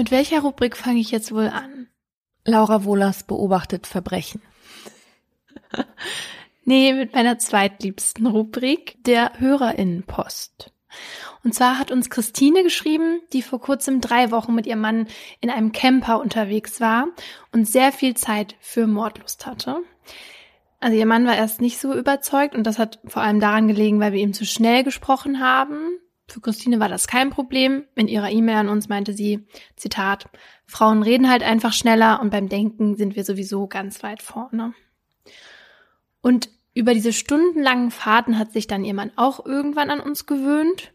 Mit welcher Rubrik fange ich jetzt wohl an? Laura Wohlers beobachtet Verbrechen. nee, mit meiner zweitliebsten Rubrik, der Hörerinnenpost. Und zwar hat uns Christine geschrieben, die vor kurzem drei Wochen mit ihrem Mann in einem Camper unterwegs war und sehr viel Zeit für Mordlust hatte. Also ihr Mann war erst nicht so überzeugt und das hat vor allem daran gelegen, weil wir ihm zu schnell gesprochen haben. Für Christine war das kein Problem. In ihrer E-Mail an uns meinte sie, Zitat, Frauen reden halt einfach schneller und beim Denken sind wir sowieso ganz weit vorne. Und über diese stundenlangen Fahrten hat sich dann ihr Mann auch irgendwann an uns gewöhnt.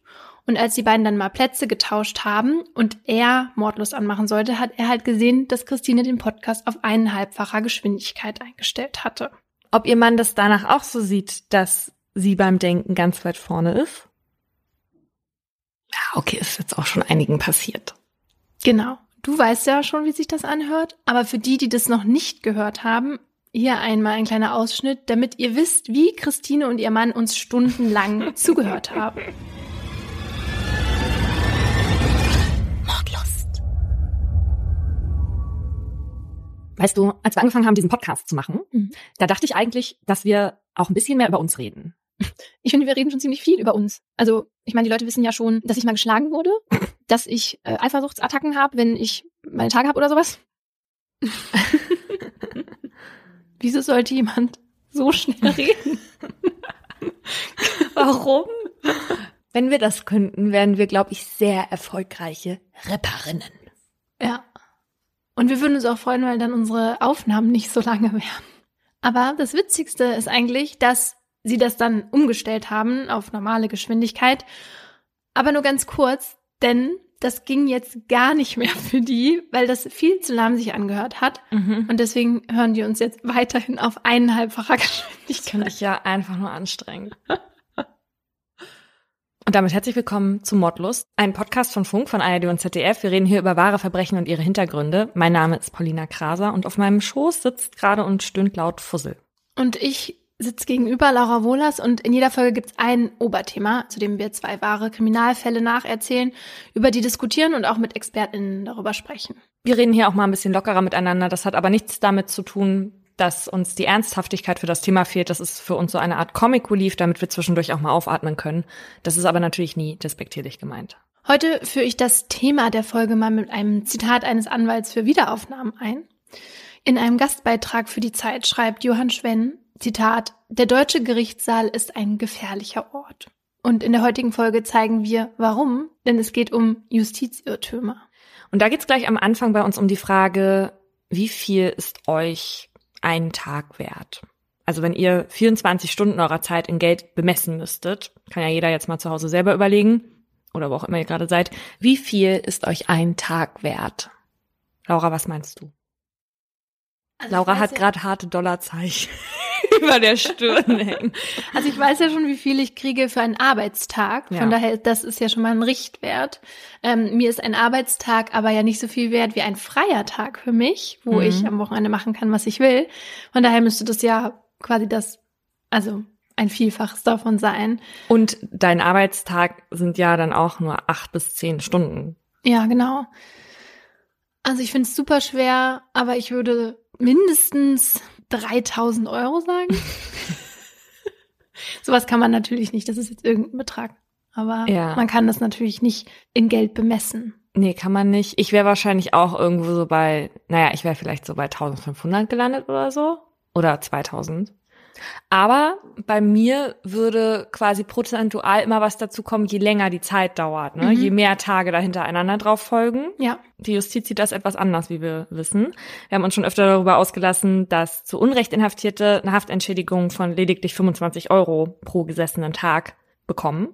Und als die beiden dann mal Plätze getauscht haben und er Mordlust anmachen sollte, hat er halt gesehen, dass Christine den Podcast auf eineinhalbfacher Geschwindigkeit eingestellt hatte. Ob ihr Mann das danach auch so sieht, dass sie beim Denken ganz weit vorne ist? Ja, okay, ist jetzt auch schon einigen passiert. Genau. Du weißt ja schon, wie sich das anhört, aber für die, die das noch nicht gehört haben, hier einmal ein kleiner Ausschnitt, damit ihr wisst, wie Christine und ihr Mann uns stundenlang zugehört haben. Mordlust. Weißt du, als wir angefangen haben, diesen Podcast zu machen, mhm. da dachte ich eigentlich, dass wir auch ein bisschen mehr über uns reden. Ich finde, wir reden schon ziemlich viel über uns. Also, ich meine, die Leute wissen ja schon, dass ich mal geschlagen wurde, dass ich äh, Eifersuchtsattacken habe, wenn ich meine Tage habe oder sowas. Wieso sollte jemand so schnell reden? Warum? Wenn wir das könnten, wären wir, glaube ich, sehr erfolgreiche Rapperinnen. Ja. Und wir würden uns auch freuen, weil dann unsere Aufnahmen nicht so lange wären. Aber das Witzigste ist eigentlich, dass sie das dann umgestellt haben auf normale Geschwindigkeit. Aber nur ganz kurz, denn das ging jetzt gar nicht mehr für die, weil das viel zu lahm sich angehört hat. Mhm. Und deswegen hören die uns jetzt weiterhin auf eineinhalbfacher Geschwindigkeit. Das finde ich ja einfach nur anstrengend. Und damit herzlich willkommen zu Mordlust, ein Podcast von Funk, von ARD und ZDF. Wir reden hier über wahre Verbrechen und ihre Hintergründe. Mein Name ist Paulina Kraser und auf meinem Schoß sitzt gerade und stöhnt laut Fussel. Und ich sitzt gegenüber Laura Wohlers und in jeder Folge gibt es ein Oberthema, zu dem wir zwei wahre Kriminalfälle nacherzählen, über die diskutieren und auch mit ExpertInnen darüber sprechen. Wir reden hier auch mal ein bisschen lockerer miteinander. Das hat aber nichts damit zu tun, dass uns die Ernsthaftigkeit für das Thema fehlt. Das ist für uns so eine Art Comic Relief, damit wir zwischendurch auch mal aufatmen können. Das ist aber natürlich nie despektierlich gemeint. Heute führe ich das Thema der Folge mal mit einem Zitat eines Anwalts für Wiederaufnahmen ein. In einem Gastbeitrag für die Zeit schreibt Johann Schwenn, Zitat, der deutsche Gerichtssaal ist ein gefährlicher Ort. Und in der heutigen Folge zeigen wir, warum, denn es geht um Justizirrtümer. Und da geht's gleich am Anfang bei uns um die Frage, wie viel ist euch ein Tag wert? Also wenn ihr 24 Stunden eurer Zeit in Geld bemessen müsstet, kann ja jeder jetzt mal zu Hause selber überlegen, oder wo auch immer ihr gerade seid, wie viel ist euch ein Tag wert? Laura, was meinst du? Also Laura hat gerade harte Dollarzeichen. über der Stirn hängen. Also ich weiß ja schon, wie viel ich kriege für einen Arbeitstag. Von ja. daher, das ist ja schon mal ein Richtwert. Ähm, mir ist ein Arbeitstag aber ja nicht so viel wert wie ein freier Tag für mich, wo mhm. ich am Wochenende machen kann, was ich will. Von daher müsste das ja quasi das, also ein Vielfaches davon sein. Und dein Arbeitstag sind ja dann auch nur acht bis zehn Stunden. Ja, genau. Also ich finde es super schwer, aber ich würde mindestens 3000 Euro sagen. Sowas kann man natürlich nicht. Das ist jetzt irgendein Betrag. Aber ja. man kann das natürlich nicht in Geld bemessen. Nee, kann man nicht. Ich wäre wahrscheinlich auch irgendwo so bei, naja, ich wäre vielleicht so bei 1500 gelandet oder so. Oder 2000. Aber bei mir würde quasi prozentual immer was dazu kommen, je länger die Zeit dauert, ne? Mhm. je mehr Tage dahinter einander drauf folgen. Ja. Die Justiz sieht das etwas anders, wie wir wissen. Wir haben uns schon öfter darüber ausgelassen, dass zu Unrecht Inhaftierte eine Haftentschädigung von lediglich 25 Euro pro gesessenen Tag bekommen.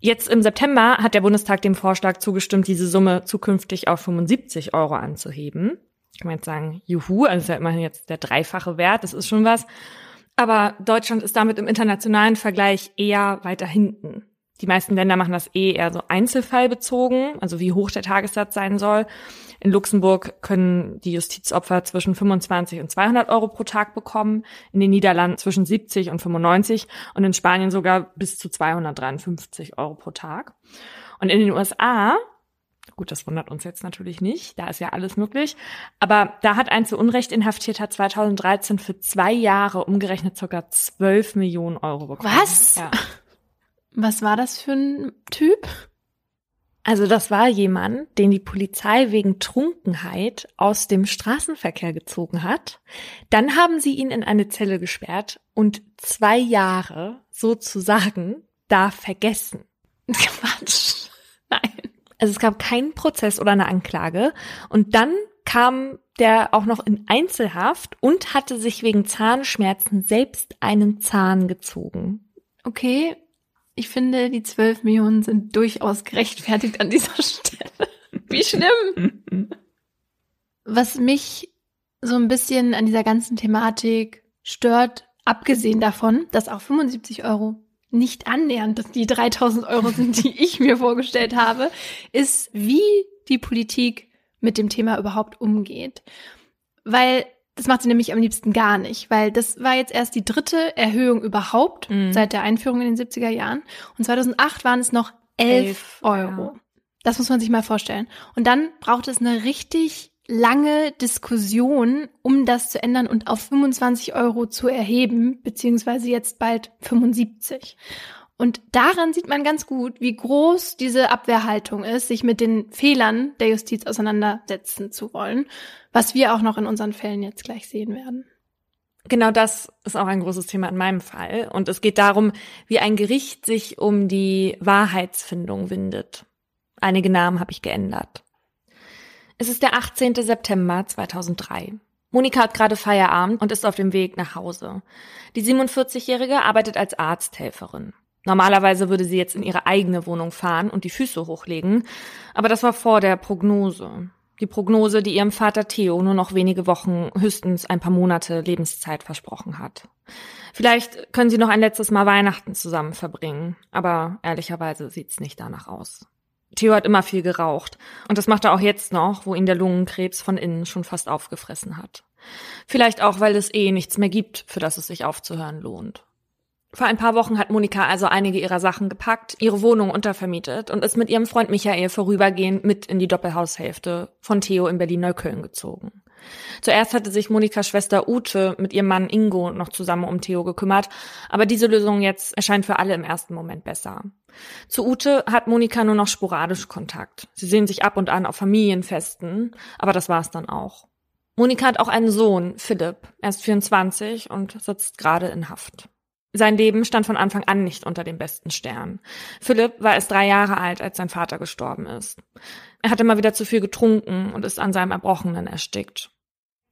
Jetzt im September hat der Bundestag dem Vorschlag zugestimmt, diese Summe zukünftig auf 75 Euro anzuheben. Ich kann man jetzt sagen, juhu, also ist ja immerhin jetzt der dreifache Wert, das ist schon was. Aber Deutschland ist damit im internationalen Vergleich eher weiter hinten. Die meisten Länder machen das eh eher so einzelfallbezogen, also wie hoch der Tagessatz sein soll. In Luxemburg können die Justizopfer zwischen 25 und 200 Euro pro Tag bekommen, in den Niederlanden zwischen 70 und 95 und in Spanien sogar bis zu 253 Euro pro Tag. Und in den USA Gut, das wundert uns jetzt natürlich nicht. Da ist ja alles möglich. Aber da hat ein zu Unrecht Inhaftierter 2013 für zwei Jahre umgerechnet ca. 12 Millionen Euro bekommen. Was? Ja. Was war das für ein Typ? Also das war jemand, den die Polizei wegen Trunkenheit aus dem Straßenverkehr gezogen hat. Dann haben sie ihn in eine Zelle gesperrt und zwei Jahre sozusagen da vergessen. Quatsch. Nein. Also es gab keinen Prozess oder eine Anklage. Und dann kam der auch noch in Einzelhaft und hatte sich wegen Zahnschmerzen selbst einen Zahn gezogen. Okay, ich finde, die 12 Millionen sind durchaus gerechtfertigt an dieser Stelle. Wie schlimm. Was mich so ein bisschen an dieser ganzen Thematik stört, abgesehen davon, dass auch 75 Euro nicht annähernd die 3000 Euro sind, die ich mir vorgestellt habe, ist, wie die Politik mit dem Thema überhaupt umgeht. Weil das macht sie nämlich am liebsten gar nicht, weil das war jetzt erst die dritte Erhöhung überhaupt mhm. seit der Einführung in den 70er Jahren. Und 2008 waren es noch 11, 11 Euro. Ja. Das muss man sich mal vorstellen. Und dann braucht es eine richtig lange Diskussion, um das zu ändern und auf 25 Euro zu erheben, beziehungsweise jetzt bald 75. Und daran sieht man ganz gut, wie groß diese Abwehrhaltung ist, sich mit den Fehlern der Justiz auseinandersetzen zu wollen, was wir auch noch in unseren Fällen jetzt gleich sehen werden. Genau das ist auch ein großes Thema in meinem Fall. Und es geht darum, wie ein Gericht sich um die Wahrheitsfindung windet. Einige Namen habe ich geändert. Es ist der 18. September 2003. Monika hat gerade Feierabend und ist auf dem Weg nach Hause. Die 47-Jährige arbeitet als Arzthelferin. Normalerweise würde sie jetzt in ihre eigene Wohnung fahren und die Füße hochlegen, aber das war vor der Prognose. Die Prognose, die ihrem Vater Theo nur noch wenige Wochen, höchstens ein paar Monate Lebenszeit versprochen hat. Vielleicht können sie noch ein letztes Mal Weihnachten zusammen verbringen, aber ehrlicherweise sieht's nicht danach aus. Theo hat immer viel geraucht. Und das macht er auch jetzt noch, wo ihn der Lungenkrebs von innen schon fast aufgefressen hat. Vielleicht auch, weil es eh nichts mehr gibt, für das es sich aufzuhören lohnt. Vor ein paar Wochen hat Monika also einige ihrer Sachen gepackt, ihre Wohnung untervermietet und ist mit ihrem Freund Michael vorübergehend mit in die Doppelhaushälfte von Theo in Berlin-Neukölln gezogen. Zuerst hatte sich Monikas Schwester Ute mit ihrem Mann Ingo noch zusammen um Theo gekümmert, aber diese Lösung jetzt erscheint für alle im ersten Moment besser. Zu Ute hat Monika nur noch sporadisch Kontakt. Sie sehen sich ab und an auf Familienfesten, aber das war's dann auch. Monika hat auch einen Sohn, Philipp. Er ist 24 und sitzt gerade in Haft. Sein Leben stand von Anfang an nicht unter dem besten Stern. Philipp war erst drei Jahre alt, als sein Vater gestorben ist. Er hatte mal wieder zu viel getrunken und ist an seinem Erbrochenen erstickt.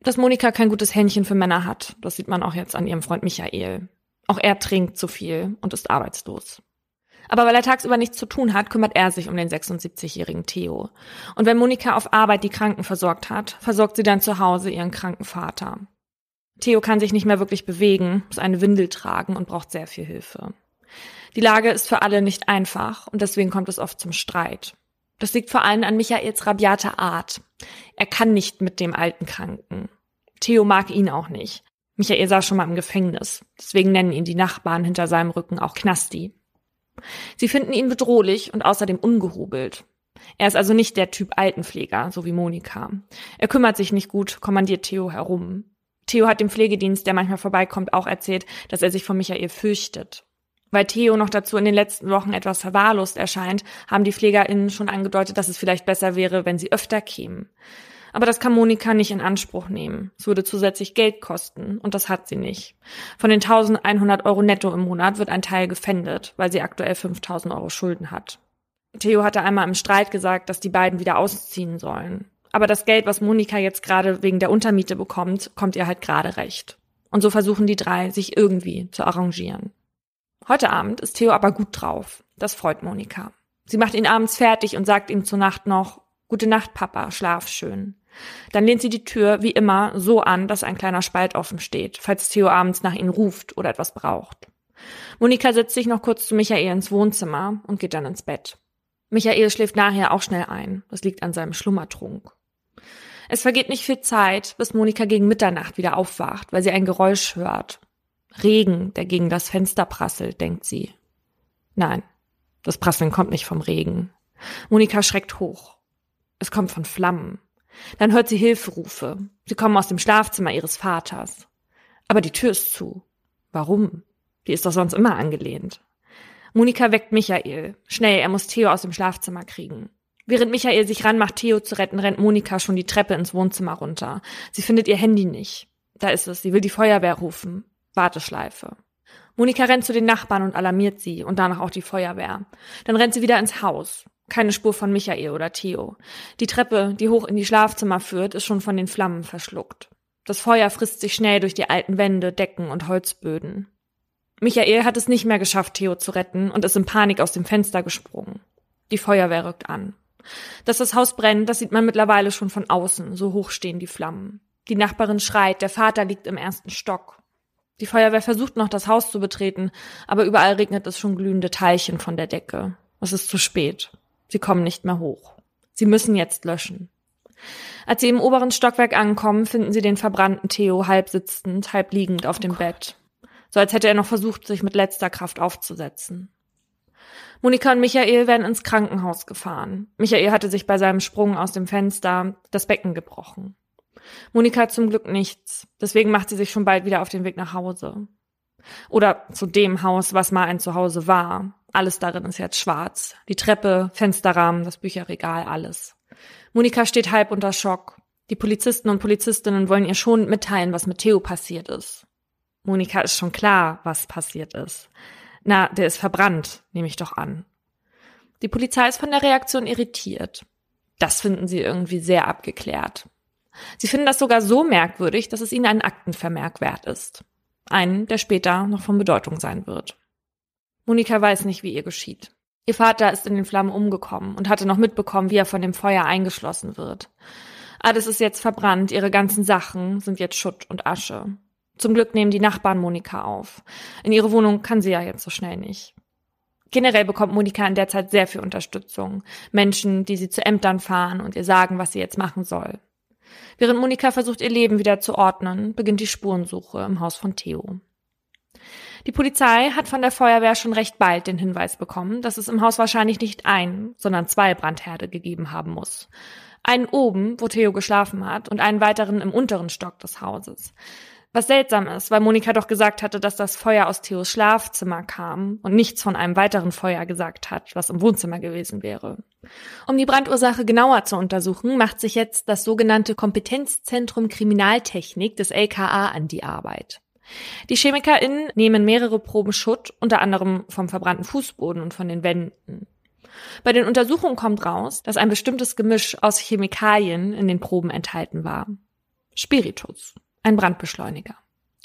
Dass Monika kein gutes Händchen für Männer hat, das sieht man auch jetzt an ihrem Freund Michael. Auch er trinkt zu viel und ist arbeitslos. Aber weil er tagsüber nichts zu tun hat, kümmert er sich um den 76-jährigen Theo. Und wenn Monika auf Arbeit die Kranken versorgt hat, versorgt sie dann zu Hause ihren kranken Vater. Theo kann sich nicht mehr wirklich bewegen, muss eine Windel tragen und braucht sehr viel Hilfe. Die Lage ist für alle nicht einfach und deswegen kommt es oft zum Streit. Das liegt vor allem an Michaels rabiater Art. Er kann nicht mit dem alten Kranken. Theo mag ihn auch nicht. Michael saß schon mal im Gefängnis. Deswegen nennen ihn die Nachbarn hinter seinem Rücken auch Knasti. Sie finden ihn bedrohlich und außerdem ungehobelt. Er ist also nicht der Typ Altenpfleger, so wie Monika. Er kümmert sich nicht gut, kommandiert Theo herum. Theo hat dem Pflegedienst, der manchmal vorbeikommt, auch erzählt, dass er sich von Michael fürchtet. Weil Theo noch dazu in den letzten Wochen etwas verwahrlost erscheint, haben die PflegerInnen schon angedeutet, dass es vielleicht besser wäre, wenn sie öfter kämen. Aber das kann Monika nicht in Anspruch nehmen. Es würde zusätzlich Geld kosten und das hat sie nicht. Von den 1100 Euro netto im Monat wird ein Teil gefändet, weil sie aktuell 5000 Euro Schulden hat. Theo hatte einmal im Streit gesagt, dass die beiden wieder ausziehen sollen. Aber das Geld, was Monika jetzt gerade wegen der Untermiete bekommt, kommt ihr halt gerade recht. Und so versuchen die drei, sich irgendwie zu arrangieren. Heute Abend ist Theo aber gut drauf. Das freut Monika. Sie macht ihn abends fertig und sagt ihm zur Nacht noch, Gute Nacht, Papa, schlaf schön. Dann lehnt sie die Tür wie immer so an, dass ein kleiner Spalt offen steht, falls Theo abends nach ihnen ruft oder etwas braucht. Monika setzt sich noch kurz zu Michael ins Wohnzimmer und geht dann ins Bett. Michael schläft nachher auch schnell ein. Das liegt an seinem Schlummertrunk. Es vergeht nicht viel Zeit, bis Monika gegen Mitternacht wieder aufwacht, weil sie ein Geräusch hört. Regen, der gegen das Fenster prasselt, denkt sie. Nein, das Prasseln kommt nicht vom Regen. Monika schreckt hoch. Es kommt von Flammen. Dann hört sie Hilferufe. Sie kommen aus dem Schlafzimmer ihres Vaters. Aber die Tür ist zu. Warum? Die ist doch sonst immer angelehnt. Monika weckt Michael. Schnell, er muss Theo aus dem Schlafzimmer kriegen. Während Michael sich ranmacht, Theo zu retten, rennt Monika schon die Treppe ins Wohnzimmer runter. Sie findet ihr Handy nicht. Da ist es. Sie will die Feuerwehr rufen. Warteschleife. Monika rennt zu den Nachbarn und alarmiert sie und danach auch die Feuerwehr. Dann rennt sie wieder ins Haus. Keine Spur von Michael oder Theo. Die Treppe, die hoch in die Schlafzimmer führt, ist schon von den Flammen verschluckt. Das Feuer frisst sich schnell durch die alten Wände, Decken und Holzböden. Michael hat es nicht mehr geschafft, Theo zu retten und ist in Panik aus dem Fenster gesprungen. Die Feuerwehr rückt an. Dass das Haus brennt, das sieht man mittlerweile schon von außen, so hoch stehen die Flammen. Die Nachbarin schreit, der Vater liegt im ersten Stock. Die Feuerwehr versucht noch, das Haus zu betreten, aber überall regnet es schon glühende Teilchen von der Decke. Es ist zu spät. Sie kommen nicht mehr hoch. Sie müssen jetzt löschen. Als sie im oberen Stockwerk ankommen, finden sie den verbrannten Theo halb sitzend, halb liegend auf dem oh Bett. So als hätte er noch versucht, sich mit letzter Kraft aufzusetzen. Monika und Michael werden ins Krankenhaus gefahren. Michael hatte sich bei seinem Sprung aus dem Fenster das Becken gebrochen. Monika hat zum Glück nichts. Deswegen macht sie sich schon bald wieder auf den Weg nach Hause. Oder zu dem Haus, was mal ein Zuhause war. Alles darin ist jetzt schwarz. Die Treppe, Fensterrahmen, das Bücherregal, alles. Monika steht halb unter Schock. Die Polizisten und Polizistinnen wollen ihr schon mitteilen, was mit Theo passiert ist. Monika ist schon klar, was passiert ist. Na, der ist verbrannt, nehme ich doch an. Die Polizei ist von der Reaktion irritiert. Das finden sie irgendwie sehr abgeklärt. Sie finden das sogar so merkwürdig, dass es ihnen einen Aktenvermerk wert ist. Einen, der später noch von Bedeutung sein wird. Monika weiß nicht, wie ihr geschieht. Ihr Vater ist in den Flammen umgekommen und hatte noch mitbekommen, wie er von dem Feuer eingeschlossen wird. Alles ist jetzt verbrannt, ihre ganzen Sachen sind jetzt Schutt und Asche. Zum Glück nehmen die Nachbarn Monika auf. In ihre Wohnung kann sie ja jetzt so schnell nicht. Generell bekommt Monika in der Zeit sehr viel Unterstützung. Menschen, die sie zu Ämtern fahren und ihr sagen, was sie jetzt machen soll. Während Monika versucht, ihr Leben wieder zu ordnen, beginnt die Spurensuche im Haus von Theo. Die Polizei hat von der Feuerwehr schon recht bald den Hinweis bekommen, dass es im Haus wahrscheinlich nicht ein, sondern zwei Brandherde gegeben haben muss. Einen oben, wo Theo geschlafen hat, und einen weiteren im unteren Stock des Hauses. Was seltsam ist, weil Monika doch gesagt hatte, dass das Feuer aus Theos Schlafzimmer kam und nichts von einem weiteren Feuer gesagt hat, was im Wohnzimmer gewesen wäre. Um die Brandursache genauer zu untersuchen, macht sich jetzt das sogenannte Kompetenzzentrum Kriminaltechnik des LKA an die Arbeit. Die ChemikerInnen nehmen mehrere Proben Schutt, unter anderem vom verbrannten Fußboden und von den Wänden. Bei den Untersuchungen kommt raus, dass ein bestimmtes Gemisch aus Chemikalien in den Proben enthalten war. Spiritus ein Brandbeschleuniger.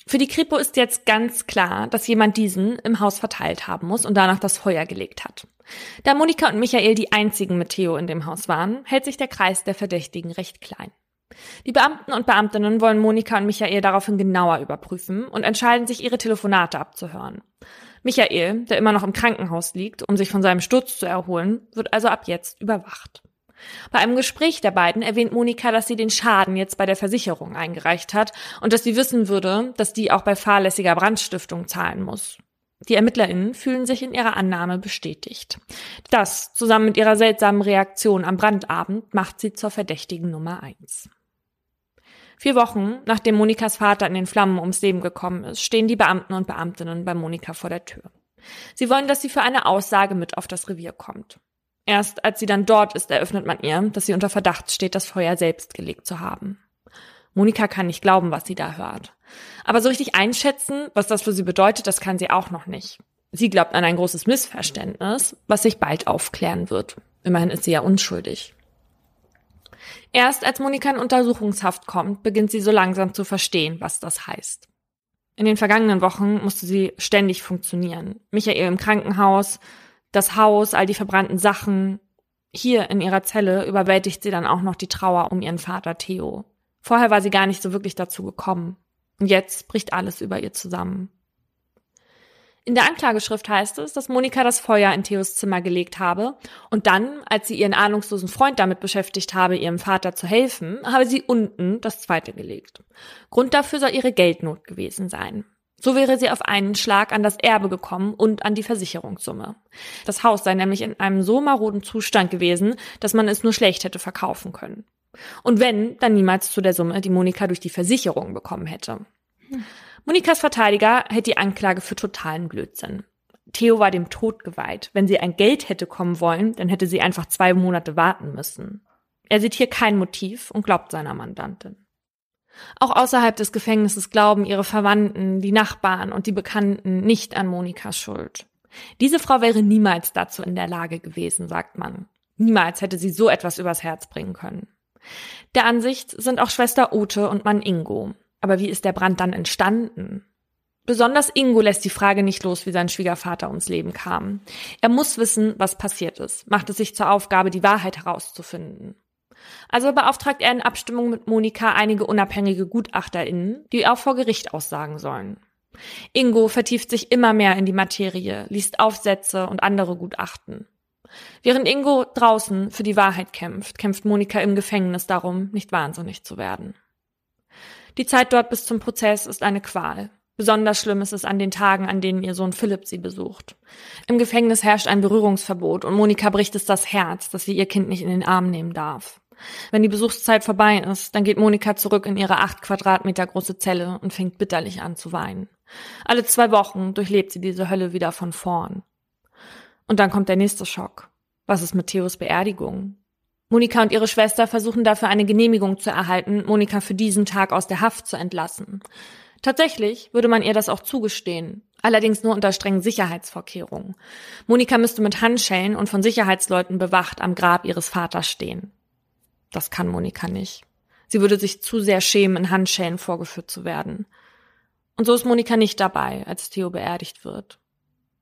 Für die Kripo ist jetzt ganz klar, dass jemand diesen im Haus verteilt haben muss und danach das Feuer gelegt hat. Da Monika und Michael die einzigen mit Theo in dem Haus waren, hält sich der Kreis der Verdächtigen recht klein. Die Beamten und Beamtinnen wollen Monika und Michael daraufhin genauer überprüfen und entscheiden sich, ihre Telefonate abzuhören. Michael, der immer noch im Krankenhaus liegt, um sich von seinem Sturz zu erholen, wird also ab jetzt überwacht. Bei einem Gespräch der beiden erwähnt Monika, dass sie den Schaden jetzt bei der Versicherung eingereicht hat und dass sie wissen würde, dass die auch bei fahrlässiger Brandstiftung zahlen muss. Die ErmittlerInnen fühlen sich in ihrer Annahme bestätigt. Das, zusammen mit ihrer seltsamen Reaktion am Brandabend, macht sie zur Verdächtigen Nummer eins. Vier Wochen, nachdem Monikas Vater in den Flammen ums Leben gekommen ist, stehen die Beamten und Beamtinnen bei Monika vor der Tür. Sie wollen, dass sie für eine Aussage mit auf das Revier kommt. Erst als sie dann dort ist, eröffnet man ihr, dass sie unter Verdacht steht, das Feuer selbst gelegt zu haben. Monika kann nicht glauben, was sie da hört. Aber so richtig einschätzen, was das für sie bedeutet, das kann sie auch noch nicht. Sie glaubt an ein großes Missverständnis, was sich bald aufklären wird. Immerhin ist sie ja unschuldig. Erst als Monika in Untersuchungshaft kommt, beginnt sie so langsam zu verstehen, was das heißt. In den vergangenen Wochen musste sie ständig funktionieren. Michael im Krankenhaus, das Haus, all die verbrannten Sachen. Hier in ihrer Zelle überwältigt sie dann auch noch die Trauer um ihren Vater Theo. Vorher war sie gar nicht so wirklich dazu gekommen. Und jetzt bricht alles über ihr zusammen. In der Anklageschrift heißt es, dass Monika das Feuer in Theos Zimmer gelegt habe und dann, als sie ihren ahnungslosen Freund damit beschäftigt habe, ihrem Vater zu helfen, habe sie unten das zweite gelegt. Grund dafür soll ihre Geldnot gewesen sein. So wäre sie auf einen Schlag an das Erbe gekommen und an die Versicherungssumme. Das Haus sei nämlich in einem so maroden Zustand gewesen, dass man es nur schlecht hätte verkaufen können. Und wenn, dann niemals zu der Summe, die Monika durch die Versicherung bekommen hätte. Hm. Monikas Verteidiger hält die Anklage für totalen Blödsinn. Theo war dem Tod geweiht. Wenn sie ein Geld hätte kommen wollen, dann hätte sie einfach zwei Monate warten müssen. Er sieht hier kein Motiv und glaubt seiner Mandantin. Auch außerhalb des Gefängnisses glauben ihre Verwandten, die Nachbarn und die Bekannten nicht an Monikas Schuld. Diese Frau wäre niemals dazu in der Lage gewesen, sagt man. Niemals hätte sie so etwas übers Herz bringen können. Der Ansicht sind auch Schwester Ute und Mann Ingo. Aber wie ist der Brand dann entstanden? Besonders Ingo lässt die Frage nicht los, wie sein Schwiegervater ums Leben kam. Er muss wissen, was passiert ist, macht es sich zur Aufgabe, die Wahrheit herauszufinden. Also beauftragt er in Abstimmung mit Monika einige unabhängige GutachterInnen, die auch vor Gericht aussagen sollen. Ingo vertieft sich immer mehr in die Materie, liest Aufsätze und andere Gutachten. Während Ingo draußen für die Wahrheit kämpft, kämpft Monika im Gefängnis darum, nicht wahnsinnig zu werden. Die Zeit dort bis zum Prozess ist eine Qual. Besonders schlimm ist es an den Tagen, an denen ihr Sohn Philipp sie besucht. Im Gefängnis herrscht ein Berührungsverbot und Monika bricht es das Herz, dass sie ihr Kind nicht in den Arm nehmen darf. Wenn die Besuchszeit vorbei ist, dann geht Monika zurück in ihre acht Quadratmeter große Zelle und fängt bitterlich an zu weinen. Alle zwei Wochen durchlebt sie diese Hölle wieder von vorn. Und dann kommt der nächste Schock. Was ist mit Theos Beerdigung? Monika und ihre Schwester versuchen dafür eine Genehmigung zu erhalten, Monika für diesen Tag aus der Haft zu entlassen. Tatsächlich würde man ihr das auch zugestehen, allerdings nur unter strengen Sicherheitsvorkehrungen. Monika müsste mit Handschellen und von Sicherheitsleuten bewacht am Grab ihres Vaters stehen. Das kann Monika nicht. Sie würde sich zu sehr schämen, in Handschellen vorgeführt zu werden. Und so ist Monika nicht dabei, als Theo beerdigt wird.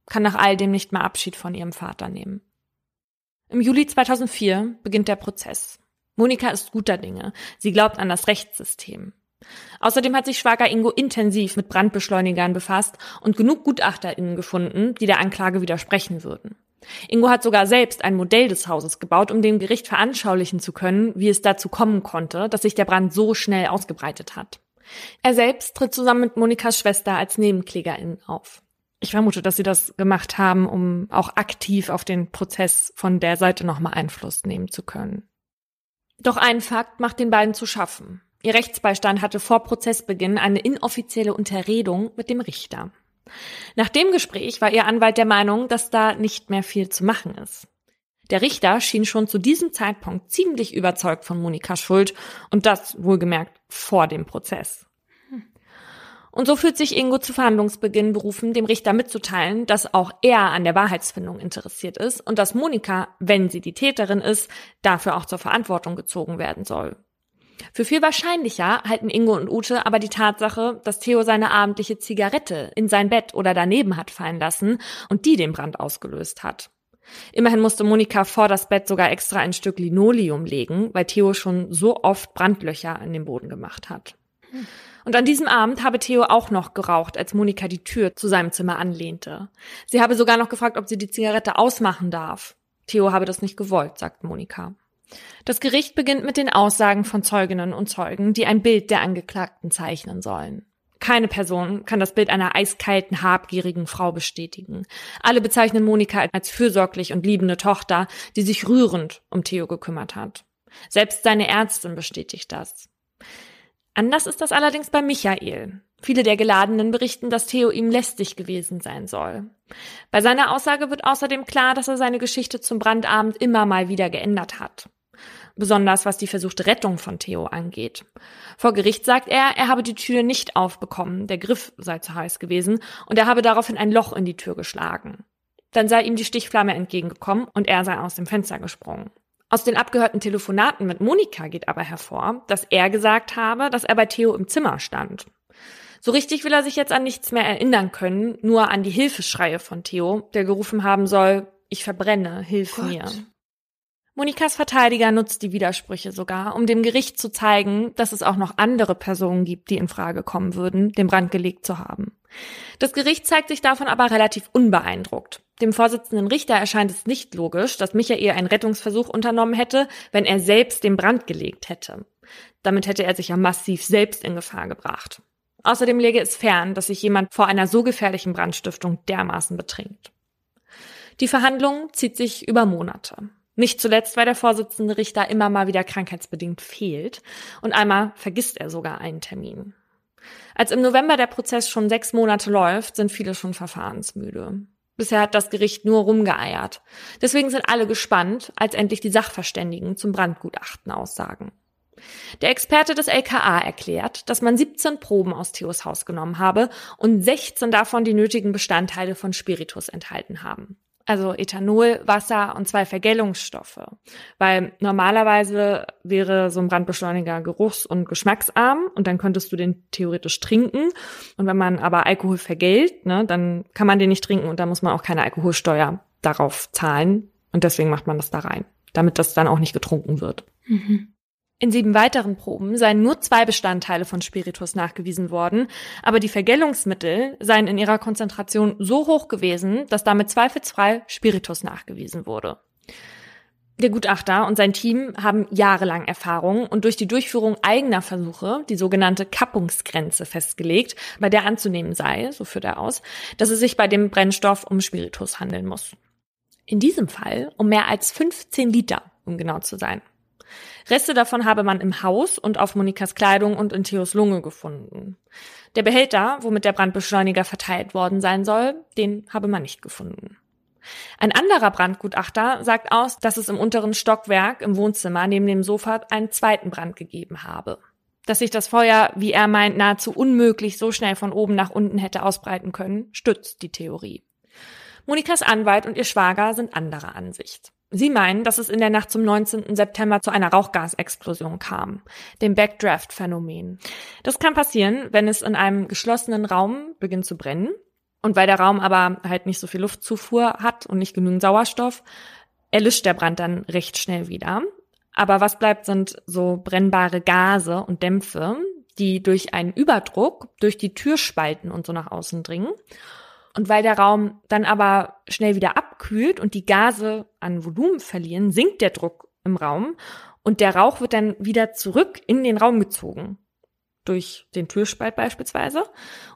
Kann nach all dem nicht mehr Abschied von ihrem Vater nehmen. Im Juli 2004 beginnt der Prozess. Monika ist guter Dinge. Sie glaubt an das Rechtssystem. Außerdem hat sich Schwager Ingo intensiv mit Brandbeschleunigern befasst und genug GutachterInnen gefunden, die der Anklage widersprechen würden. Ingo hat sogar selbst ein Modell des Hauses gebaut, um dem Gericht veranschaulichen zu können, wie es dazu kommen konnte, dass sich der Brand so schnell ausgebreitet hat. Er selbst tritt zusammen mit Monikas Schwester als Nebenklägerin auf. Ich vermute, dass sie das gemacht haben, um auch aktiv auf den Prozess von der Seite nochmal Einfluss nehmen zu können. Doch ein Fakt macht den beiden zu schaffen. Ihr Rechtsbeistand hatte vor Prozessbeginn eine inoffizielle Unterredung mit dem Richter. Nach dem Gespräch war ihr Anwalt der Meinung, dass da nicht mehr viel zu machen ist. Der Richter schien schon zu diesem Zeitpunkt ziemlich überzeugt von Monikas Schuld und das wohlgemerkt vor dem Prozess. Und so fühlt sich Ingo zu Verhandlungsbeginn berufen, dem Richter mitzuteilen, dass auch er an der Wahrheitsfindung interessiert ist und dass Monika, wenn sie die Täterin ist, dafür auch zur Verantwortung gezogen werden soll. Für viel wahrscheinlicher halten Ingo und Ute aber die Tatsache, dass Theo seine abendliche Zigarette in sein Bett oder daneben hat fallen lassen und die den Brand ausgelöst hat. Immerhin musste Monika vor das Bett sogar extra ein Stück Linoleum legen, weil Theo schon so oft Brandlöcher in den Boden gemacht hat. Und an diesem Abend habe Theo auch noch geraucht, als Monika die Tür zu seinem Zimmer anlehnte. Sie habe sogar noch gefragt, ob sie die Zigarette ausmachen darf. Theo habe das nicht gewollt, sagt Monika. Das Gericht beginnt mit den Aussagen von Zeuginnen und Zeugen, die ein Bild der Angeklagten zeichnen sollen. Keine Person kann das Bild einer eiskalten, habgierigen Frau bestätigen. Alle bezeichnen Monika als fürsorglich und liebende Tochter, die sich rührend um Theo gekümmert hat. Selbst seine Ärztin bestätigt das. Anders ist das allerdings bei Michael. Viele der Geladenen berichten, dass Theo ihm lästig gewesen sein soll. Bei seiner Aussage wird außerdem klar, dass er seine Geschichte zum Brandabend immer mal wieder geändert hat besonders was die versuchte Rettung von Theo angeht. Vor Gericht sagt er, er habe die Tür nicht aufbekommen, der Griff sei zu heiß gewesen und er habe daraufhin ein Loch in die Tür geschlagen. Dann sei ihm die Stichflamme entgegengekommen und er sei aus dem Fenster gesprungen. Aus den abgehörten Telefonaten mit Monika geht aber hervor, dass er gesagt habe, dass er bei Theo im Zimmer stand. So richtig will er sich jetzt an nichts mehr erinnern können, nur an die Hilfeschreie von Theo, der gerufen haben soll, ich verbrenne, hilf Gott. mir. Monikas Verteidiger nutzt die Widersprüche sogar, um dem Gericht zu zeigen, dass es auch noch andere Personen gibt, die in Frage kommen würden, den Brand gelegt zu haben. Das Gericht zeigt sich davon aber relativ unbeeindruckt. Dem Vorsitzenden Richter erscheint es nicht logisch, dass Michael einen Rettungsversuch unternommen hätte, wenn er selbst den Brand gelegt hätte. Damit hätte er sich ja massiv selbst in Gefahr gebracht. Außerdem lege es fern, dass sich jemand vor einer so gefährlichen Brandstiftung dermaßen betrinkt. Die Verhandlung zieht sich über Monate. Nicht zuletzt, weil der Vorsitzende Richter immer mal wieder krankheitsbedingt fehlt und einmal vergisst er sogar einen Termin. Als im November der Prozess schon sechs Monate läuft, sind viele schon verfahrensmüde. Bisher hat das Gericht nur rumgeeiert. Deswegen sind alle gespannt, als endlich die Sachverständigen zum Brandgutachten aussagen. Der Experte des LKA erklärt, dass man 17 Proben aus Theos Haus genommen habe und 16 davon die nötigen Bestandteile von Spiritus enthalten haben also Ethanol, Wasser und zwei Vergällungsstoffe. Weil normalerweise wäre so ein Brandbeschleuniger geruchs- und geschmacksarm und dann könntest du den theoretisch trinken. Und wenn man aber Alkohol vergällt, ne, dann kann man den nicht trinken und da muss man auch keine Alkoholsteuer darauf zahlen. Und deswegen macht man das da rein, damit das dann auch nicht getrunken wird. Mhm. In sieben weiteren Proben seien nur zwei Bestandteile von Spiritus nachgewiesen worden, aber die Vergällungsmittel seien in ihrer Konzentration so hoch gewesen, dass damit zweifelsfrei Spiritus nachgewiesen wurde. Der Gutachter und sein Team haben jahrelang Erfahrung und durch die Durchführung eigener Versuche die sogenannte Kappungsgrenze festgelegt, bei der anzunehmen sei, so führt er aus, dass es sich bei dem Brennstoff um Spiritus handeln muss. In diesem Fall um mehr als 15 Liter, um genau zu sein. Reste davon habe man im Haus und auf Monikas Kleidung und in Theos Lunge gefunden. Der Behälter, womit der Brandbeschleuniger verteilt worden sein soll, den habe man nicht gefunden. Ein anderer Brandgutachter sagt aus, dass es im unteren Stockwerk im Wohnzimmer neben dem Sofa einen zweiten Brand gegeben habe. Dass sich das Feuer, wie er meint, nahezu unmöglich so schnell von oben nach unten hätte ausbreiten können, stützt die Theorie. Monikas Anwalt und ihr Schwager sind anderer Ansicht. Sie meinen, dass es in der Nacht zum 19. September zu einer Rauchgasexplosion kam, dem Backdraft-Phänomen. Das kann passieren, wenn es in einem geschlossenen Raum beginnt zu brennen und weil der Raum aber halt nicht so viel Luftzufuhr hat und nicht genügend Sauerstoff, erlischt der Brand dann recht schnell wieder. Aber was bleibt, sind so brennbare Gase und Dämpfe, die durch einen Überdruck durch die Türspalten und so nach außen dringen. Und weil der Raum dann aber schnell wieder abkühlt und die Gase an Volumen verlieren, sinkt der Druck im Raum und der Rauch wird dann wieder zurück in den Raum gezogen. Durch den Türspalt beispielsweise.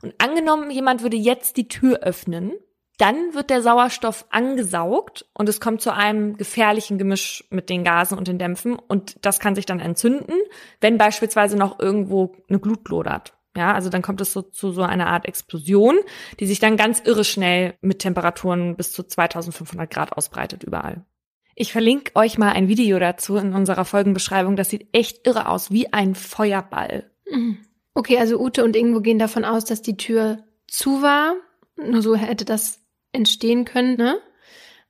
Und angenommen, jemand würde jetzt die Tür öffnen, dann wird der Sauerstoff angesaugt und es kommt zu einem gefährlichen Gemisch mit den Gasen und den Dämpfen und das kann sich dann entzünden, wenn beispielsweise noch irgendwo eine Glut lodert. Ja, also dann kommt es so zu so einer Art Explosion, die sich dann ganz irre schnell mit Temperaturen bis zu 2500 Grad ausbreitet überall. Ich verlinke euch mal ein Video dazu in unserer Folgenbeschreibung. Das sieht echt irre aus, wie ein Feuerball. Mhm. Okay, also Ute und Ingo gehen davon aus, dass die Tür zu war. Nur so hätte das entstehen können, ne?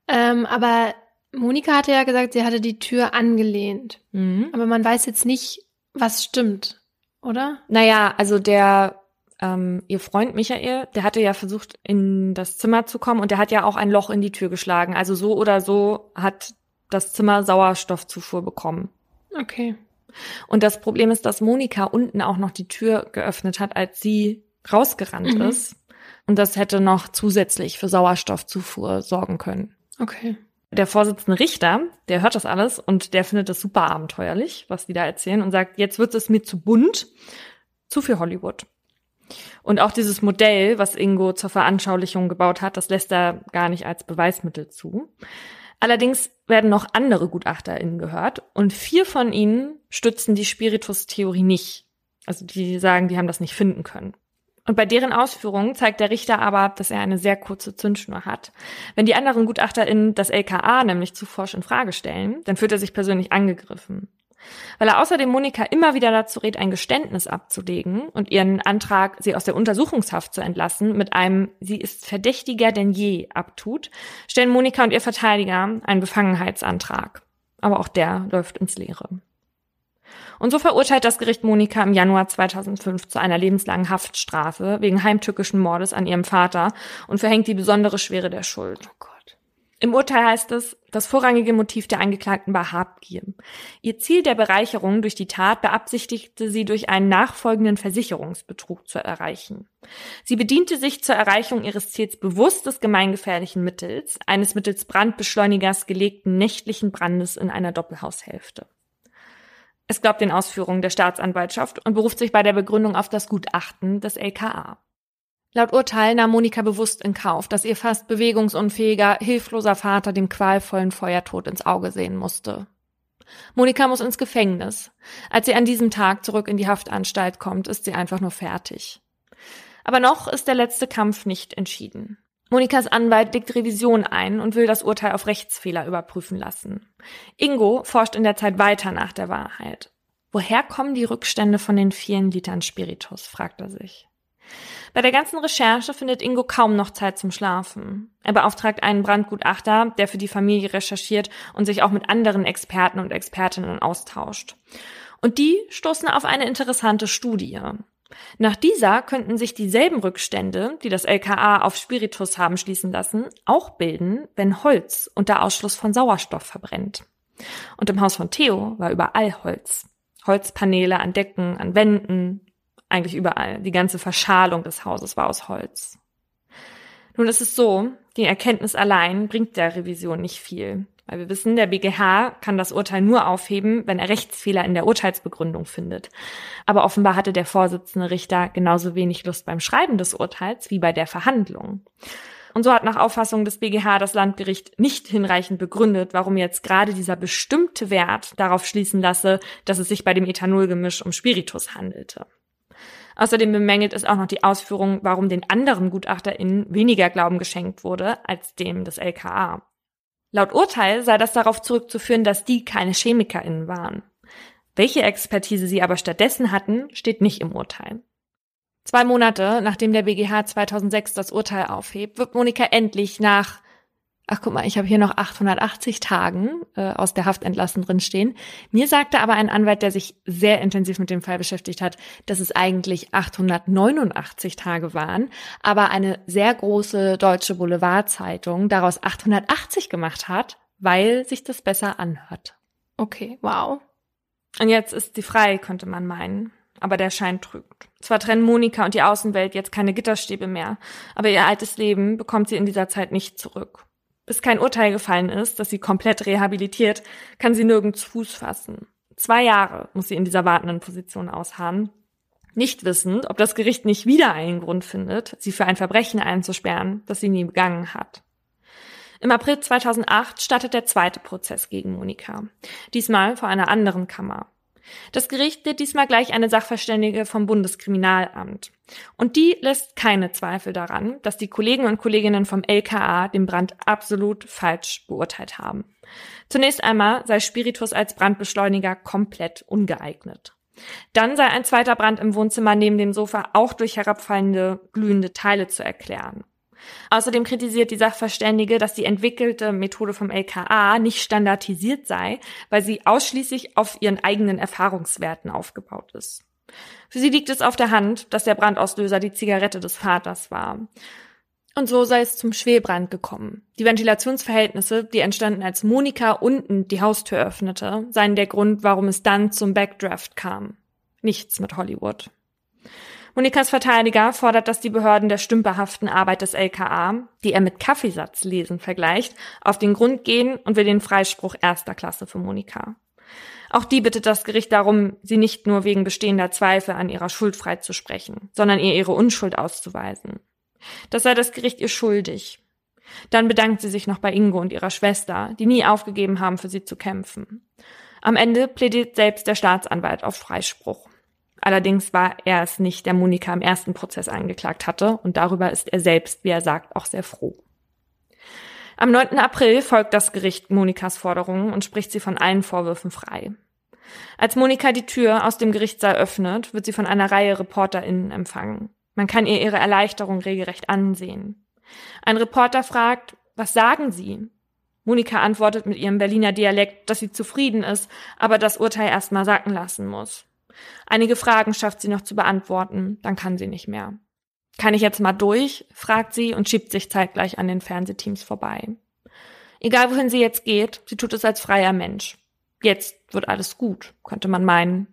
Ähm, aber Monika hatte ja gesagt, sie hatte die Tür angelehnt. Mhm. Aber man weiß jetzt nicht, was stimmt oder? Naja, also der, ähm, ihr Freund Michael, der hatte ja versucht, in das Zimmer zu kommen und der hat ja auch ein Loch in die Tür geschlagen. Also so oder so hat das Zimmer Sauerstoffzufuhr bekommen. Okay. Und das Problem ist, dass Monika unten auch noch die Tür geöffnet hat, als sie rausgerannt mhm. ist. Und das hätte noch zusätzlich für Sauerstoffzufuhr sorgen können. Okay. Der Vorsitzende Richter, der hört das alles und der findet es super abenteuerlich, was die da erzählen und sagt, jetzt wird es mir zu bunt, zu viel Hollywood. Und auch dieses Modell, was Ingo zur Veranschaulichung gebaut hat, das lässt er gar nicht als Beweismittel zu. Allerdings werden noch andere GutachterInnen gehört und vier von ihnen stützen die Spiritus-Theorie nicht. Also die sagen, die haben das nicht finden können. Und bei deren Ausführungen zeigt der Richter aber, dass er eine sehr kurze Zündschnur hat. Wenn die anderen GutachterInnen das LKA nämlich zu forsch in Frage stellen, dann fühlt er sich persönlich angegriffen. Weil er außerdem Monika immer wieder dazu rät, ein Geständnis abzulegen und ihren Antrag, sie aus der Untersuchungshaft zu entlassen, mit einem Sie ist verdächtiger denn je abtut, stellen Monika und ihr Verteidiger einen Befangenheitsantrag. Aber auch der läuft ins Leere. Und so verurteilt das Gericht Monika im Januar 2005 zu einer lebenslangen Haftstrafe wegen heimtückischen Mordes an ihrem Vater und verhängt die besondere Schwere der Schuld. Oh Gott. Im Urteil heißt es, das vorrangige Motiv der Angeklagten war Habgier. Ihr Ziel der Bereicherung durch die Tat beabsichtigte sie durch einen nachfolgenden Versicherungsbetrug zu erreichen. Sie bediente sich zur Erreichung ihres Ziels bewusst des gemeingefährlichen Mittels, eines mittels Brandbeschleunigers gelegten nächtlichen Brandes in einer Doppelhaushälfte. Es glaubt den Ausführungen der Staatsanwaltschaft und beruft sich bei der Begründung auf das Gutachten des LKA. Laut Urteil nahm Monika bewusst in Kauf, dass ihr fast bewegungsunfähiger, hilfloser Vater dem qualvollen Feuertod ins Auge sehen musste. Monika muss ins Gefängnis. Als sie an diesem Tag zurück in die Haftanstalt kommt, ist sie einfach nur fertig. Aber noch ist der letzte Kampf nicht entschieden. Monikas Anwalt legt Revision ein und will das Urteil auf Rechtsfehler überprüfen lassen. Ingo forscht in der Zeit weiter nach der Wahrheit. Woher kommen die Rückstände von den vielen Litern Spiritus, fragt er sich. Bei der ganzen Recherche findet Ingo kaum noch Zeit zum Schlafen. Er beauftragt einen Brandgutachter, der für die Familie recherchiert und sich auch mit anderen Experten und Expertinnen austauscht. Und die stoßen auf eine interessante Studie. Nach dieser könnten sich dieselben Rückstände, die das LKA auf Spiritus haben schließen lassen, auch bilden, wenn Holz unter Ausschluss von Sauerstoff verbrennt. Und im Haus von Theo war überall Holz. Holzpaneele an Decken, an Wänden, eigentlich überall. Die ganze Verschalung des Hauses war aus Holz. Nun ist es so, die Erkenntnis allein bringt der Revision nicht viel. Weil wir wissen, der BGH kann das Urteil nur aufheben, wenn er Rechtsfehler in der Urteilsbegründung findet. Aber offenbar hatte der Vorsitzende Richter genauso wenig Lust beim Schreiben des Urteils wie bei der Verhandlung. Und so hat nach Auffassung des BGH das Landgericht nicht hinreichend begründet, warum jetzt gerade dieser bestimmte Wert darauf schließen lasse, dass es sich bei dem Ethanolgemisch um Spiritus handelte. Außerdem bemängelt es auch noch die Ausführung, warum den anderen GutachterInnen weniger Glauben geschenkt wurde als dem des LKA. Laut Urteil sei das darauf zurückzuführen, dass die keine ChemikerInnen waren. Welche Expertise sie aber stattdessen hatten, steht nicht im Urteil. Zwei Monate nachdem der BGH 2006 das Urteil aufhebt, wird Monika endlich nach ach guck mal, ich habe hier noch 880 Tagen äh, aus der Haft entlassen drin stehen. Mir sagte aber ein Anwalt, der sich sehr intensiv mit dem Fall beschäftigt hat, dass es eigentlich 889 Tage waren, aber eine sehr große deutsche Boulevardzeitung daraus 880 gemacht hat, weil sich das besser anhört. Okay, wow. Und jetzt ist sie frei, könnte man meinen. Aber der Schein trügt. Zwar trennen Monika und die Außenwelt jetzt keine Gitterstäbe mehr, aber ihr altes Leben bekommt sie in dieser Zeit nicht zurück. Bis kein Urteil gefallen ist, dass sie komplett rehabilitiert, kann sie nirgends Fuß fassen. Zwei Jahre muss sie in dieser wartenden Position ausharren, nicht wissend, ob das Gericht nicht wieder einen Grund findet, sie für ein Verbrechen einzusperren, das sie nie begangen hat. Im April 2008 startet der zweite Prozess gegen Monika. Diesmal vor einer anderen Kammer. Das Gericht lädt diesmal gleich eine Sachverständige vom Bundeskriminalamt. Und die lässt keine Zweifel daran, dass die Kollegen und Kolleginnen vom LKA den Brand absolut falsch beurteilt haben. Zunächst einmal sei Spiritus als Brandbeschleuniger komplett ungeeignet. Dann sei ein zweiter Brand im Wohnzimmer neben dem Sofa auch durch herabfallende, glühende Teile zu erklären. Außerdem kritisiert die Sachverständige, dass die entwickelte Methode vom LKA nicht standardisiert sei, weil sie ausschließlich auf ihren eigenen Erfahrungswerten aufgebaut ist. Für sie liegt es auf der Hand, dass der Brandauslöser die Zigarette des Vaters war. Und so sei es zum Schwelbrand gekommen. Die Ventilationsverhältnisse, die entstanden, als Monika unten die Haustür öffnete, seien der Grund, warum es dann zum Backdraft kam. Nichts mit Hollywood. Monikas Verteidiger fordert, dass die Behörden der stümperhaften Arbeit des LKA, die er mit Kaffeesatzlesen vergleicht, auf den Grund gehen und will den Freispruch erster Klasse für Monika. Auch die bittet das Gericht darum, sie nicht nur wegen bestehender Zweifel an ihrer Schuld freizusprechen, sondern ihr ihre Unschuld auszuweisen. Das sei das Gericht ihr schuldig. Dann bedankt sie sich noch bei Ingo und ihrer Schwester, die nie aufgegeben haben, für sie zu kämpfen. Am Ende plädiert selbst der Staatsanwalt auf Freispruch. Allerdings war er es nicht, der Monika im ersten Prozess angeklagt hatte, und darüber ist er selbst, wie er sagt, auch sehr froh. Am 9. April folgt das Gericht Monikas Forderungen und spricht sie von allen Vorwürfen frei. Als Monika die Tür aus dem Gerichtssaal öffnet, wird sie von einer Reihe ReporterInnen empfangen. Man kann ihr ihre Erleichterung regelrecht ansehen. Ein Reporter fragt, was sagen Sie? Monika antwortet mit ihrem Berliner Dialekt, dass sie zufrieden ist, aber das Urteil erstmal sacken lassen muss. Einige Fragen schafft sie noch zu beantworten, dann kann sie nicht mehr. Kann ich jetzt mal durch? fragt sie und schiebt sich zeitgleich an den Fernsehteams vorbei. Egal wohin sie jetzt geht, sie tut es als freier Mensch. Jetzt wird alles gut, könnte man meinen.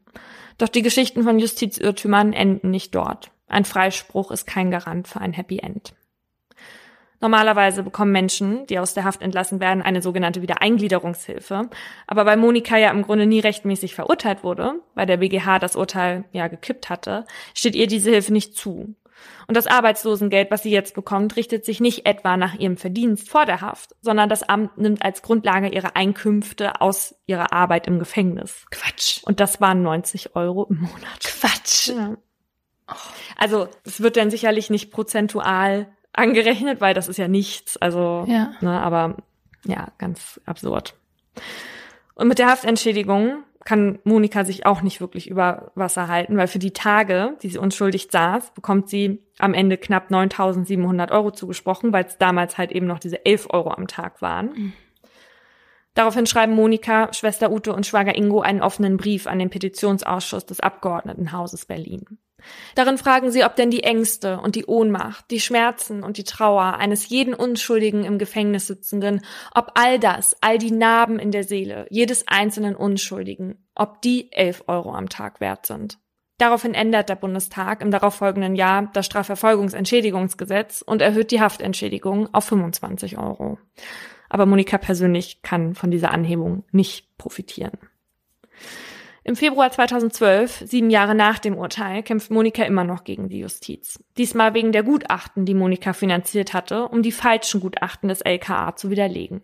Doch die Geschichten von Justizirrtümern enden nicht dort. Ein Freispruch ist kein Garant für ein Happy End. Normalerweise bekommen Menschen, die aus der Haft entlassen werden, eine sogenannte Wiedereingliederungshilfe. Aber weil Monika ja im Grunde nie rechtmäßig verurteilt wurde, weil der BGH das Urteil ja gekippt hatte, steht ihr diese Hilfe nicht zu. Und das Arbeitslosengeld, was sie jetzt bekommt, richtet sich nicht etwa nach ihrem Verdienst vor der Haft, sondern das Amt nimmt als Grundlage ihre Einkünfte aus ihrer Arbeit im Gefängnis. Quatsch. Und das waren 90 Euro im Monat. Quatsch. Ja. Also es wird dann sicherlich nicht prozentual angerechnet, weil das ist ja nichts. Also, Ja. ne, aber ja, ganz absurd. Und mit der Haftentschädigung kann Monika sich auch nicht wirklich über Wasser halten, weil für die Tage, die sie unschuldig saß, bekommt sie am Ende knapp 9.700 Euro zugesprochen, weil es damals halt eben noch diese 11 Euro am Tag waren. Daraufhin schreiben Monika, Schwester Ute und Schwager Ingo einen offenen Brief an den Petitionsausschuss des Abgeordnetenhauses Berlin. Darin fragen sie, ob denn die Ängste und die Ohnmacht, die Schmerzen und die Trauer eines jeden Unschuldigen im Gefängnis sitzenden, ob all das, all die Narben in der Seele jedes einzelnen Unschuldigen, ob die 11 Euro am Tag wert sind. Daraufhin ändert der Bundestag im darauffolgenden Jahr das Strafverfolgungsentschädigungsgesetz und erhöht die Haftentschädigung auf 25 Euro. Aber Monika persönlich kann von dieser Anhebung nicht profitieren. Im Februar 2012, sieben Jahre nach dem Urteil, kämpft Monika immer noch gegen die Justiz. Diesmal wegen der Gutachten, die Monika finanziert hatte, um die falschen Gutachten des LKA zu widerlegen.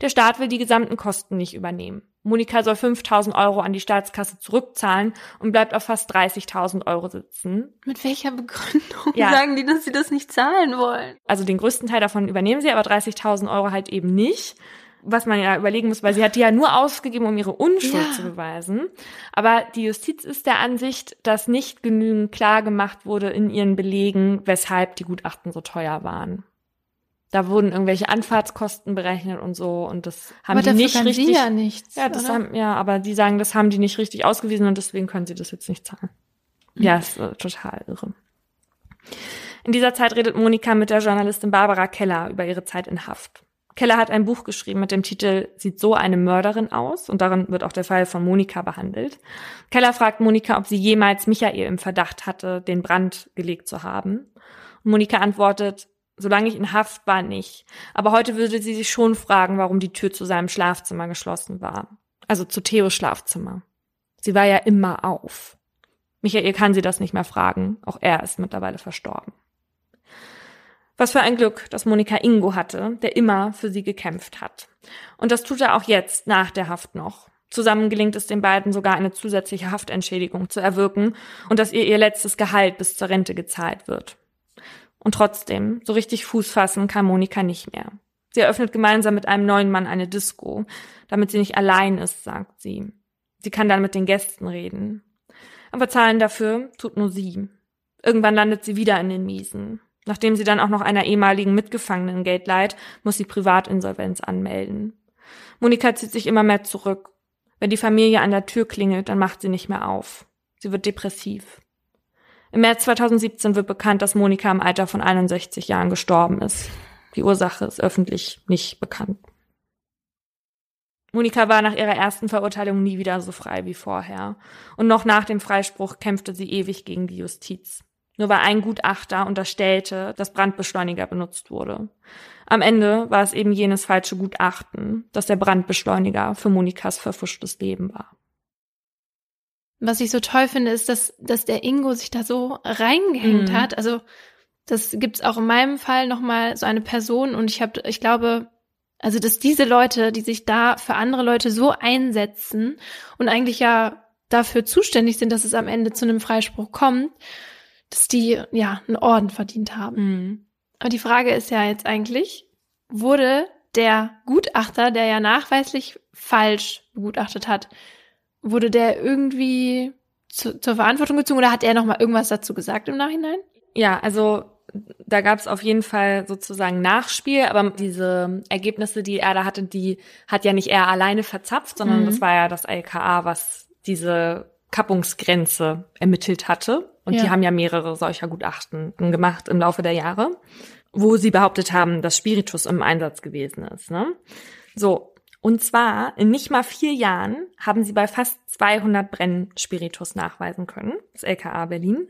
Der Staat will die gesamten Kosten nicht übernehmen. Monika soll 5000 Euro an die Staatskasse zurückzahlen und bleibt auf fast 30.000 Euro sitzen. Mit welcher Begründung Ja. sagen die, dass sie das nicht zahlen wollen? Also den größten Teil davon übernehmen sie, aber 30.000 Euro halt eben nicht. Was man ja überlegen muss, weil sie hat die ja nur ausgegeben, um ihre Unschuld Ja. zu beweisen. Aber die Justiz ist der Ansicht, dass nicht genügend klar gemacht wurde in ihren Belegen, weshalb die Gutachten so teuer waren. Da wurden irgendwelche Anfahrtskosten berechnet und so und das haben Aber die nicht richtig. sie ja nichts. ja, das oder? haben, ja, aber die sagen, das haben die nicht richtig ausgewiesen und deswegen können sie das jetzt nicht zahlen. Ja, ist äh, total irre. In dieser Zeit redet Monika mit der Journalistin Barbara Keller über ihre Zeit in Haft. Keller hat ein Buch geschrieben mit dem Titel Sieht so eine Mörderin aus? Und darin wird auch der Fall von Monika behandelt. Keller fragt Monika, ob sie jemals Michael im Verdacht hatte, den Brand gelegt zu haben. Monika antwortet, solange ich in Haft war, nicht. Aber heute würde sie sich schon fragen, warum die Tür zu seinem Schlafzimmer geschlossen war. Also zu Theos Schlafzimmer. Sie war ja immer auf. Michael kann sie das nicht mehr fragen. Auch er ist mittlerweile verstorben. Was für ein Glück, dass Monika Ingo hatte, der immer für sie gekämpft hat. Und das tut er auch jetzt nach der Haft noch. Zusammen gelingt es den beiden sogar eine zusätzliche Haftentschädigung zu erwirken und dass ihr ihr letztes Gehalt bis zur Rente gezahlt wird. Und trotzdem, so richtig Fuß fassen kann Monika nicht mehr. Sie eröffnet gemeinsam mit einem neuen Mann eine Disco, damit sie nicht allein ist, sagt sie. Sie kann dann mit den Gästen reden. Aber zahlen dafür tut nur sie. Irgendwann landet sie wieder in den Miesen. Nachdem sie dann auch noch einer ehemaligen Mitgefangenen Geld leiht, muss sie Privatinsolvenz anmelden. Monika zieht sich immer mehr zurück. Wenn die Familie an der Tür klingelt, dann macht sie nicht mehr auf. Sie wird depressiv. Im März 2017 wird bekannt, dass Monika im Alter von 61 Jahren gestorben ist. Die Ursache ist öffentlich nicht bekannt. Monika war nach ihrer ersten Verurteilung nie wieder so frei wie vorher. Und noch nach dem Freispruch kämpfte sie ewig gegen die Justiz. Nur weil ein Gutachter unterstellte, dass Brandbeschleuniger benutzt wurde. Am Ende war es eben jenes falsche Gutachten, dass der Brandbeschleuniger für Monikas verfuschtes Leben war. Was ich so toll finde, ist, dass, dass der Ingo sich da so reingehängt Mhm. hat. Also das gibt's auch in meinem Fall nochmal so eine Person und ich habe, ich glaube, also dass diese Leute, die sich da für andere Leute so einsetzen und eigentlich ja dafür zuständig sind, dass es am Ende zu einem Freispruch kommt, dass die ja einen Orden verdient haben. Mhm. Aber die Frage ist ja jetzt eigentlich, wurde der Gutachter, der ja nachweislich falsch begutachtet hat, wurde der irgendwie zu, zur Verantwortung gezogen oder hat er noch mal irgendwas dazu gesagt im Nachhinein? Ja, also da gab es auf jeden Fall sozusagen Nachspiel, aber diese Ergebnisse, die er da hatte, die hat ja nicht er alleine verzapft, sondern Mhm. das war ja das LKA, was diese Kappungsgrenze ermittelt hatte. Und Ja. die haben ja mehrere solcher Gutachten gemacht im Laufe der Jahre, wo sie behauptet haben, dass Spiritus im Einsatz gewesen ist. Ne? So. Und zwar in nicht mal vier Jahren haben sie bei fast 200 Brennen Spiritus nachweisen können, das LKA Berlin.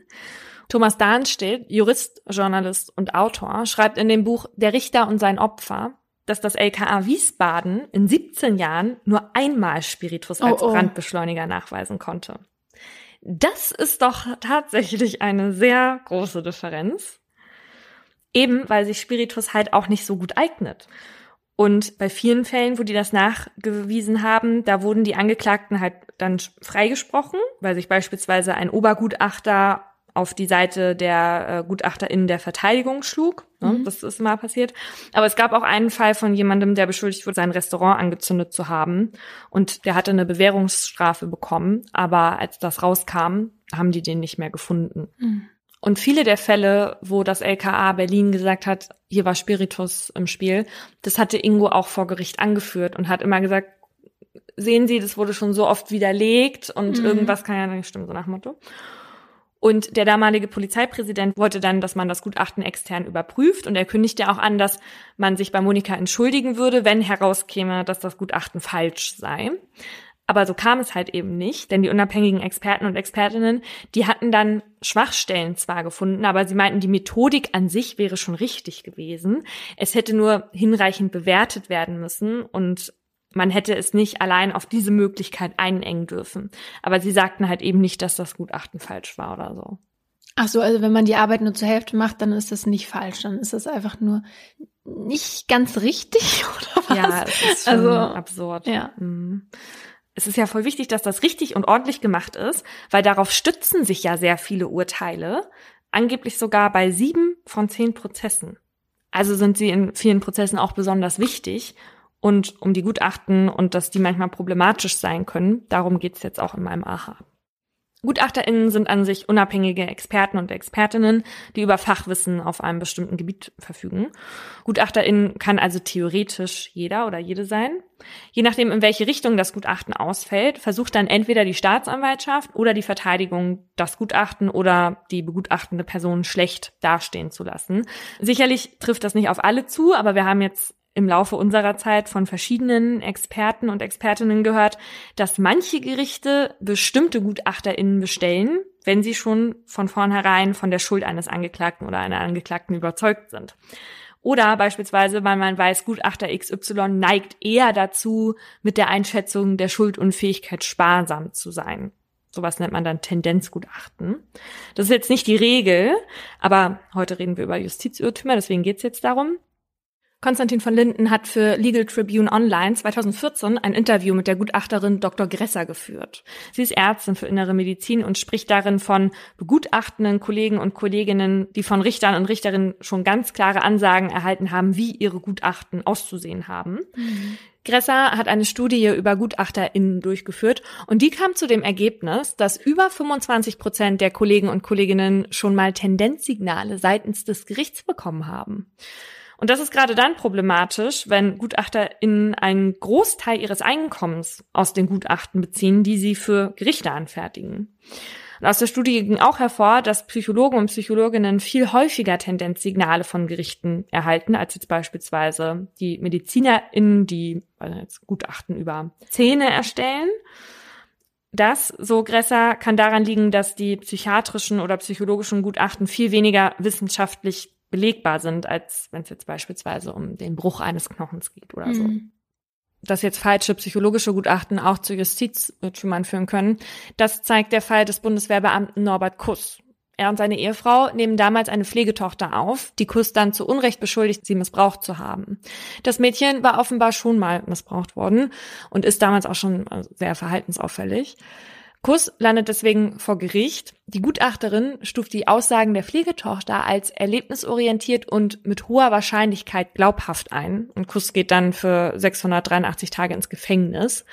Thomas Dahnstedt, Jurist, Journalist und Autor, schreibt in dem Buch Der Richter und sein Opfer, dass das LKA Wiesbaden in 17 Jahren nur einmal Spiritus als oh, oh. Brandbeschleuniger nachweisen konnte. Das ist doch tatsächlich eine sehr große Differenz. Eben weil sich Spiritus halt auch nicht so gut eignet. Und bei vielen Fällen, wo die das nachgewiesen haben, da wurden die Angeklagten halt dann freigesprochen, weil sich beispielsweise ein Obergutachter auf die Seite der äh, GutachterInnen der Verteidigung schlug. Ne? Mhm. Das ist mal passiert. Aber es gab auch einen Fall von jemandem, der beschuldigt wurde, sein Restaurant angezündet zu haben. Und der hatte eine Bewährungsstrafe bekommen. Aber als das rauskam, haben die den nicht mehr gefunden. Mhm. Und viele der Fälle, wo das LKA Berlin gesagt hat, hier war Spiritus im Spiel, das hatte Ingo auch vor Gericht angeführt und hat immer gesagt, sehen Sie, das wurde schon so oft widerlegt und mhm. irgendwas kann ja nicht stimmen, so nach Motto. Und der damalige Polizeipräsident wollte dann, dass man das Gutachten extern überprüft und er kündigte auch an, dass man sich bei Monika entschuldigen würde, wenn herauskäme, dass das Gutachten falsch sei. Aber so kam es halt eben nicht, denn die unabhängigen Experten und Expertinnen, die hatten dann Schwachstellen zwar gefunden, aber sie meinten, die Methodik an sich wäre schon richtig gewesen. Es hätte nur hinreichend bewertet werden müssen und man hätte es nicht allein auf diese Möglichkeit einengen dürfen. Aber sie sagten halt eben nicht, dass das Gutachten falsch war oder so. Ach so, also wenn man die Arbeit nur zur Hälfte macht, dann ist das nicht falsch, dann ist das einfach nur nicht ganz richtig oder was? Ja, es ist schon also, absurd. Ja. Mhm es ist ja voll wichtig, dass das richtig und ordentlich gemacht ist, weil darauf stützen sich ja sehr viele Urteile, angeblich sogar bei sieben von zehn Prozessen. Also sind sie in vielen Prozessen auch besonders wichtig und um die Gutachten und dass die manchmal problematisch sein können, darum geht's jetzt auch in meinem Aha. GutachterInnen sind an sich unabhängige Experten und Expertinnen, die über Fachwissen auf einem bestimmten Gebiet verfügen. GutachterInnen kann also theoretisch jeder oder jede sein. Je nachdem, in welche Richtung das Gutachten ausfällt, versucht dann entweder die Staatsanwaltschaft oder die Verteidigung, das Gutachten oder die begutachtende Person schlecht dastehen zu lassen. Sicherlich trifft das nicht auf alle zu, aber wir haben jetzt im Laufe unserer Zeit von verschiedenen Experten und Expertinnen gehört, dass manche Gerichte bestimmte GutachterInnen bestellen, wenn sie schon von vornherein von der Schuld eines Angeklagten oder einer Angeklagten überzeugt sind. Oder beispielsweise, weil man weiß, Gutachter XY neigt eher dazu, mit der Einschätzung der Schuldunfähigkeit sparsam zu sein. Sowas nennt man dann Tendenzgutachten. Das ist jetzt nicht die Regel, aber heute reden wir über Justizirrtümer, deswegen geht's jetzt darum. Konstantin von Linden hat für Legal Tribune Online 2014 ein Interview mit der Gutachterin Dr. Gresser geführt. Sie ist Ärztin für innere Medizin und spricht darin von begutachtenden Kollegen und Kolleginnen, die von Richtern und Richterinnen schon ganz klare Ansagen erhalten haben, wie ihre Gutachten auszusehen haben. Mhm. Gresser hat eine Studie über GutachterInnen durchgeführt und die kam zu dem Ergebnis, dass über 25 Prozent der Kollegen und Kolleginnen schon mal Tendenzsignale seitens des Gerichts bekommen haben. Und das ist gerade dann problematisch, wenn GutachterInnen einen Großteil ihres Einkommens aus den Gutachten beziehen, die sie für Gerichte anfertigen. Und aus der Studie ging auch hervor, dass Psychologen und Psychologinnen viel häufiger Tendenzsignale von Gerichten erhalten, als jetzt beispielsweise die MedizinerInnen, die also jetzt Gutachten über Zähne erstellen. Das, so Gresser, kann daran liegen, dass die psychiatrischen oder psychologischen Gutachten viel weniger wissenschaftlich belegbar sind, als wenn es jetzt beispielsweise um den Bruch eines Knochens geht oder so. Mhm. Dass jetzt falsche psychologische Gutachten auch zu Justizirrtümern führen können, das zeigt der Fall des Bundeswehrbeamten Norbert Kuss. Er und seine Ehefrau nehmen damals eine Pflegetochter auf, die Kuss dann zu Unrecht beschuldigt, sie missbraucht zu haben. Das Mädchen war offenbar schon mal missbraucht worden und ist damals auch schon sehr verhaltensauffällig. Kuss landet deswegen vor Gericht. Die Gutachterin stuft die Aussagen der Pflegetochter als erlebnisorientiert und mit hoher Wahrscheinlichkeit glaubhaft ein. Und Kuss geht dann für 683 Tage ins Gefängnis.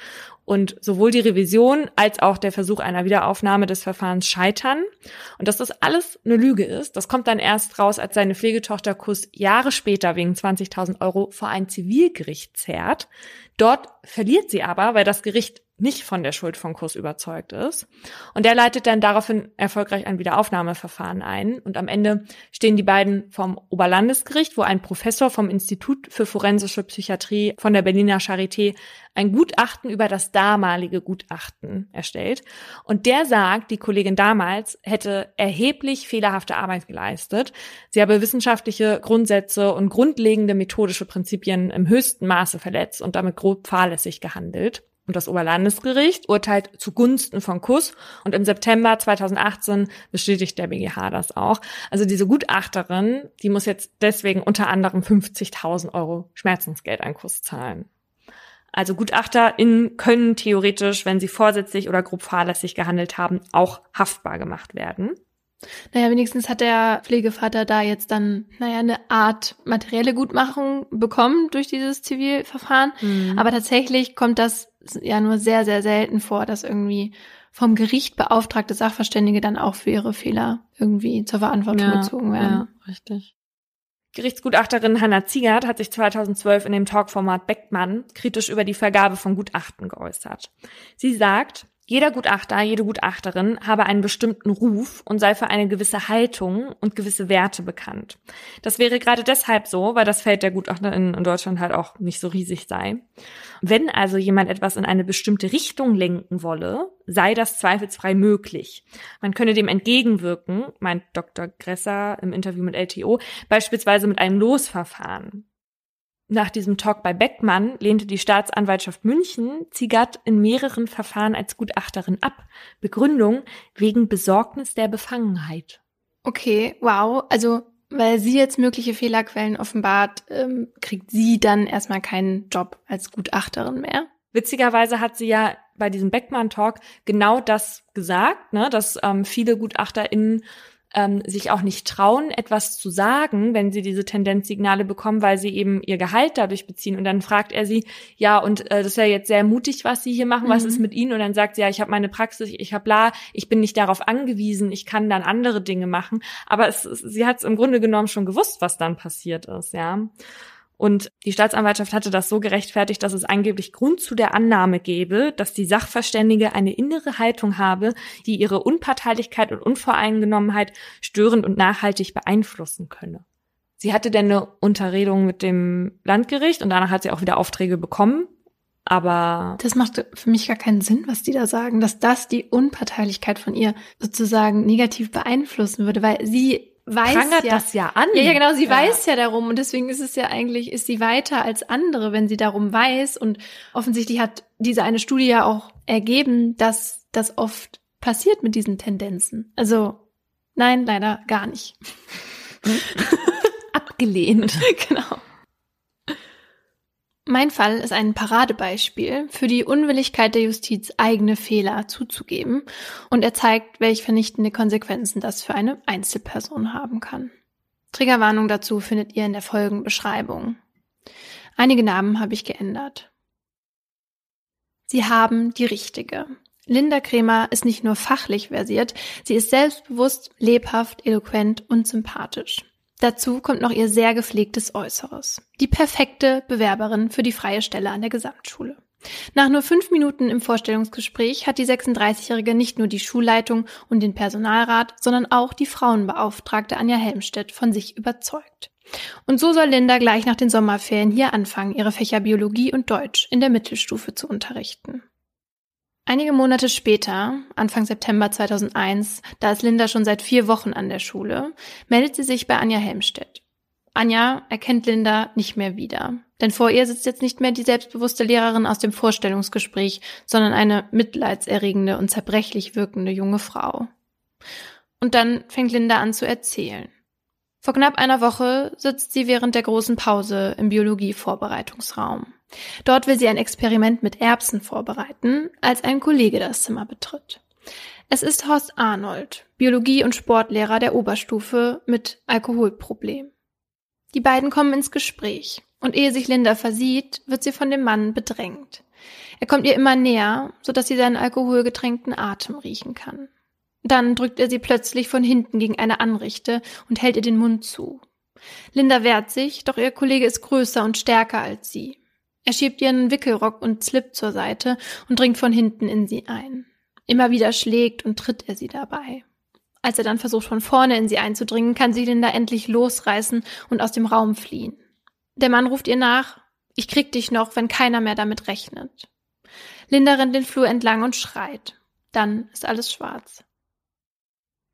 Und sowohl die Revision als auch der Versuch einer Wiederaufnahme des Verfahrens scheitern. Und dass das alles eine Lüge ist, das kommt dann erst raus, als seine Pflegetochter Kuss Jahre später wegen 20.000 Euro vor ein Zivilgericht zerrt. Dort verliert sie aber, weil das Gericht nicht von der Schuld von Kuss überzeugt ist. Und der leitet dann daraufhin erfolgreich ein Wiederaufnahmeverfahren ein. Und am Ende stehen die beiden vom Oberlandesgericht, wo ein Professor vom Institut für forensische Psychiatrie von der Berliner Charité ein Gutachten über das damalige Gutachten erstellt. Und der sagt, die Kollegin damals hätte erheblich fehlerhafte Arbeit geleistet. Sie habe wissenschaftliche Grundsätze und grundlegende methodische Prinzipien im höchsten Maße verletzt und damit grob fahrlässig gehandelt. Und das Oberlandesgericht urteilt zugunsten von Kuss und im September 2018 bestätigt der BGH das auch. Also diese Gutachterin, die muss jetzt deswegen unter anderem 50.000 Euro Schmerzensgeld an Kuss zahlen. Also GutachterInnen können theoretisch, wenn sie vorsätzlich oder grob fahrlässig gehandelt haben, auch haftbar gemacht werden. Naja, wenigstens hat der Pflegevater da jetzt dann, naja, eine Art materielle Gutmachung bekommen durch dieses Zivilverfahren. Mhm. Aber tatsächlich kommt das ja nur sehr, sehr selten vor, dass irgendwie vom Gericht beauftragte Sachverständige dann auch für ihre Fehler irgendwie zur Verantwortung ja, gezogen werden. Ja, richtig. Gerichtsgutachterin Hanna Ziegert hat sich 2012 in dem Talkformat Beckmann kritisch über die Vergabe von Gutachten geäußert. Sie sagt, jeder Gutachter, jede Gutachterin habe einen bestimmten Ruf und sei für eine gewisse Haltung und gewisse Werte bekannt. Das wäre gerade deshalb so, weil das Feld der Gutachterin in Deutschland halt auch nicht so riesig sei. Wenn also jemand etwas in eine bestimmte Richtung lenken wolle, sei das zweifelsfrei möglich. Man könne dem entgegenwirken, meint Dr. Gresser im Interview mit LTO, beispielsweise mit einem Losverfahren. Nach diesem Talk bei Beckmann lehnte die Staatsanwaltschaft München Ziegert in mehreren Verfahren als Gutachterin ab. Begründung wegen Besorgnis der Befangenheit. Okay, wow. Also, weil sie jetzt mögliche Fehlerquellen offenbart, ähm, kriegt sie dann erstmal keinen Job als Gutachterin mehr. Witzigerweise hat sie ja bei diesem Beckmann-Talk genau das gesagt, ne, dass ähm, viele GutachterInnen ähm, sich auch nicht trauen, etwas zu sagen, wenn sie diese Tendenzsignale bekommen, weil sie eben ihr Gehalt dadurch beziehen. Und dann fragt er sie, ja, und äh, das ist ja jetzt sehr mutig, was Sie hier machen, was mhm. ist mit Ihnen? Und dann sagt sie, ja, ich habe meine Praxis, ich habe bla, ich bin nicht darauf angewiesen, ich kann dann andere Dinge machen. Aber es, sie hat es im Grunde genommen schon gewusst, was dann passiert ist, ja. Und die Staatsanwaltschaft hatte das so gerechtfertigt, dass es angeblich Grund zu der Annahme gäbe, dass die Sachverständige eine innere Haltung habe, die ihre Unparteilichkeit und Unvoreingenommenheit störend und nachhaltig beeinflussen könne. Sie hatte dann eine Unterredung mit dem Landgericht und danach hat sie auch wieder Aufträge bekommen. Aber das macht für mich gar keinen Sinn, was die da sagen, dass das die Unparteilichkeit von ihr sozusagen negativ beeinflussen würde, weil sie weiß prangert ja, das ja an. Ja, ja, genau, sie ja. weiß ja darum und deswegen ist es ja eigentlich, ist sie weiter als andere, wenn sie darum weiß und offensichtlich hat diese eine Studie ja auch ergeben, dass das oft passiert mit diesen Tendenzen. Also, nein, leider gar nicht. Abgelehnt. genau. Mein Fall ist ein Paradebeispiel für die Unwilligkeit der Justiz, eigene Fehler zuzugeben und er zeigt, welche vernichtende Konsequenzen das für eine Einzelperson haben kann. Triggerwarnung dazu findet ihr in der Folgenbeschreibung. Einige Namen habe ich geändert. Sie haben die richtige. Linda Kremer ist nicht nur fachlich versiert, sie ist selbstbewusst, lebhaft, eloquent und sympathisch. Dazu kommt noch ihr sehr gepflegtes Äußeres. Die perfekte Bewerberin für die freie Stelle an der Gesamtschule. Nach nur fünf Minuten im Vorstellungsgespräch hat die 36-Jährige nicht nur die Schulleitung und den Personalrat, sondern auch die Frauenbeauftragte Anja Helmstedt von sich überzeugt. Und so soll Linda gleich nach den Sommerferien hier anfangen, ihre Fächer Biologie und Deutsch in der Mittelstufe zu unterrichten. Einige Monate später, Anfang September 2001, da ist Linda schon seit vier Wochen an der Schule, meldet sie sich bei Anja Helmstedt. Anja erkennt Linda nicht mehr wieder. Denn vor ihr sitzt jetzt nicht mehr die selbstbewusste Lehrerin aus dem Vorstellungsgespräch, sondern eine mitleidserregende und zerbrechlich wirkende junge Frau. Und dann fängt Linda an zu erzählen. Vor knapp einer Woche sitzt sie während der großen Pause im Biologie-Vorbereitungsraum. Dort will sie ein Experiment mit Erbsen vorbereiten, als ein Kollege das Zimmer betritt. Es ist Horst Arnold, Biologie- und Sportlehrer der Oberstufe mit Alkoholproblem. Die beiden kommen ins Gespräch und ehe sich Linda versieht, wird sie von dem Mann bedrängt. Er kommt ihr immer näher, so dass sie seinen alkoholgetränkten Atem riechen kann. Dann drückt er sie plötzlich von hinten gegen eine Anrichte und hält ihr den Mund zu. Linda wehrt sich, doch ihr Kollege ist größer und stärker als sie. Er schiebt ihren Wickelrock und Slip zur Seite und dringt von hinten in sie ein. Immer wieder schlägt und tritt er sie dabei. Als er dann versucht, von vorne in sie einzudringen, kann sie Linda endlich losreißen und aus dem Raum fliehen. Der Mann ruft ihr nach, ich krieg dich noch, wenn keiner mehr damit rechnet. Linda rennt den Flur entlang und schreit. Dann ist alles schwarz.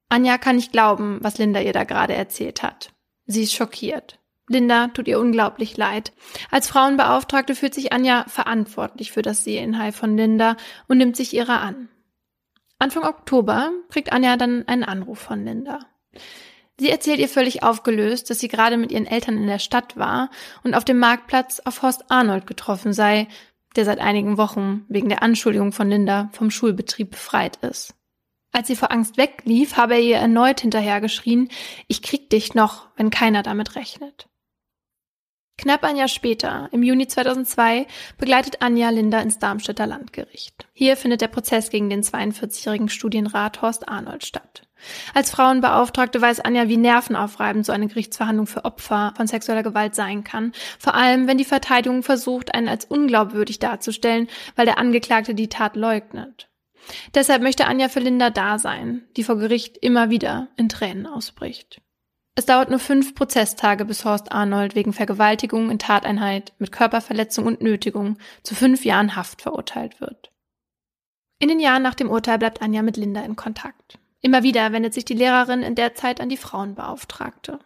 Anja kann nicht glauben, was Linda ihr da gerade erzählt hat. Sie ist schockiert. Linda tut ihr unglaublich leid. Als Frauenbeauftragte fühlt sich Anja verantwortlich für das Seelenheil von Linda und nimmt sich ihrer an. Anfang Oktober kriegt Anja dann einen Anruf von Linda. Sie erzählt ihr völlig aufgelöst, dass sie gerade mit ihren Eltern in der Stadt war und auf dem Marktplatz auf Horst Arnold getroffen sei, der seit einigen Wochen wegen der Anschuldigung von Linda vom Schulbetrieb befreit ist. Als sie vor Angst weglief, habe er ihr erneut hinterhergeschrien, ich krieg dich noch, wenn keiner damit rechnet. Knapp ein Jahr später, im Juni 2002, begleitet Anja Linda ins Darmstädter Landgericht. Hier findet der Prozess gegen den 42-jährigen Studienrat Horst Arnold statt. Als Frauenbeauftragte weiß Anja, wie nervenaufreibend so eine Gerichtsverhandlung für Opfer von sexueller Gewalt sein kann. Vor allem, wenn die Verteidigung versucht, einen als unglaubwürdig darzustellen, weil der Angeklagte die Tat leugnet. Deshalb möchte Anja für Linda da sein, die vor Gericht immer wieder in Tränen ausbricht. Es dauert nur fünf Prozesstage, bis Horst Arnold wegen Vergewaltigung in Tateinheit mit Körperverletzung und Nötigung zu fünf Jahren Haft verurteilt wird. In den Jahren nach dem Urteil bleibt Anja mit Linda in Kontakt. Immer wieder wendet sich die Lehrerin in der Zeit an die Frauenbeauftragte.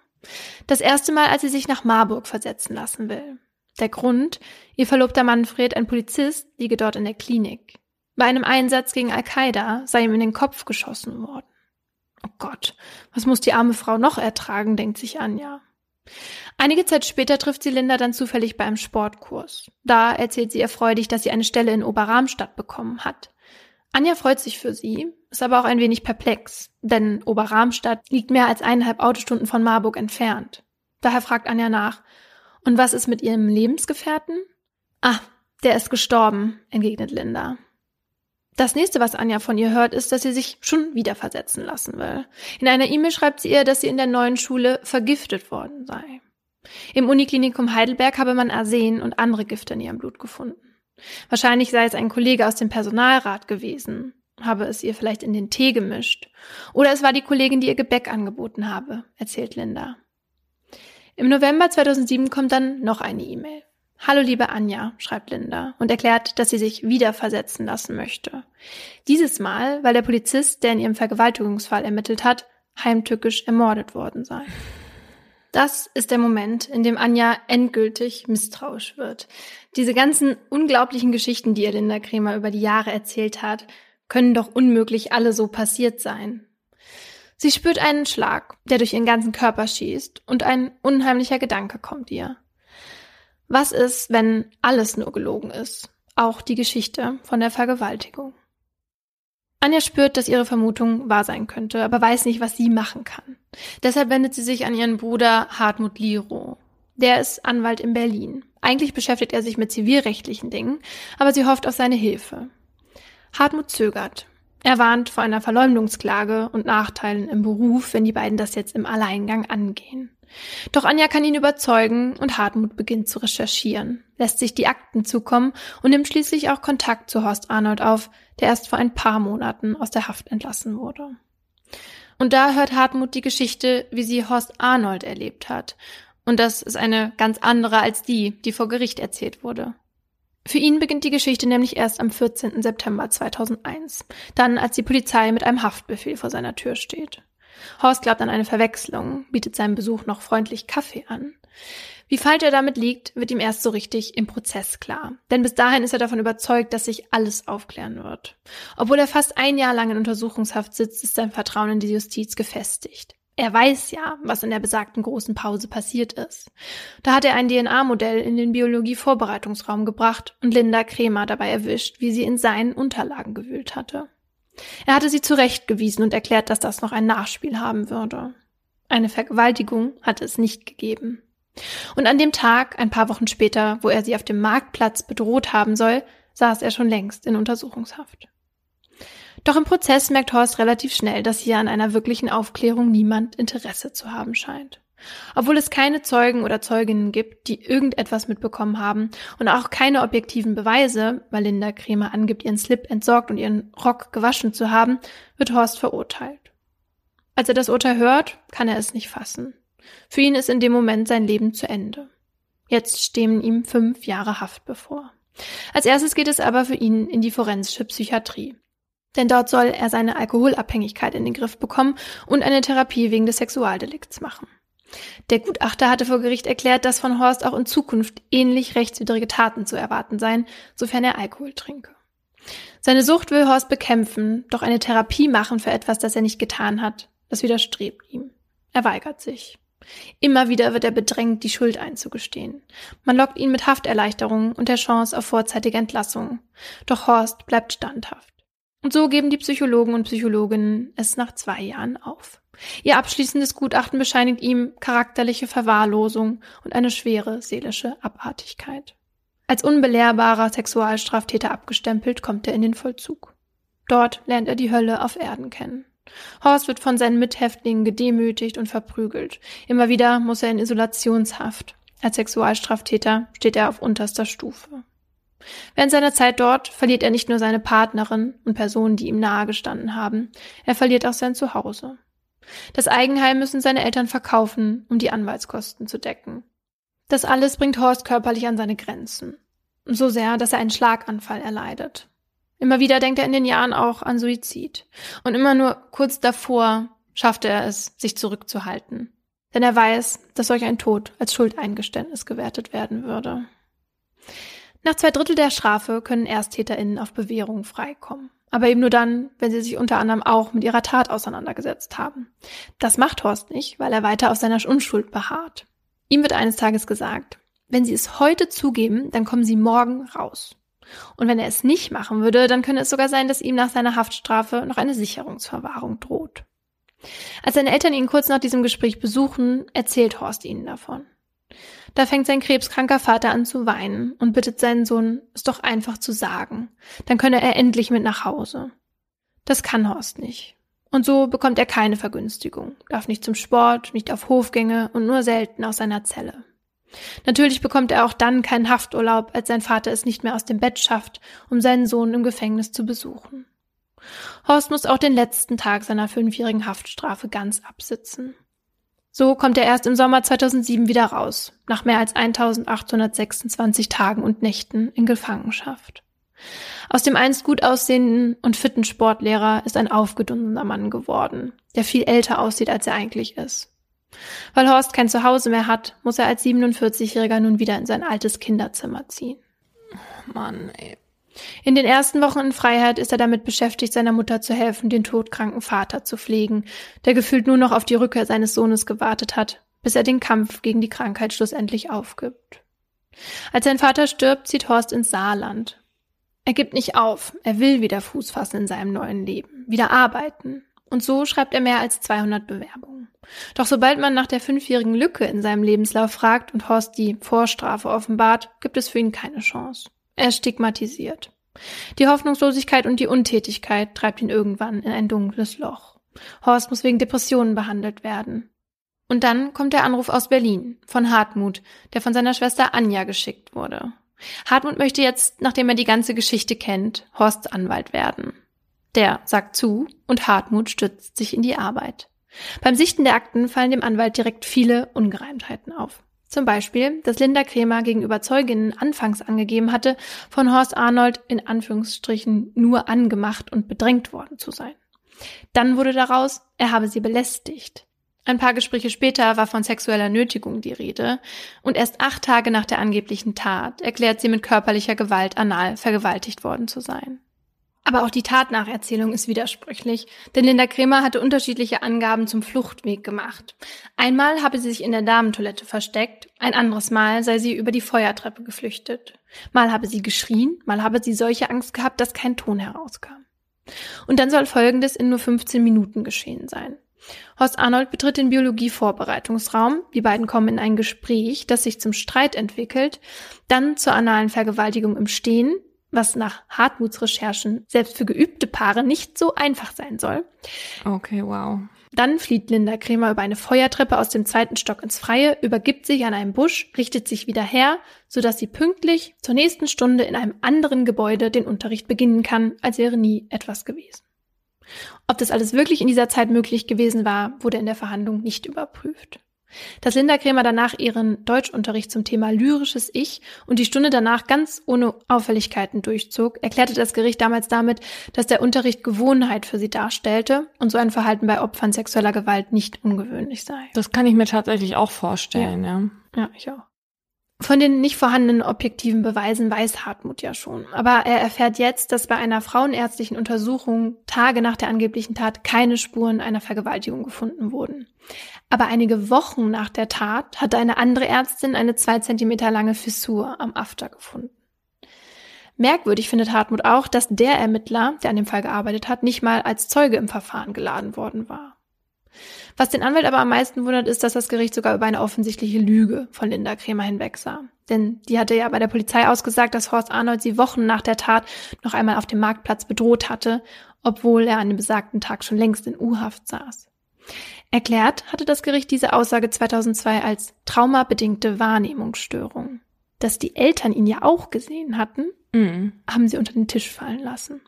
Das erste Mal, als sie sich nach Marburg versetzen lassen will. Der Grund, ihr verlobter Manfred, ein Polizist, liege dort in der Klinik. Bei einem Einsatz gegen Al-Qaida sei ihm in den Kopf geschossen worden. Oh Gott, was muss die arme Frau noch ertragen, denkt sich Anja. Einige Zeit später trifft sie Linda dann zufällig bei einem Sportkurs. Da erzählt sie ihr freudig, dass sie eine Stelle in Oberramstadt bekommen hat. Anja freut sich für sie, ist aber auch ein wenig perplex, denn Oberramstadt liegt mehr als eineinhalb Autostunden von Marburg entfernt. Daher fragt Anja nach, und was ist mit ihrem Lebensgefährten? Ah, der ist gestorben, entgegnet Linda. Das nächste, was Anja von ihr hört, ist, dass sie sich schon wieder versetzen lassen will. In einer E-Mail schreibt sie ihr, dass sie in der neuen Schule vergiftet worden sei. Im Uniklinikum Heidelberg habe man Arsen und andere Gifte in ihrem Blut gefunden. Wahrscheinlich sei es ein Kollege aus dem Personalrat gewesen, habe es ihr vielleicht in den Tee gemischt. Oder es war die Kollegin, die ihr Gebäck angeboten habe, erzählt Linda. Im November 2007 kommt dann noch eine E-Mail. Hallo liebe Anja, schreibt Linda und erklärt, dass sie sich wieder versetzen lassen möchte. Dieses Mal, weil der Polizist, der in ihrem Vergewaltigungsfall ermittelt hat, heimtückisch ermordet worden sei. Das ist der Moment, in dem Anja endgültig misstrauisch wird. Diese ganzen unglaublichen Geschichten, die ihr Linda Kremer über die Jahre erzählt hat, können doch unmöglich alle so passiert sein. Sie spürt einen Schlag, der durch ihren ganzen Körper schießt, und ein unheimlicher Gedanke kommt ihr. Was ist, wenn alles nur gelogen ist? Auch die Geschichte von der Vergewaltigung. Anja spürt, dass ihre Vermutung wahr sein könnte, aber weiß nicht, was sie machen kann. Deshalb wendet sie sich an ihren Bruder Hartmut Liro. Der ist Anwalt in Berlin. Eigentlich beschäftigt er sich mit zivilrechtlichen Dingen, aber sie hofft auf seine Hilfe. Hartmut zögert. Er warnt vor einer Verleumdungsklage und Nachteilen im Beruf, wenn die beiden das jetzt im Alleingang angehen. Doch Anja kann ihn überzeugen und Hartmut beginnt zu recherchieren, lässt sich die Akten zukommen und nimmt schließlich auch Kontakt zu Horst Arnold auf, der erst vor ein paar Monaten aus der Haft entlassen wurde. Und da hört Hartmut die Geschichte, wie sie Horst Arnold erlebt hat. Und das ist eine ganz andere als die, die vor Gericht erzählt wurde. Für ihn beginnt die Geschichte nämlich erst am 14. September 2001, dann als die Polizei mit einem Haftbefehl vor seiner Tür steht. Horst glaubt an eine Verwechslung, bietet seinem Besuch noch freundlich Kaffee an. Wie falsch er damit liegt, wird ihm erst so richtig im Prozess klar. Denn bis dahin ist er davon überzeugt, dass sich alles aufklären wird. Obwohl er fast ein Jahr lang in Untersuchungshaft sitzt, ist sein Vertrauen in die Justiz gefestigt. Er weiß ja, was in der besagten großen Pause passiert ist. Da hat er ein DNA-Modell in den Biologie-Vorbereitungsraum gebracht und Linda Kremer dabei erwischt, wie sie in seinen Unterlagen gewühlt hatte. Er hatte sie zurechtgewiesen und erklärt, dass das noch ein Nachspiel haben würde. Eine Vergewaltigung hatte es nicht gegeben. Und an dem Tag, ein paar Wochen später, wo er sie auf dem Marktplatz bedroht haben soll, saß er schon längst in Untersuchungshaft. Doch im Prozess merkt Horst relativ schnell, dass hier an einer wirklichen Aufklärung niemand Interesse zu haben scheint. Obwohl es keine Zeugen oder Zeuginnen gibt, die irgendetwas mitbekommen haben und auch keine objektiven Beweise, weil Linda Kremer angibt, ihren Slip entsorgt und ihren Rock gewaschen zu haben, wird Horst verurteilt. Als er das Urteil hört, kann er es nicht fassen. Für ihn ist in dem Moment sein Leben zu Ende. Jetzt stehen ihm fünf Jahre Haft bevor. Als erstes geht es aber für ihn in die forensische Psychiatrie. Denn dort soll er seine Alkoholabhängigkeit in den Griff bekommen und eine Therapie wegen des Sexualdelikts machen. Der Gutachter hatte vor Gericht erklärt, dass von Horst auch in Zukunft ähnlich rechtswidrige Taten zu erwarten seien, sofern er Alkohol trinke. Seine Sucht will Horst bekämpfen, doch eine Therapie machen für etwas, das er nicht getan hat, das widerstrebt ihm. Er weigert sich. Immer wieder wird er bedrängt, die Schuld einzugestehen. Man lockt ihn mit Hafterleichterung und der Chance auf vorzeitige Entlassung. Doch Horst bleibt standhaft. Und so geben die Psychologen und Psychologinnen es nach zwei Jahren auf. Ihr abschließendes Gutachten bescheinigt ihm charakterliche Verwahrlosung und eine schwere seelische Abartigkeit. Als unbelehrbarer Sexualstraftäter abgestempelt kommt er in den Vollzug. Dort lernt er die Hölle auf Erden kennen. Horst wird von seinen Mithäftlingen gedemütigt und verprügelt. Immer wieder muss er in Isolationshaft. Als Sexualstraftäter steht er auf unterster Stufe. Während seiner Zeit dort verliert er nicht nur seine Partnerin und Personen, die ihm nahegestanden haben, er verliert auch sein Zuhause. Das Eigenheim müssen seine Eltern verkaufen, um die Anwaltskosten zu decken. Das alles bringt Horst körperlich an seine Grenzen. So sehr, dass er einen Schlaganfall erleidet. Immer wieder denkt er in den Jahren auch an Suizid. Und immer nur kurz davor schafft er es, sich zurückzuhalten. Denn er weiß, dass solch ein Tod als Schuldeingeständnis gewertet werden würde. Nach zwei Drittel der Strafe können ErsttäterInnen auf Bewährung freikommen. Aber eben nur dann, wenn sie sich unter anderem auch mit ihrer Tat auseinandergesetzt haben. Das macht Horst nicht, weil er weiter auf seiner Unschuld beharrt. Ihm wird eines Tages gesagt, wenn Sie es heute zugeben, dann kommen Sie morgen raus. Und wenn er es nicht machen würde, dann könnte es sogar sein, dass ihm nach seiner Haftstrafe noch eine Sicherungsverwahrung droht. Als seine Eltern ihn kurz nach diesem Gespräch besuchen, erzählt Horst ihnen davon. Da fängt sein krebskranker Vater an zu weinen und bittet seinen Sohn, es doch einfach zu sagen. Dann könne er endlich mit nach Hause. Das kann Horst nicht. Und so bekommt er keine Vergünstigung, darf nicht zum Sport, nicht auf Hofgänge und nur selten aus seiner Zelle. Natürlich bekommt er auch dann keinen Hafturlaub, als sein Vater es nicht mehr aus dem Bett schafft, um seinen Sohn im Gefängnis zu besuchen. Horst muss auch den letzten Tag seiner fünfjährigen Haftstrafe ganz absitzen. So kommt er erst im Sommer 2007 wieder raus, nach mehr als 1826 Tagen und Nächten in Gefangenschaft. Aus dem einst gut aussehenden und fitten Sportlehrer ist ein aufgedunsener Mann geworden, der viel älter aussieht, als er eigentlich ist. Weil Horst kein Zuhause mehr hat, muss er als 47-Jähriger nun wieder in sein altes Kinderzimmer ziehen. Mann, ey. In den ersten Wochen in Freiheit ist er damit beschäftigt, seiner Mutter zu helfen, den todkranken Vater zu pflegen, der gefühlt nur noch auf die Rückkehr seines Sohnes gewartet hat, bis er den Kampf gegen die Krankheit schlussendlich aufgibt. Als sein Vater stirbt, zieht Horst ins Saarland. Er gibt nicht auf, er will wieder Fuß fassen in seinem neuen Leben, wieder arbeiten. Und so schreibt er mehr als 200 Bewerbungen. Doch sobald man nach der fünfjährigen Lücke in seinem Lebenslauf fragt und Horst die Vorstrafe offenbart, gibt es für ihn keine Chance. Er stigmatisiert. Die Hoffnungslosigkeit und die Untätigkeit treibt ihn irgendwann in ein dunkles Loch. Horst muss wegen Depressionen behandelt werden. Und dann kommt der Anruf aus Berlin von Hartmut, der von seiner Schwester Anja geschickt wurde. Hartmut möchte jetzt, nachdem er die ganze Geschichte kennt, Horsts Anwalt werden. Der sagt zu und Hartmut stützt sich in die Arbeit. Beim Sichten der Akten fallen dem Anwalt direkt viele Ungereimtheiten auf. Zum Beispiel, dass Linda Kremer gegenüber Zeuginnen anfangs angegeben hatte, von Horst Arnold in Anführungsstrichen nur angemacht und bedrängt worden zu sein. Dann wurde daraus, er habe sie belästigt. Ein paar Gespräche später war von sexueller Nötigung die Rede und erst acht Tage nach der angeblichen Tat erklärt sie mit körperlicher Gewalt anal vergewaltigt worden zu sein. Aber auch die Tatnacherzählung ist widersprüchlich, denn Linda Kremer hatte unterschiedliche Angaben zum Fluchtweg gemacht. Einmal habe sie sich in der Damentoilette versteckt, ein anderes Mal sei sie über die Feuertreppe geflüchtet. Mal habe sie geschrien, mal habe sie solche Angst gehabt, dass kein Ton herauskam. Und dann soll Folgendes in nur 15 Minuten geschehen sein. Horst Arnold betritt den Biologie-Vorbereitungsraum. Die beiden kommen in ein Gespräch, das sich zum Streit entwickelt, dann zur analen Vergewaltigung im Stehen, was nach Hartmuts Recherchen selbst für geübte Paare nicht so einfach sein soll. Okay, wow. Dann flieht Linda Kremer über eine Feuertreppe aus dem zweiten Stock ins Freie, übergibt sich an einem Busch, richtet sich wieder her, sodass sie pünktlich zur nächsten Stunde in einem anderen Gebäude den Unterricht beginnen kann, als wäre nie etwas gewesen. Ob das alles wirklich in dieser Zeit möglich gewesen war, wurde in der Verhandlung nicht überprüft. Dass Linda Krämer danach ihren Deutschunterricht zum Thema lyrisches Ich und die Stunde danach ganz ohne Auffälligkeiten durchzog, erklärte das Gericht damals damit, dass der Unterricht Gewohnheit für sie darstellte und so ein Verhalten bei Opfern sexueller Gewalt nicht ungewöhnlich sei. Das kann ich mir tatsächlich auch vorstellen, ja. Ja, ja ich auch. Von den nicht vorhandenen objektiven Beweisen weiß Hartmut ja schon. Aber er erfährt jetzt, dass bei einer frauenärztlichen Untersuchung Tage nach der angeblichen Tat keine Spuren einer Vergewaltigung gefunden wurden. Aber einige Wochen nach der Tat hatte eine andere Ärztin eine zwei Zentimeter lange Fissur am After gefunden. Merkwürdig findet Hartmut auch, dass der Ermittler, der an dem Fall gearbeitet hat, nicht mal als Zeuge im Verfahren geladen worden war. Was den Anwalt aber am meisten wundert, ist, dass das Gericht sogar über eine offensichtliche Lüge von Linda Kremer hinwegsah. Denn die hatte ja bei der Polizei ausgesagt, dass Horst Arnold sie Wochen nach der Tat noch einmal auf dem Marktplatz bedroht hatte, obwohl er an dem besagten Tag schon längst in U-Haft saß. Erklärt hatte das Gericht diese Aussage 2002 als traumabedingte Wahrnehmungsstörung. Dass die Eltern ihn ja auch gesehen hatten, mhm. haben sie unter den Tisch fallen lassen.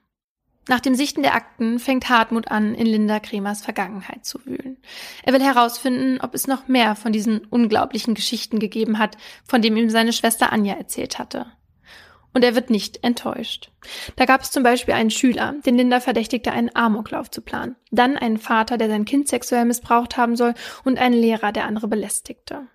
Nach dem Sichten der Akten fängt Hartmut an, in Linda Kremers Vergangenheit zu wühlen. Er will herausfinden, ob es noch mehr von diesen unglaublichen Geschichten gegeben hat, von dem ihm seine Schwester Anja erzählt hatte. Und er wird nicht enttäuscht. Da gab es zum Beispiel einen Schüler, den Linda verdächtigte, einen Amoklauf zu planen. Dann einen Vater, der sein Kind sexuell missbraucht haben soll und einen Lehrer, der andere belästigte.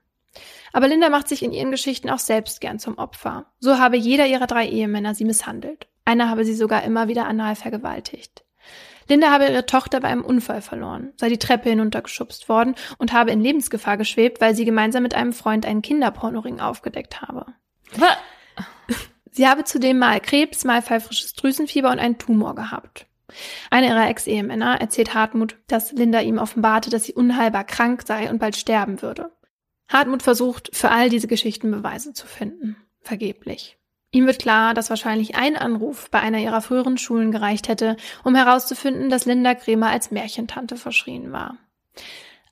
Aber Linda macht sich in ihren Geschichten auch selbst gern zum Opfer. So habe jeder ihrer drei Ehemänner sie misshandelt. Einer habe sie sogar immer wieder anal vergewaltigt. Linda habe ihre Tochter bei einem Unfall verloren, sei die Treppe hinuntergeschubst worden und habe in Lebensgefahr geschwebt, weil sie gemeinsam mit einem Freund einen Kinderpornoring aufgedeckt habe. Was? Sie habe zudem mal Krebs, mal pfeifrisches Drüsenfieber und einen Tumor gehabt. Einer ihrer Ex-Ehemänner erzählt Hartmut, dass Linda ihm offenbarte, dass sie unheilbar krank sei und bald sterben würde. Hartmut versucht, für all diese Geschichten Beweise zu finden. Vergeblich. Ihm wird klar, dass wahrscheinlich ein Anruf bei einer ihrer früheren Schulen gereicht hätte, um herauszufinden, dass Linda Kremer als Märchentante verschrien war.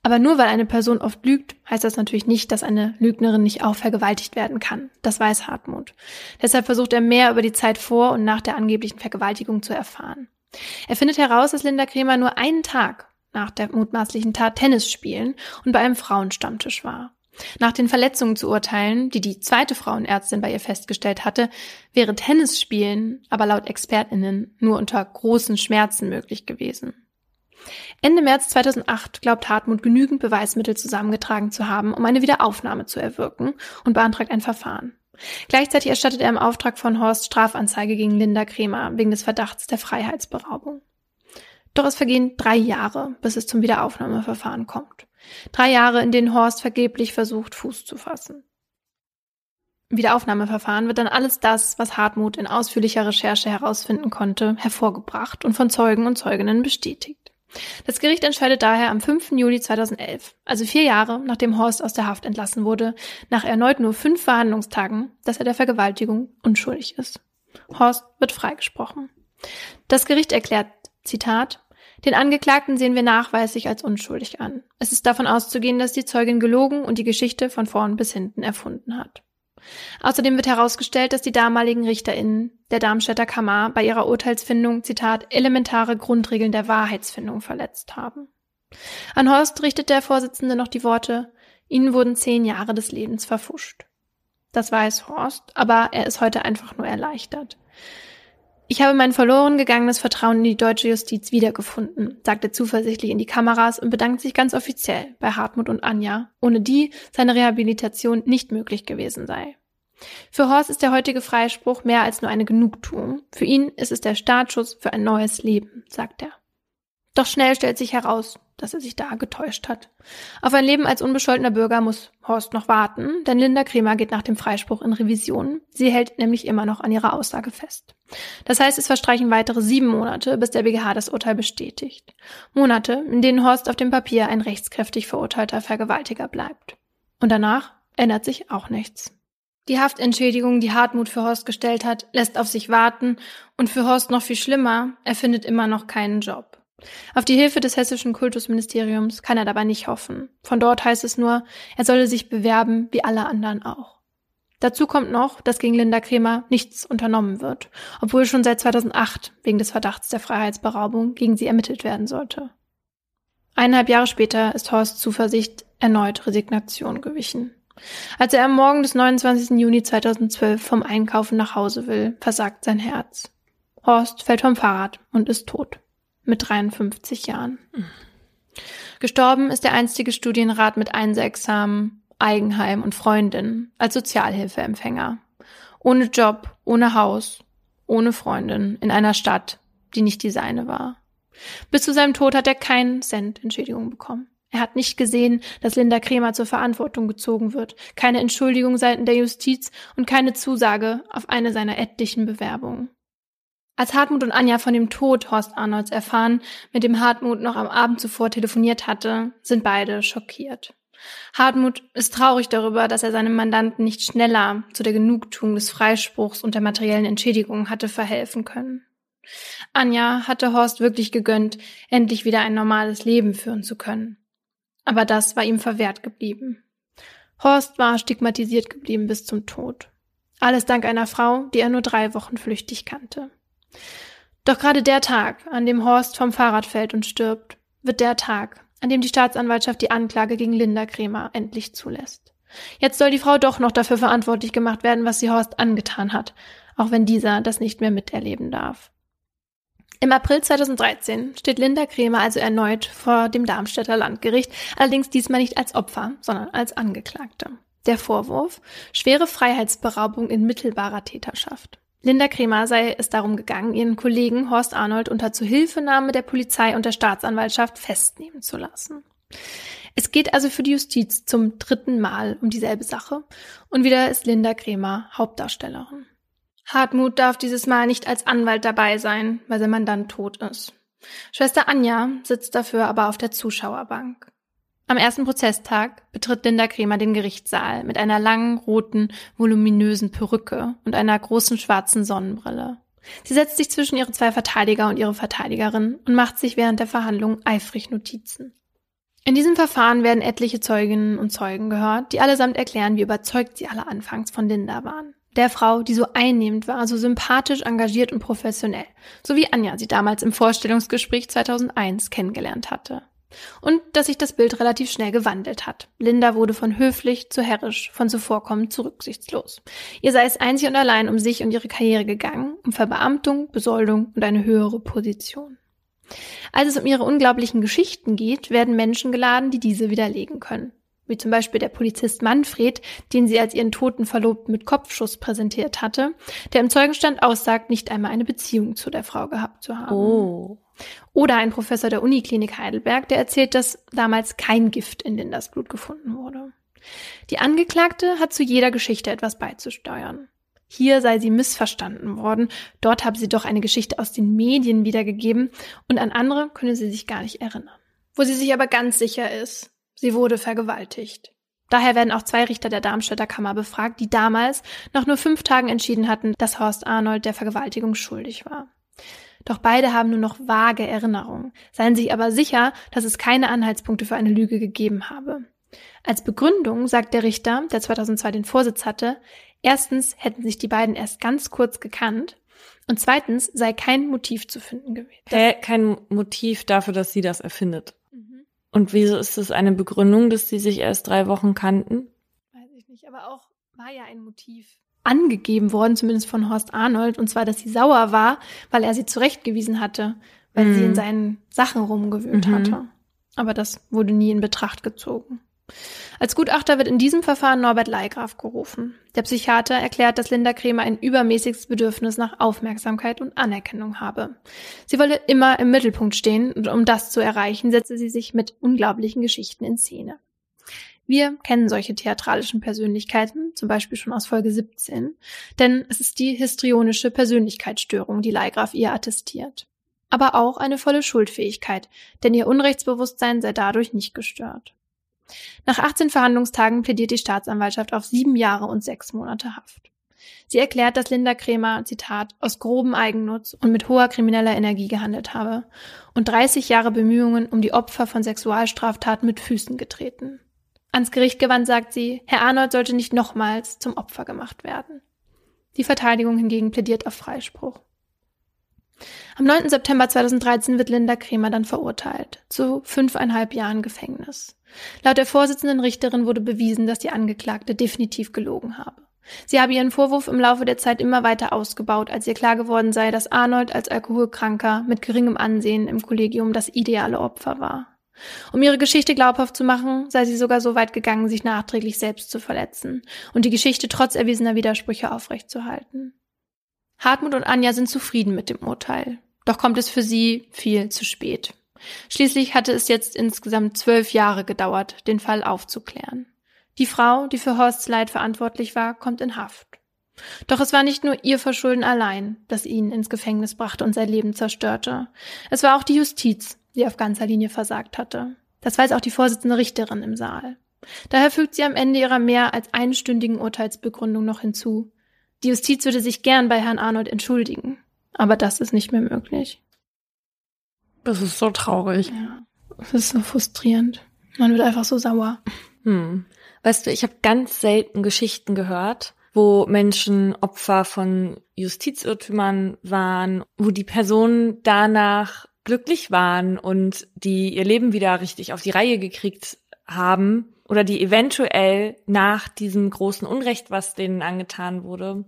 Aber nur weil eine Person oft lügt, heißt das natürlich nicht, dass eine Lügnerin nicht auch vergewaltigt werden kann. Das weiß Hartmut. Deshalb versucht er mehr über die Zeit vor und nach der angeblichen Vergewaltigung zu erfahren. Er findet heraus, dass Linda Kremer nur einen Tag nach der mutmaßlichen Tat Tennis spielen und bei einem Frauenstammtisch war. Nach den Verletzungen zu urteilen, die die zweite Frauenärztin bei ihr festgestellt hatte, wäre Tennisspielen aber laut Expertinnen nur unter großen Schmerzen möglich gewesen. Ende März 2008 glaubt Hartmut genügend Beweismittel zusammengetragen zu haben, um eine Wiederaufnahme zu erwirken und beantragt ein Verfahren. Gleichzeitig erstattet er im Auftrag von Horst Strafanzeige gegen Linda Kremer wegen des Verdachts der Freiheitsberaubung. Doch es vergehen drei Jahre, bis es zum Wiederaufnahmeverfahren kommt. Drei Jahre, in denen Horst vergeblich versucht, Fuß zu fassen. Im Wiederaufnahmeverfahren wird dann alles das, was Hartmut in ausführlicher Recherche herausfinden konnte, hervorgebracht und von Zeugen und Zeuginnen bestätigt. Das Gericht entscheidet daher am 5. Juli 2011, also vier Jahre nachdem Horst aus der Haft entlassen wurde, nach erneut nur fünf Verhandlungstagen, dass er der Vergewaltigung unschuldig ist. Horst wird freigesprochen. Das Gericht erklärt, Zitat, den Angeklagten sehen wir nachweislich als unschuldig an. Es ist davon auszugehen, dass die Zeugin gelogen und die Geschichte von vorn bis hinten erfunden hat. Außerdem wird herausgestellt, dass die damaligen RichterInnen der Darmstädter Kammer bei ihrer Urteilsfindung, Zitat, elementare Grundregeln der Wahrheitsfindung verletzt haben. An Horst richtet der Vorsitzende noch die Worte, ihnen wurden zehn Jahre des Lebens verfuscht. Das weiß Horst, aber er ist heute einfach nur erleichtert. Ich habe mein verloren gegangenes Vertrauen in die deutsche Justiz wiedergefunden, sagt er zuversichtlich in die Kameras und bedankt sich ganz offiziell bei Hartmut und Anja, ohne die seine Rehabilitation nicht möglich gewesen sei. Für Horst ist der heutige Freispruch mehr als nur eine Genugtuung. Für ihn ist es der Startschuss für ein neues Leben, sagt er. Doch schnell stellt sich heraus, dass er sich da getäuscht hat. Auf ein Leben als unbescholtener Bürger muss Horst noch warten, denn Linda Kremer geht nach dem Freispruch in Revision. Sie hält nämlich immer noch an ihrer Aussage fest. Das heißt, es verstreichen weitere sieben Monate, bis der BGH das Urteil bestätigt. Monate, in denen Horst auf dem Papier ein rechtskräftig verurteilter Vergewaltiger bleibt. Und danach ändert sich auch nichts. Die Haftentschädigung, die Hartmut für Horst gestellt hat, lässt auf sich warten und für Horst noch viel schlimmer, er findet immer noch keinen Job. Auf die Hilfe des hessischen Kultusministeriums kann er dabei nicht hoffen. Von dort heißt es nur, er solle sich bewerben, wie alle anderen auch. Dazu kommt noch, dass gegen Linda Kremer nichts unternommen wird, obwohl schon seit 2008 wegen des Verdachts der Freiheitsberaubung gegen sie ermittelt werden sollte. Eineinhalb Jahre später ist Horst Zuversicht erneut Resignation gewichen. Als er am Morgen des 29. Juni 2012 vom Einkaufen nach Hause will, versagt sein Herz. Horst fällt vom Fahrrad und ist tot. Mit 53 Jahren. Gestorben ist der einstige Studienrat mit Einserexamen, Eigenheim und Freundin als Sozialhilfeempfänger. Ohne Job, ohne Haus, ohne Freundin, in einer Stadt, die nicht die seine war. Bis zu seinem Tod hat er keinen Cent Entschädigung bekommen. Er hat nicht gesehen, dass Linda Kremer zur Verantwortung gezogen wird, keine Entschuldigung seitens der Justiz und keine Zusage auf eine seiner etlichen Bewerbungen. Als Hartmut und Anja von dem Tod Horst Arnolds erfahren, mit dem Hartmut noch am Abend zuvor telefoniert hatte, sind beide schockiert. Hartmut ist traurig darüber, dass er seinem Mandanten nicht schneller zu der Genugtuung des Freispruchs und der materiellen Entschädigung hatte verhelfen können. Anja hatte Horst wirklich gegönnt, endlich wieder ein normales Leben führen zu können. Aber das war ihm verwehrt geblieben. Horst war stigmatisiert geblieben bis zum Tod. Alles dank einer Frau, die er nur drei Wochen flüchtig kannte. Doch gerade der Tag, an dem Horst vom Fahrrad fällt und stirbt, wird der Tag, an dem die Staatsanwaltschaft die Anklage gegen Linda Kremer endlich zulässt. Jetzt soll die Frau doch noch dafür verantwortlich gemacht werden, was sie Horst angetan hat, auch wenn dieser das nicht mehr miterleben darf. Im April 2013 steht Linda Kremer also erneut vor dem Darmstädter Landgericht, allerdings diesmal nicht als Opfer, sondern als Angeklagte. Der Vorwurf schwere Freiheitsberaubung in mittelbarer Täterschaft. Linda Kremer sei es darum gegangen, ihren Kollegen Horst Arnold unter Zuhilfenahme der Polizei und der Staatsanwaltschaft festnehmen zu lassen. Es geht also für die Justiz zum dritten Mal um dieselbe Sache und wieder ist Linda Kremer Hauptdarstellerin. Hartmut darf dieses Mal nicht als Anwalt dabei sein, weil sein Mandant tot ist. Schwester Anja sitzt dafür aber auf der Zuschauerbank. Am ersten Prozesstag betritt Linda Kremer den Gerichtssaal mit einer langen, roten, voluminösen Perücke und einer großen schwarzen Sonnenbrille. Sie setzt sich zwischen ihre zwei Verteidiger und ihre Verteidigerin und macht sich während der Verhandlung eifrig Notizen. In diesem Verfahren werden etliche Zeuginnen und Zeugen gehört, die allesamt erklären, wie überzeugt sie alle anfangs von Linda waren. Der Frau, die so einnehmend war, so sympathisch, engagiert und professionell. So wie Anja sie damals im Vorstellungsgespräch 2001 kennengelernt hatte. Und dass sich das Bild relativ schnell gewandelt hat. Linda wurde von höflich zu herrisch, von zuvorkommend zu rücksichtslos. Ihr sei es einzig und allein um sich und ihre Karriere gegangen, um Verbeamtung, Besoldung und eine höhere Position. Als es um ihre unglaublichen Geschichten geht, werden Menschen geladen, die diese widerlegen können. Wie zum Beispiel der Polizist Manfred, den sie als ihren toten Verlobten mit Kopfschuss präsentiert hatte, der im Zeugenstand aussagt, nicht einmal eine Beziehung zu der Frau gehabt zu haben. Oh. Oder ein Professor der Uniklinik Heidelberg, der erzählt, dass damals kein Gift in Lindas Blut gefunden wurde. Die Angeklagte hat zu jeder Geschichte etwas beizusteuern. Hier sei sie missverstanden worden, dort habe sie doch eine Geschichte aus den Medien wiedergegeben und an andere könne sie sich gar nicht erinnern. Wo sie sich aber ganz sicher ist, sie wurde vergewaltigt. Daher werden auch zwei Richter der Darmstädter Kammer befragt, die damals nach nur fünf Tagen entschieden hatten, dass Horst Arnold der Vergewaltigung schuldig war. Doch beide haben nur noch vage Erinnerungen, seien sich aber sicher, dass es keine Anhaltspunkte für eine Lüge gegeben habe. Als Begründung sagt der Richter, der 2002 den Vorsitz hatte, erstens hätten sich die beiden erst ganz kurz gekannt und zweitens sei kein Motiv zu finden gewesen. Hä, kein Motiv dafür, dass sie das erfindet. Mhm. Und wieso ist das eine Begründung, dass sie sich erst drei Wochen kannten? Weiß ich nicht, aber auch war ja ein Motiv angegeben worden, zumindest von Horst Arnold, und zwar, dass sie sauer war, weil er sie zurechtgewiesen hatte, weil mhm. sie in seinen Sachen rumgewühlt mhm. hatte. Aber das wurde nie in Betracht gezogen. Als Gutachter wird in diesem Verfahren Norbert Leigraf gerufen. Der Psychiater erklärt, dass Linda Kremer ein übermäßiges Bedürfnis nach Aufmerksamkeit und Anerkennung habe. Sie wolle immer im Mittelpunkt stehen und um das zu erreichen, setze sie sich mit unglaublichen Geschichten in Szene. Wir kennen solche theatralischen Persönlichkeiten, zum Beispiel schon aus Folge 17, denn es ist die histrionische Persönlichkeitsstörung, die Leigraf ihr attestiert. Aber auch eine volle Schuldfähigkeit, denn ihr Unrechtsbewusstsein sei dadurch nicht gestört. Nach 18 Verhandlungstagen plädiert die Staatsanwaltschaft auf sieben Jahre und sechs Monate Haft. Sie erklärt, dass Linda Kremer, Zitat, aus grobem Eigennutz und mit hoher krimineller Energie gehandelt habe und 30 Jahre Bemühungen um die Opfer von Sexualstraftaten mit Füßen getreten. Ans Gericht gewandt sagt sie, Herr Arnold sollte nicht nochmals zum Opfer gemacht werden. Die Verteidigung hingegen plädiert auf Freispruch. Am 9. September 2013 wird Linda Kremer dann verurteilt zu fünfeinhalb Jahren Gefängnis. Laut der Vorsitzenden Richterin wurde bewiesen, dass die Angeklagte definitiv gelogen habe. Sie habe ihren Vorwurf im Laufe der Zeit immer weiter ausgebaut, als ihr klar geworden sei, dass Arnold als Alkoholkranker mit geringem Ansehen im Kollegium das ideale Opfer war. Um ihre Geschichte glaubhaft zu machen, sei sie sogar so weit gegangen, sich nachträglich selbst zu verletzen und die Geschichte trotz erwiesener Widersprüche aufrechtzuerhalten. Hartmut und Anja sind zufrieden mit dem Urteil. Doch kommt es für sie viel zu spät. Schließlich hatte es jetzt insgesamt zwölf Jahre gedauert, den Fall aufzuklären. Die Frau, die für Horsts Leid verantwortlich war, kommt in Haft. Doch es war nicht nur ihr Verschulden allein, das ihn ins Gefängnis brachte und sein Leben zerstörte. Es war auch die Justiz, die auf ganzer Linie versagt hatte. Das weiß auch die Vorsitzende Richterin im Saal. Daher fügt sie am Ende ihrer mehr als einstündigen Urteilsbegründung noch hinzu. Die Justiz würde sich gern bei Herrn Arnold entschuldigen, aber das ist nicht mehr möglich. Das ist so traurig. Ja, das ist so frustrierend. Man wird einfach so sauer. Hm. Weißt du, ich habe ganz selten Geschichten gehört, wo Menschen Opfer von Justizirrtümern waren, wo die Personen danach glücklich waren und die ihr Leben wieder richtig auf die Reihe gekriegt haben oder die eventuell nach diesem großen Unrecht, was denen angetan wurde,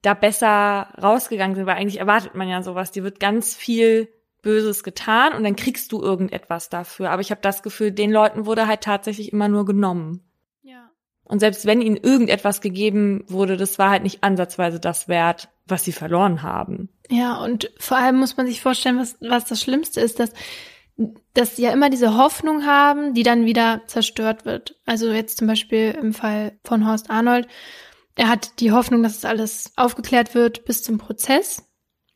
da besser rausgegangen sind, weil eigentlich erwartet man ja sowas. Die wird ganz viel Böses getan und dann kriegst du irgendetwas dafür. Aber ich habe das Gefühl, den Leuten wurde halt tatsächlich immer nur genommen. Ja. Und selbst wenn ihnen irgendetwas gegeben wurde, das war halt nicht ansatzweise das wert, was sie verloren haben. Ja, und vor allem muss man sich vorstellen, was, was das Schlimmste ist, dass, dass sie ja immer diese Hoffnung haben, die dann wieder zerstört wird. Also jetzt zum Beispiel im Fall von Horst Arnold. Er hat die Hoffnung, dass es alles aufgeklärt wird bis zum Prozess.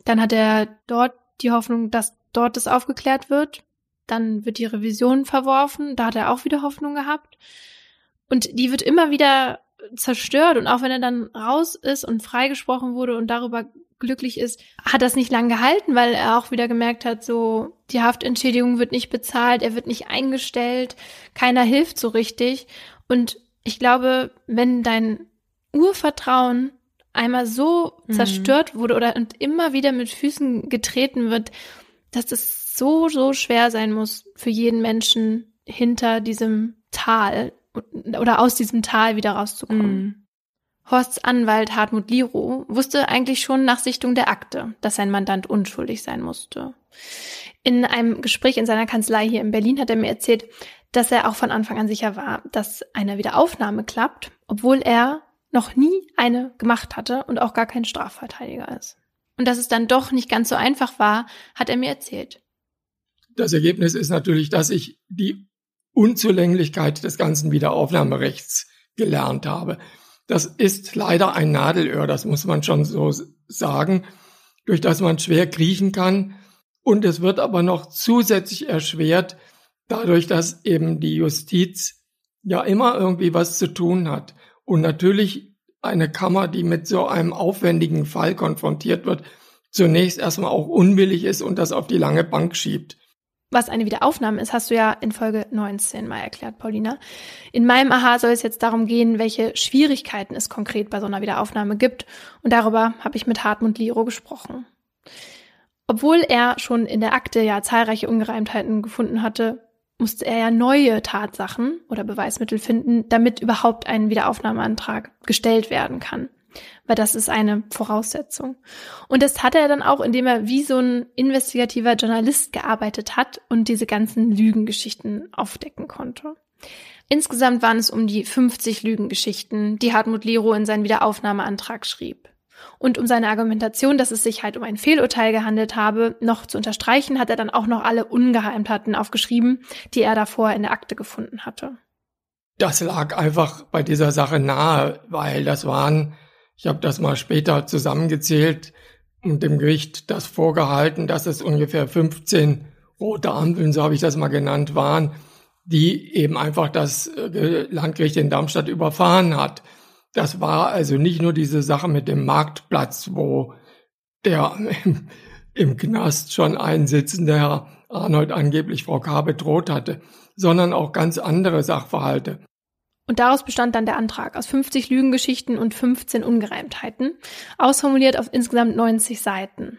Dann hat er dort die Hoffnung, dass dort es aufgeklärt wird. Dann wird die Revision verworfen. Da hat er auch wieder Hoffnung gehabt. Und die wird immer wieder zerstört. Und auch wenn er dann raus ist und freigesprochen wurde und darüber glücklich ist, hat das nicht lang gehalten, weil er auch wieder gemerkt hat, so, die Haftentschädigung wird nicht bezahlt, er wird nicht eingestellt, keiner hilft so richtig. Und ich glaube, wenn dein Urvertrauen einmal so mhm. zerstört wurde oder und immer wieder mit Füßen getreten wird, dass es so, so schwer sein muss für jeden Menschen hinter diesem Tal oder aus diesem Tal wieder rauszukommen. Mhm. Horsts Anwalt Hartmut Liro wusste eigentlich schon nach Sichtung der Akte, dass sein Mandant unschuldig sein musste. In einem Gespräch in seiner Kanzlei hier in Berlin hat er mir erzählt, dass er auch von Anfang an sicher war, dass eine Wiederaufnahme klappt, obwohl er noch nie eine gemacht hatte und auch gar kein Strafverteidiger ist. Und dass es dann doch nicht ganz so einfach war, hat er mir erzählt. Das Ergebnis ist natürlich, dass ich die Unzulänglichkeit des ganzen Wiederaufnahmerechts gelernt habe. Das ist leider ein Nadelöhr, das muss man schon so sagen, durch das man schwer kriechen kann. Und es wird aber noch zusätzlich erschwert, dadurch, dass eben die Justiz ja immer irgendwie was zu tun hat. Und natürlich eine Kammer, die mit so einem aufwendigen Fall konfrontiert wird, zunächst erstmal auch unwillig ist und das auf die lange Bank schiebt. Was eine Wiederaufnahme ist, hast du ja in Folge 19 mal erklärt, Paulina. In meinem Aha soll es jetzt darum gehen, welche Schwierigkeiten es konkret bei so einer Wiederaufnahme gibt. Und darüber habe ich mit Hartmut Liro gesprochen. Obwohl er schon in der Akte ja zahlreiche Ungereimtheiten gefunden hatte, musste er ja neue Tatsachen oder Beweismittel finden, damit überhaupt ein Wiederaufnahmeantrag gestellt werden kann weil das ist eine Voraussetzung. Und das hat er dann auch, indem er wie so ein investigativer Journalist gearbeitet hat und diese ganzen Lügengeschichten aufdecken konnte. Insgesamt waren es um die 50 Lügengeschichten, die Hartmut Lero in seinen Wiederaufnahmeantrag schrieb. Und um seine Argumentation, dass es sich halt um ein Fehlurteil gehandelt habe, noch zu unterstreichen, hat er dann auch noch alle Ungeheimtaten aufgeschrieben, die er davor in der Akte gefunden hatte. Das lag einfach bei dieser Sache nahe, weil das waren ich habe das mal später zusammengezählt und dem Gericht das vorgehalten, dass es ungefähr 15 rote Ampeln, so habe ich das mal genannt, waren, die eben einfach das äh, Landgericht in Darmstadt überfahren hat. Das war also nicht nur diese Sache mit dem Marktplatz, wo der im, im Knast schon einsitzende Herr Arnold angeblich Frau K. bedroht hatte, sondern auch ganz andere Sachverhalte. Und daraus bestand dann der Antrag aus 50 Lügengeschichten und 15 Ungereimtheiten, ausformuliert auf insgesamt 90 Seiten.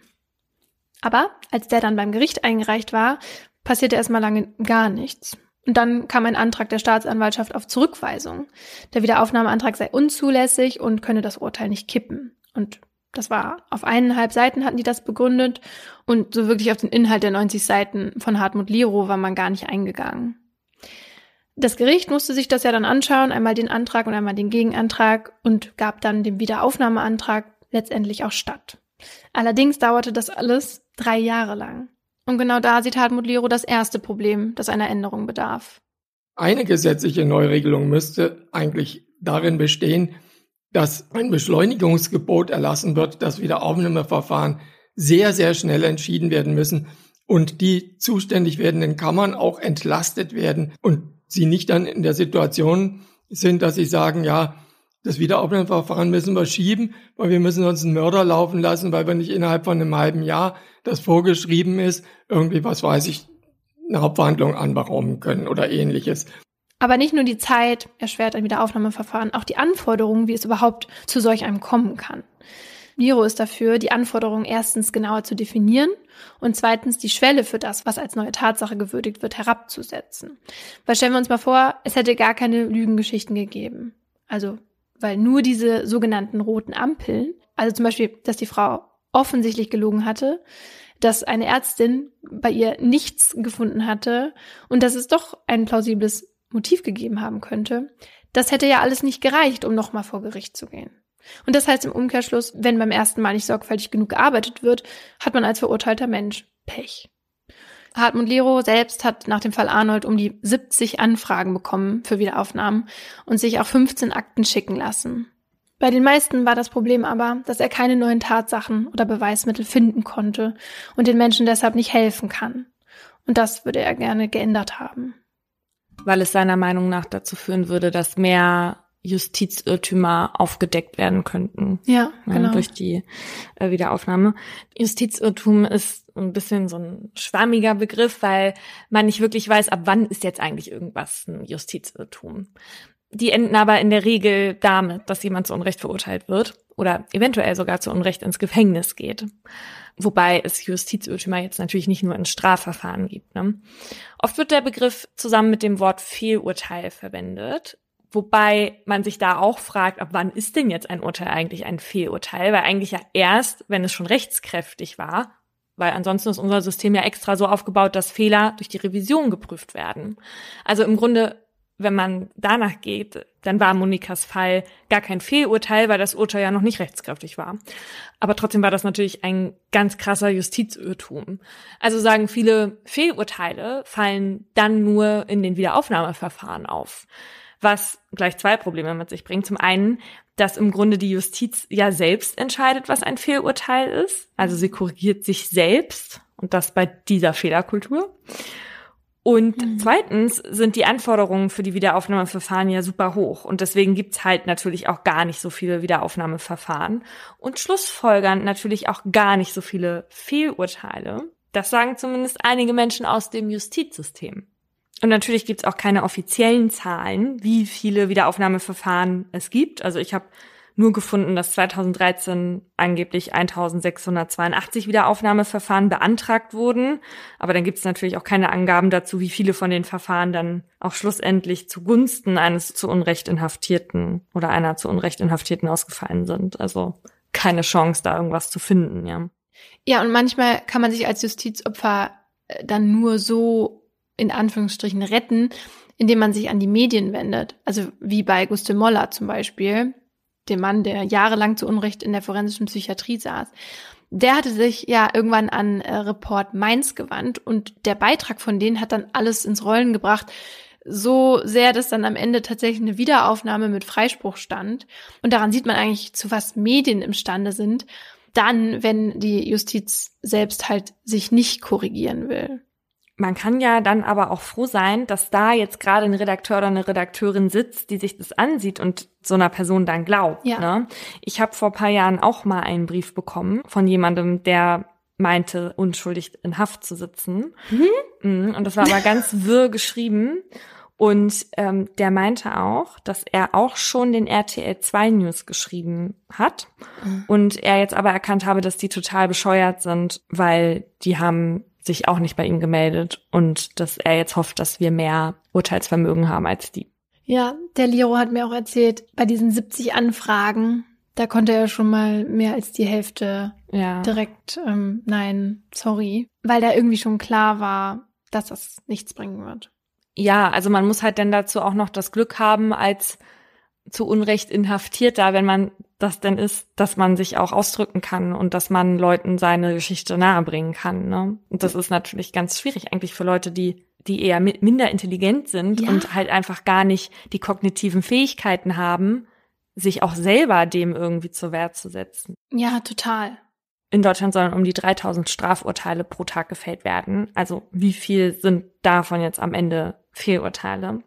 Aber als der dann beim Gericht eingereicht war, passierte erstmal lange gar nichts. Und dann kam ein Antrag der Staatsanwaltschaft auf Zurückweisung. Der Wiederaufnahmeantrag sei unzulässig und könne das Urteil nicht kippen. Und das war auf eineinhalb Seiten hatten die das begründet und so wirklich auf den Inhalt der 90 Seiten von Hartmut Liro war man gar nicht eingegangen. Das Gericht musste sich das ja dann anschauen, einmal den Antrag und einmal den Gegenantrag und gab dann dem Wiederaufnahmeantrag letztendlich auch statt. Allerdings dauerte das alles drei Jahre lang. Und genau da sieht Hartmut Liro das erste Problem, das einer Änderung bedarf. Eine gesetzliche Neuregelung müsste eigentlich darin bestehen, dass ein Beschleunigungsgebot erlassen wird, dass Wiederaufnahmeverfahren sehr, sehr schnell entschieden werden müssen und die zuständig werdenden Kammern auch entlastet werden und sie nicht dann in der Situation sind, dass sie sagen, ja, das Wiederaufnahmeverfahren müssen wir schieben, weil wir müssen uns einen Mörder laufen lassen, weil wir nicht innerhalb von einem halben Jahr, das vorgeschrieben ist, irgendwie, was weiß ich, eine Hauptverhandlung anberaumen können oder ähnliches. Aber nicht nur die Zeit erschwert ein Wiederaufnahmeverfahren, auch die Anforderungen, wie es überhaupt zu solch einem kommen kann. Miro ist dafür, die Anforderungen erstens genauer zu definieren und zweitens die Schwelle für das, was als neue Tatsache gewürdigt wird, herabzusetzen. Weil stellen wir uns mal vor, es hätte gar keine Lügengeschichten gegeben. Also weil nur diese sogenannten roten Ampeln, also zum Beispiel, dass die Frau offensichtlich gelogen hatte, dass eine Ärztin bei ihr nichts gefunden hatte und dass es doch ein plausibles Motiv gegeben haben könnte, das hätte ja alles nicht gereicht, um nochmal vor Gericht zu gehen. Und das heißt im Umkehrschluss, wenn beim ersten Mal nicht sorgfältig genug gearbeitet wird, hat man als verurteilter Mensch Pech. Hartmut Lero selbst hat nach dem Fall Arnold um die 70 Anfragen bekommen für Wiederaufnahmen und sich auch 15 Akten schicken lassen. Bei den meisten war das Problem aber, dass er keine neuen Tatsachen oder Beweismittel finden konnte und den Menschen deshalb nicht helfen kann. Und das würde er gerne geändert haben. Weil es seiner Meinung nach dazu führen würde, dass mehr Justizirrtümer aufgedeckt werden könnten. Ja, genau. durch die äh, Wiederaufnahme. Justizirrtum ist ein bisschen so ein schwammiger Begriff, weil man nicht wirklich weiß, ab wann ist jetzt eigentlich irgendwas ein Justizirrtum. Die enden aber in der Regel damit, dass jemand zu Unrecht verurteilt wird oder eventuell sogar zu Unrecht ins Gefängnis geht. Wobei es Justizirrtümer jetzt natürlich nicht nur in Strafverfahren gibt. Ne? Oft wird der Begriff zusammen mit dem Wort Fehlurteil verwendet. Wobei man sich da auch fragt, ab wann ist denn jetzt ein Urteil eigentlich ein Fehlurteil? Weil eigentlich ja erst, wenn es schon rechtskräftig war, weil ansonsten ist unser System ja extra so aufgebaut, dass Fehler durch die Revision geprüft werden. Also im Grunde, wenn man danach geht, dann war Monikas Fall gar kein Fehlurteil, weil das Urteil ja noch nicht rechtskräftig war. Aber trotzdem war das natürlich ein ganz krasser Justizirrtum. Also sagen viele Fehlurteile fallen dann nur in den Wiederaufnahmeverfahren auf was gleich zwei Probleme mit sich bringt. Zum einen, dass im Grunde die Justiz ja selbst entscheidet, was ein Fehlurteil ist. Also sie korrigiert sich selbst und das bei dieser Fehlerkultur. Und mhm. zweitens sind die Anforderungen für die Wiederaufnahmeverfahren ja super hoch. Und deswegen gibt's halt natürlich auch gar nicht so viele Wiederaufnahmeverfahren. Und schlussfolgern natürlich auch gar nicht so viele Fehlurteile. Das sagen zumindest einige Menschen aus dem Justizsystem. Und natürlich gibt's auch keine offiziellen Zahlen, wie viele Wiederaufnahmeverfahren es gibt. Also ich habe nur gefunden, dass 2013 angeblich 1682 Wiederaufnahmeverfahren beantragt wurden. Aber dann gibt's natürlich auch keine Angaben dazu, wie viele von den Verfahren dann auch schlussendlich zugunsten eines zu Unrecht Inhaftierten oder einer zu Unrecht Inhaftierten ausgefallen sind. Also keine Chance, da irgendwas zu finden, ja. Ja, und manchmal kann man sich als Justizopfer äh, dann nur so in Anführungsstrichen retten, indem man sich an die Medien wendet. Also wie bei Gustav Moller zum Beispiel, dem Mann, der jahrelang zu Unrecht in der forensischen Psychiatrie saß. Der hatte sich ja irgendwann an äh, Report Mainz gewandt und der Beitrag von denen hat dann alles ins Rollen gebracht, so sehr, dass dann am Ende tatsächlich eine Wiederaufnahme mit Freispruch stand. Und daran sieht man eigentlich, zu was Medien imstande sind, dann, wenn die Justiz selbst halt sich nicht korrigieren will. Man kann ja dann aber auch froh sein, dass da jetzt gerade ein Redakteur oder eine Redakteurin sitzt, die sich das ansieht und so einer Person dann glaubt. Ja. Ne? Ich habe vor paar Jahren auch mal einen Brief bekommen von jemandem, der meinte, unschuldig in Haft zu sitzen. Mhm. Und das war aber ganz wirr geschrieben. Und ähm, der meinte auch, dass er auch schon den RTL 2 News geschrieben hat mhm. und er jetzt aber erkannt habe, dass die total bescheuert sind, weil die haben sich auch nicht bei ihm gemeldet und dass er jetzt hofft, dass wir mehr Urteilsvermögen haben als die. Ja, der Liro hat mir auch erzählt, bei diesen 70 Anfragen, da konnte er schon mal mehr als die Hälfte ja. direkt, ähm, nein, sorry, weil da irgendwie schon klar war, dass das nichts bringen wird. Ja, also man muss halt dann dazu auch noch das Glück haben, als zu Unrecht Inhaftierter, wenn man das denn ist, dass man sich auch ausdrücken kann und dass man Leuten seine Geschichte nahebringen kann. Ne? Und das ist natürlich ganz schwierig eigentlich für Leute, die die eher minder intelligent sind ja. und halt einfach gar nicht die kognitiven Fähigkeiten haben, sich auch selber dem irgendwie zur Wehr zu setzen. Ja, total. In Deutschland sollen um die 3000 Strafurteile pro Tag gefällt werden. Also wie viel sind davon jetzt am Ende Fehlurteile?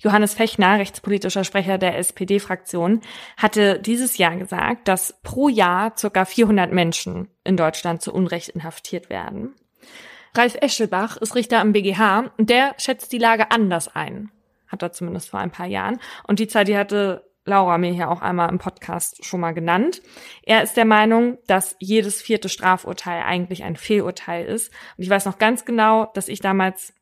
Johannes Fechner, rechtspolitischer Sprecher der SPD-Fraktion, hatte dieses Jahr gesagt, dass pro Jahr circa 400 Menschen in Deutschland zu Unrecht inhaftiert werden. Ralf Eschelbach ist Richter am BGH und der schätzt die Lage anders ein. Hat er zumindest vor ein paar Jahren. Und die Zahl, die hatte Laura mir hier auch einmal im Podcast schon mal genannt. Er ist der Meinung, dass jedes vierte Strafurteil eigentlich ein Fehlurteil ist. Und ich weiß noch ganz genau, dass ich damals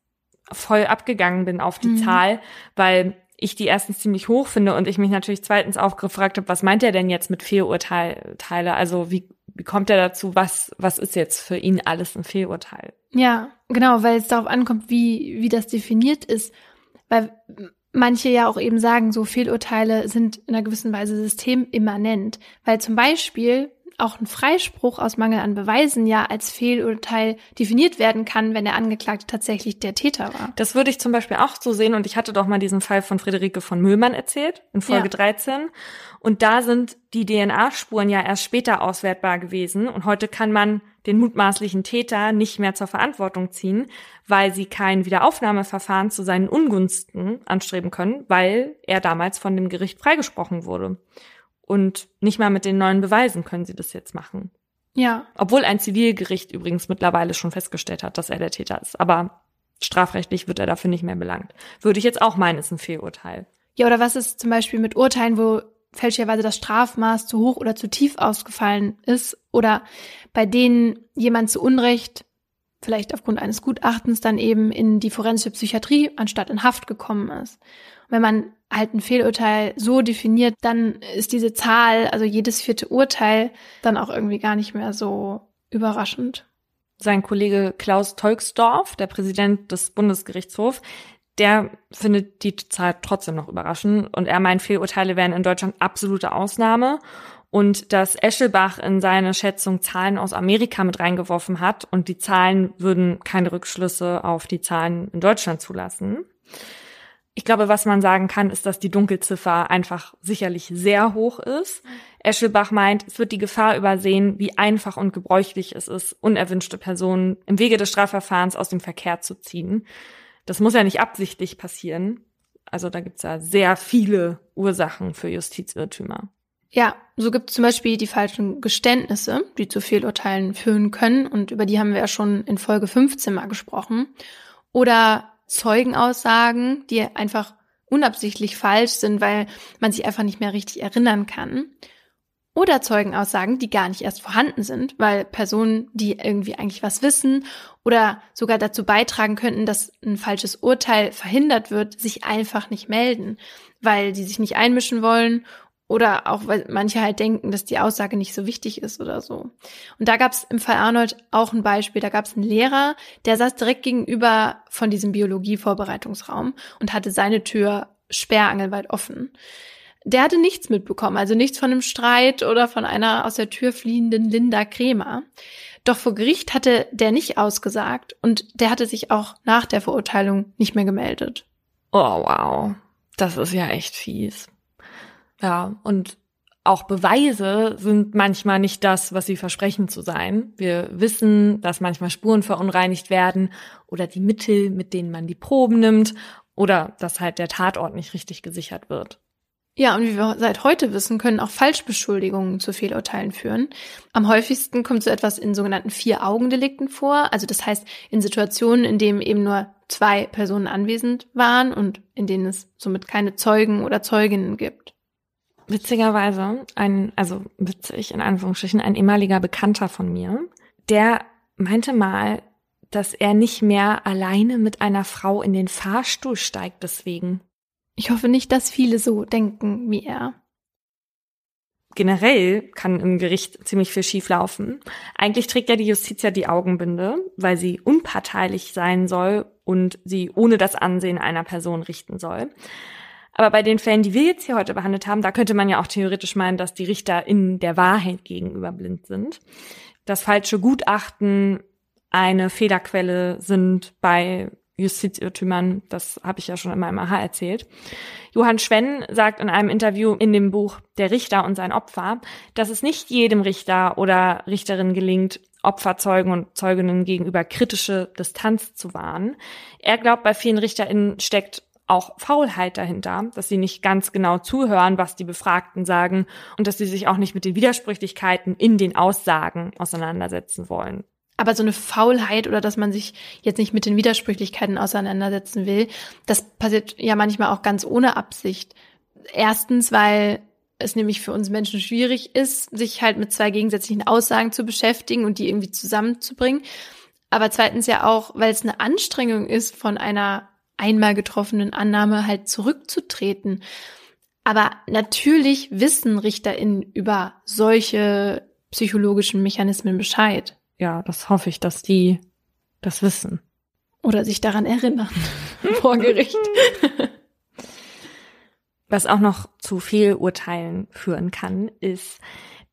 voll abgegangen bin auf die mhm. Zahl, weil ich die erstens ziemlich hoch finde und ich mich natürlich zweitens auch gefragt habe, was meint er denn jetzt mit Fehlurteile? Also wie, wie kommt er dazu? Was, was ist jetzt für ihn alles ein Fehlurteil? Ja, genau, weil es darauf ankommt, wie, wie das definiert ist. Weil manche ja auch eben sagen, so Fehlurteile sind in einer gewissen Weise systemimmanent. Weil zum Beispiel auch ein Freispruch aus Mangel an Beweisen ja als Fehlurteil definiert werden kann, wenn der Angeklagte tatsächlich der Täter war. Das würde ich zum Beispiel auch so sehen und ich hatte doch mal diesen Fall von Friederike von Müllmann erzählt, in Folge ja. 13. Und da sind die DNA-Spuren ja erst später auswertbar gewesen und heute kann man den mutmaßlichen Täter nicht mehr zur Verantwortung ziehen, weil sie kein Wiederaufnahmeverfahren zu seinen Ungunsten anstreben können, weil er damals von dem Gericht freigesprochen wurde. Und nicht mal mit den neuen Beweisen können sie das jetzt machen. Ja. Obwohl ein Zivilgericht übrigens mittlerweile schon festgestellt hat, dass er der Täter ist. Aber strafrechtlich wird er dafür nicht mehr belangt. Würde ich jetzt auch meinen, ist ein Fehlurteil. Ja, oder was ist zum Beispiel mit Urteilen, wo fälschlicherweise das Strafmaß zu hoch oder zu tief ausgefallen ist oder bei denen jemand zu Unrecht vielleicht aufgrund eines Gutachtens dann eben in die forensische Psychiatrie anstatt in Haft gekommen ist. Und wenn man halt ein Fehlurteil so definiert, dann ist diese Zahl, also jedes vierte Urteil, dann auch irgendwie gar nicht mehr so überraschend. Sein Kollege Klaus Tolksdorf, der Präsident des Bundesgerichtshofs, der findet die Zahl trotzdem noch überraschend und er meint, Fehlurteile wären in Deutschland absolute Ausnahme und dass Eschelbach in seine Schätzung Zahlen aus Amerika mit reingeworfen hat und die Zahlen würden keine Rückschlüsse auf die Zahlen in Deutschland zulassen. Ich glaube, was man sagen kann, ist, dass die Dunkelziffer einfach sicherlich sehr hoch ist. Eschelbach meint, es wird die Gefahr übersehen, wie einfach und gebräuchlich es ist, unerwünschte Personen im Wege des Strafverfahrens aus dem Verkehr zu ziehen. Das muss ja nicht absichtlich passieren. Also da gibt's ja sehr viele Ursachen für Justizirrtümer. Ja, so gibt es zum Beispiel die falschen Geständnisse, die zu Fehlurteilen führen können. Und über die haben wir ja schon in Folge 15 mal gesprochen. Oder Zeugenaussagen, die einfach unabsichtlich falsch sind, weil man sich einfach nicht mehr richtig erinnern kann. Oder Zeugenaussagen, die gar nicht erst vorhanden sind, weil Personen, die irgendwie eigentlich was wissen oder sogar dazu beitragen könnten, dass ein falsches Urteil verhindert wird, sich einfach nicht melden, weil sie sich nicht einmischen wollen oder auch, weil manche halt denken, dass die Aussage nicht so wichtig ist oder so. Und da gab es im Fall Arnold auch ein Beispiel. Da gab es einen Lehrer, der saß direkt gegenüber von diesem Biologie-Vorbereitungsraum und hatte seine Tür sperrangelweit offen. Der hatte nichts mitbekommen, also nichts von einem Streit oder von einer aus der Tür fliehenden Linda Kremer. Doch vor Gericht hatte der nicht ausgesagt und der hatte sich auch nach der Verurteilung nicht mehr gemeldet. Oh wow, das ist ja echt fies. Ja, und auch Beweise sind manchmal nicht das, was sie versprechen zu sein. Wir wissen, dass manchmal Spuren verunreinigt werden oder die Mittel, mit denen man die Proben nimmt oder dass halt der Tatort nicht richtig gesichert wird. Ja, und wie wir seit heute wissen, können auch Falschbeschuldigungen zu Fehlurteilen führen. Am häufigsten kommt so etwas in sogenannten Vier-Augen-Delikten vor. Also das heißt in Situationen, in denen eben nur zwei Personen anwesend waren und in denen es somit keine Zeugen oder Zeuginnen gibt. Witzigerweise, ein, also witzig in Anführungsstrichen, ein ehemaliger Bekannter von mir, der meinte mal, dass er nicht mehr alleine mit einer Frau in den Fahrstuhl steigt deswegen. Ich hoffe nicht, dass viele so denken wie er. Generell kann im Gericht ziemlich viel schieflaufen. Eigentlich trägt ja die Justiz ja die Augenbinde, weil sie unparteilich sein soll und sie ohne das Ansehen einer Person richten soll. Aber bei den Fällen, die wir jetzt hier heute behandelt haben, da könnte man ja auch theoretisch meinen, dass die Richter in der Wahrheit gegenüber blind sind. Das falsche Gutachten eine Fehlerquelle sind bei Justizirrtümern, das habe ich ja schon in meinem Aha erzählt. Johann Schwenn sagt in einem Interview in dem Buch Der Richter und sein Opfer, dass es nicht jedem Richter oder Richterin gelingt, Opferzeugen und Zeuginnen gegenüber kritische Distanz zu wahren. Er glaubt, bei vielen RichterInnen steckt auch Faulheit dahinter, dass sie nicht ganz genau zuhören, was die Befragten sagen und dass sie sich auch nicht mit den Widersprüchlichkeiten in den Aussagen auseinandersetzen wollen. Aber so eine Faulheit oder dass man sich jetzt nicht mit den Widersprüchlichkeiten auseinandersetzen will, das passiert ja manchmal auch ganz ohne Absicht. Erstens, weil es nämlich für uns Menschen schwierig ist, sich halt mit zwei gegensätzlichen Aussagen zu beschäftigen und die irgendwie zusammenzubringen. Aber zweitens ja auch, weil es eine Anstrengung ist, von einer einmal getroffenen Annahme halt zurückzutreten. Aber natürlich wissen RichterInnen über solche psychologischen Mechanismen Bescheid. Ja, das hoffe ich, dass die das wissen. Oder sich daran erinnern vor Gericht. Was auch noch zu Fehlurteilen führen kann, ist,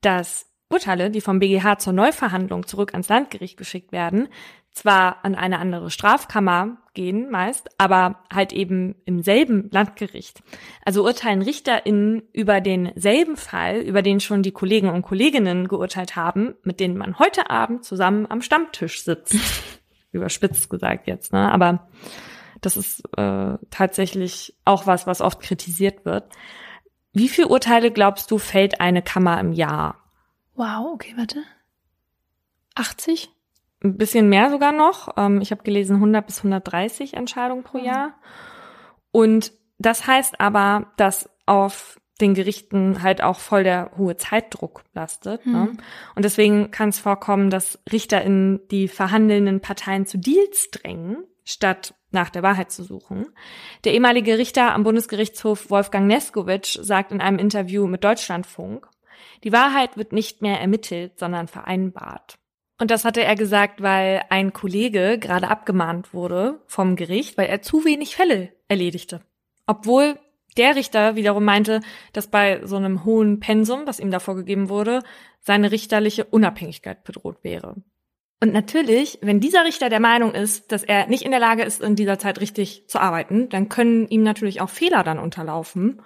dass Urteile, die vom BGH zur Neuverhandlung zurück ans Landgericht geschickt werden, zwar an eine andere Strafkammer gehen meist, aber halt eben im selben Landgericht. Also urteilen RichterInnen über denselben Fall, über den schon die Kollegen und Kolleginnen geurteilt haben, mit denen man heute Abend zusammen am Stammtisch sitzt. Überspitzt gesagt jetzt, ne? Aber das ist äh, tatsächlich auch was, was oft kritisiert wird. Wie viele Urteile glaubst du fällt eine Kammer im Jahr? Wow, okay, warte. 80? Ein bisschen mehr sogar noch. Ähm, ich habe gelesen 100 bis 130 Entscheidungen pro Jahr. Und das heißt aber, dass auf den Gerichten halt auch voll der hohe Zeitdruck lastet. Mhm. Ne? Und deswegen kann es vorkommen, dass Richter in die verhandelnden Parteien zu Deals drängen, statt nach der Wahrheit zu suchen. Der ehemalige Richter am Bundesgerichtshof Wolfgang Neskowitsch sagt in einem Interview mit Deutschlandfunk, die Wahrheit wird nicht mehr ermittelt, sondern vereinbart. Und das hatte er gesagt, weil ein Kollege gerade abgemahnt wurde vom Gericht, weil er zu wenig Fälle erledigte. Obwohl der Richter wiederum meinte, dass bei so einem hohen Pensum, das ihm da vorgegeben wurde, seine richterliche Unabhängigkeit bedroht wäre. Und natürlich, wenn dieser Richter der Meinung ist, dass er nicht in der Lage ist, in dieser Zeit richtig zu arbeiten, dann können ihm natürlich auch Fehler dann unterlaufen.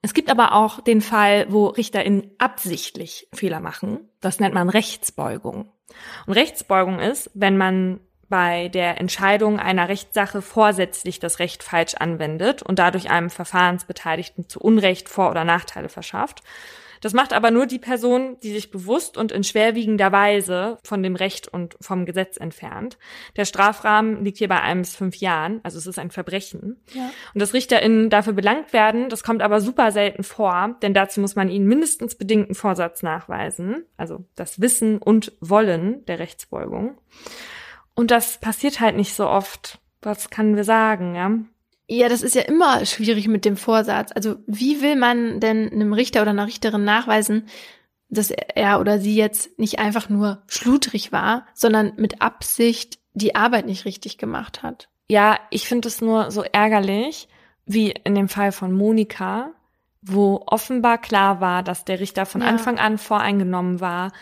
Es gibt aber auch den Fall, wo RichterInnen absichtlich Fehler machen. Das nennt man Rechtsbeugung. Und Rechtsbeugung ist, wenn man bei der Entscheidung einer Rechtssache vorsätzlich das Recht falsch anwendet und dadurch einem Verfahrensbeteiligten zu Unrecht Vor- oder Nachteile verschafft. Das macht aber nur die Person, die sich bewusst und in schwerwiegender Weise von dem Recht und vom Gesetz entfernt. Der Strafrahmen liegt hier bei einem bis fünf Jahren, also es ist ein Verbrechen. Ja. Und dass RichterInnen dafür belangt werden, das kommt aber super selten vor, denn dazu muss man ihnen mindestens bedingten Vorsatz nachweisen, also das Wissen und Wollen der Rechtsbeugung. Und das passiert halt nicht so oft. Was können wir sagen, ja? Ja, das ist ja immer schwierig mit dem Vorsatz. Also wie will man denn einem Richter oder einer Richterin nachweisen, dass er oder sie jetzt nicht einfach nur schludrig war, sondern mit Absicht die Arbeit nicht richtig gemacht hat? Ja, ich finde es nur so ärgerlich, wie in dem Fall von Monika, wo offenbar klar war, dass der Richter von ja. Anfang an voreingenommen war,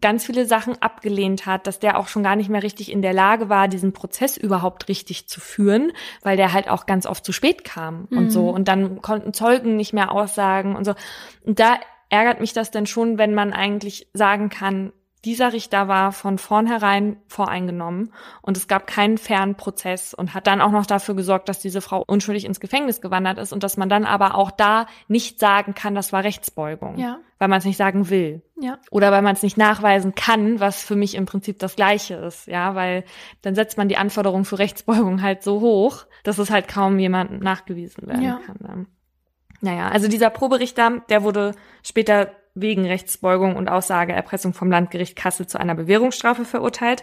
ganz viele Sachen abgelehnt hat, dass der auch schon gar nicht mehr richtig in der Lage war, diesen Prozess überhaupt richtig zu führen, weil der halt auch ganz oft zu spät kam mhm. und so. Und dann konnten Zeugen nicht mehr aussagen und so. Und da ärgert mich das denn schon, wenn man eigentlich sagen kann, dieser Richter war von vornherein voreingenommen und es gab keinen fairen Prozess und hat dann auch noch dafür gesorgt, dass diese Frau unschuldig ins Gefängnis gewandert ist und dass man dann aber auch da nicht sagen kann, das war Rechtsbeugung, ja. weil man es nicht sagen will. Ja. Oder weil man es nicht nachweisen kann, was für mich im Prinzip das Gleiche ist, ja, weil dann setzt man die Anforderungen für Rechtsbeugung halt so hoch, dass es halt kaum jemandem nachgewiesen werden Ja. kann. Dann. Naja, also dieser Proberichter, der wurde später wegen Rechtsbeugung und Aussageerpressung vom Landgericht Kassel zu einer Bewährungsstrafe verurteilt.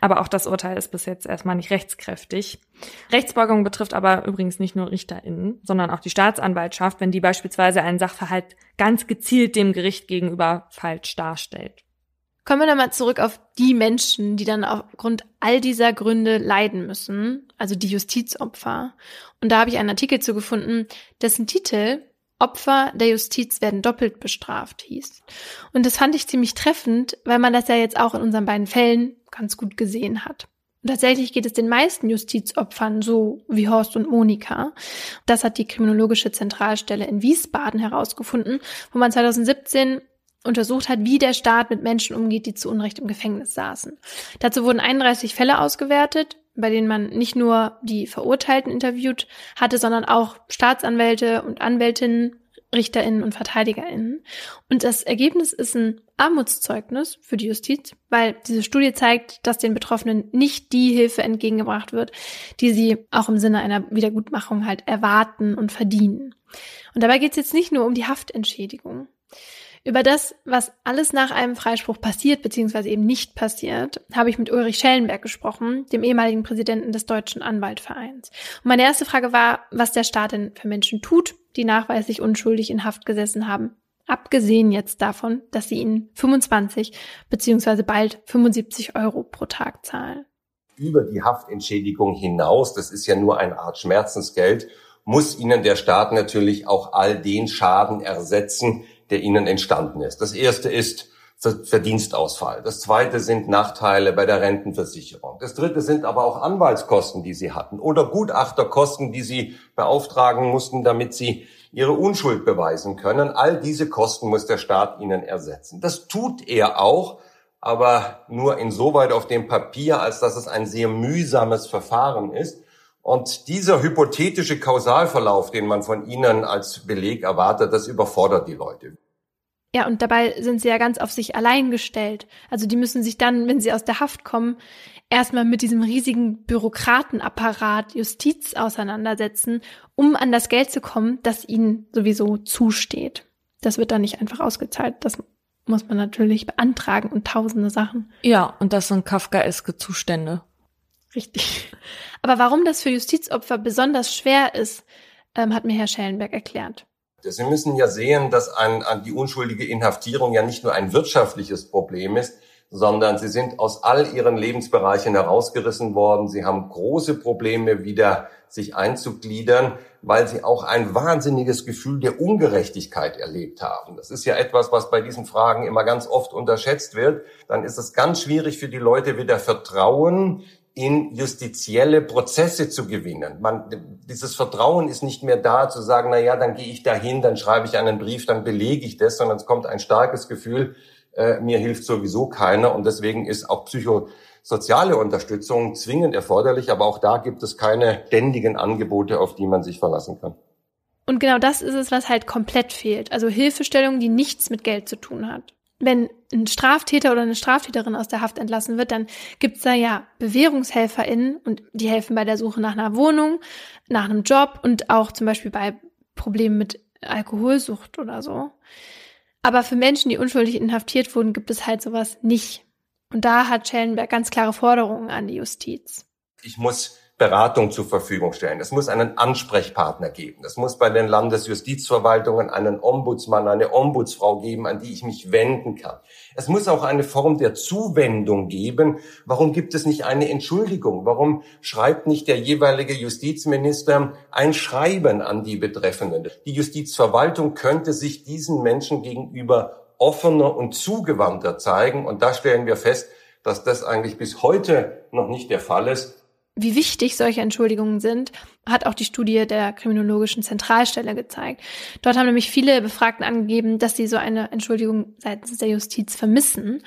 Aber auch das Urteil ist bis jetzt erstmal nicht rechtskräftig. Rechtsbeugung betrifft aber übrigens nicht nur RichterInnen, sondern auch die Staatsanwaltschaft, wenn die beispielsweise einen Sachverhalt ganz gezielt dem Gericht gegenüber falsch darstellt. Kommen wir nochmal zurück auf die Menschen, die dann aufgrund all dieser Gründe leiden müssen, also die Justizopfer. Und da habe ich einen Artikel zu gefunden, dessen Titel Opfer der Justiz werden doppelt bestraft hieß. Und das fand ich ziemlich treffend, weil man das ja jetzt auch in unseren beiden Fällen ganz gut gesehen hat. Und tatsächlich geht es den meisten Justizopfern so wie Horst und Monika. Das hat die Kriminologische Zentralstelle in Wiesbaden herausgefunden, wo man 2017 untersucht hat, wie der Staat mit Menschen umgeht, die zu Unrecht im Gefängnis saßen. Dazu wurden 31 Fälle ausgewertet, bei denen man nicht nur die Verurteilten interviewt hatte, sondern auch Staatsanwälte und Anwältinnen, Richterinnen und Verteidigerinnen. Und das Ergebnis ist ein Armutszeugnis für die Justiz, weil diese Studie zeigt, dass den Betroffenen nicht die Hilfe entgegengebracht wird, die sie auch im Sinne einer Wiedergutmachung halt erwarten und verdienen. Und dabei geht es jetzt nicht nur um die Haftentschädigung. Über das, was alles nach einem Freispruch passiert bzw. eben nicht passiert, habe ich mit Ulrich Schellenberg gesprochen, dem ehemaligen Präsidenten des Deutschen Anwaltvereins. Und meine erste Frage war, was der Staat denn für Menschen tut, die nachweislich unschuldig in Haft gesessen haben. Abgesehen jetzt davon, dass sie ihnen 25 bzw. bald 75 Euro pro Tag zahlen. Über die Haftentschädigung hinaus, das ist ja nur eine Art Schmerzensgeld, muss ihnen der Staat natürlich auch all den Schaden ersetzen, der ihnen entstanden ist. Das erste ist Verdienstausfall. Das zweite sind Nachteile bei der Rentenversicherung. Das dritte sind aber auch Anwaltskosten, die sie hatten oder Gutachterkosten, die sie beauftragen mussten, damit sie ihre Unschuld beweisen können. All diese Kosten muss der Staat ihnen ersetzen. Das tut er auch, aber nur insoweit auf dem Papier, als dass es ein sehr mühsames Verfahren ist. Und dieser hypothetische Kausalverlauf, den man von Ihnen als Beleg erwartet, das überfordert die Leute. Ja, und dabei sind sie ja ganz auf sich allein gestellt. Also die müssen sich dann, wenn sie aus der Haft kommen, erstmal mit diesem riesigen Bürokratenapparat Justiz auseinandersetzen, um an das Geld zu kommen, das ihnen sowieso zusteht. Das wird dann nicht einfach ausgezahlt. Das muss man natürlich beantragen und tausende Sachen. Ja, und das sind kafkaeske Zustände. Richtig. Aber warum das für Justizopfer besonders schwer ist, ähm, hat mir Herr Schellenberg erklärt. Sie müssen ja sehen, dass ein, an die unschuldige Inhaftierung ja nicht nur ein wirtschaftliches Problem ist, sondern sie sind aus all ihren Lebensbereichen herausgerissen worden. Sie haben große Probleme, wieder sich einzugliedern, weil sie auch ein wahnsinniges Gefühl der Ungerechtigkeit erlebt haben. Das ist ja etwas, was bei diesen Fragen immer ganz oft unterschätzt wird. Dann ist es ganz schwierig für die Leute wieder Vertrauen in justizielle Prozesse zu gewinnen. Man, dieses Vertrauen ist nicht mehr da, zu sagen, na ja, dann gehe ich dahin, dann schreibe ich einen Brief, dann belege ich das, sondern es kommt ein starkes Gefühl, äh, mir hilft sowieso keiner und deswegen ist auch psychosoziale Unterstützung zwingend erforderlich, aber auch da gibt es keine ständigen Angebote, auf die man sich verlassen kann. Und genau das ist es, was halt komplett fehlt. Also Hilfestellung, die nichts mit Geld zu tun hat wenn ein Straftäter oder eine Straftäterin aus der Haft entlassen wird, dann gibt's da ja BewährungshelferInnen und die helfen bei der Suche nach einer Wohnung, nach einem Job und auch zum Beispiel bei Problemen mit Alkoholsucht oder so. Aber für Menschen, die unschuldig inhaftiert wurden, gibt es halt sowas nicht. Und da hat Schellenberg ganz klare Forderungen an die Justiz. Ich muss Beratung zur Verfügung stellen. Es muss einen Ansprechpartner geben. Es muss bei den Landesjustizverwaltungen einen Ombudsmann, eine Ombudsfrau geben, an die ich mich wenden kann. Es muss auch eine Form der Zuwendung geben. Warum gibt es nicht eine Entschuldigung? Warum schreibt nicht der jeweilige Justizminister ein Schreiben an die Betreffenden? Die Justizverwaltung könnte sich diesen Menschen gegenüber offener und zugewandter zeigen. Und da stellen wir fest, dass das eigentlich bis heute noch nicht der Fall ist. Wie wichtig solche Entschuldigungen sind, hat auch die Studie der Kriminologischen Zentralstelle gezeigt. Dort haben nämlich viele Befragten angegeben, dass sie so eine Entschuldigung seitens der Justiz vermissen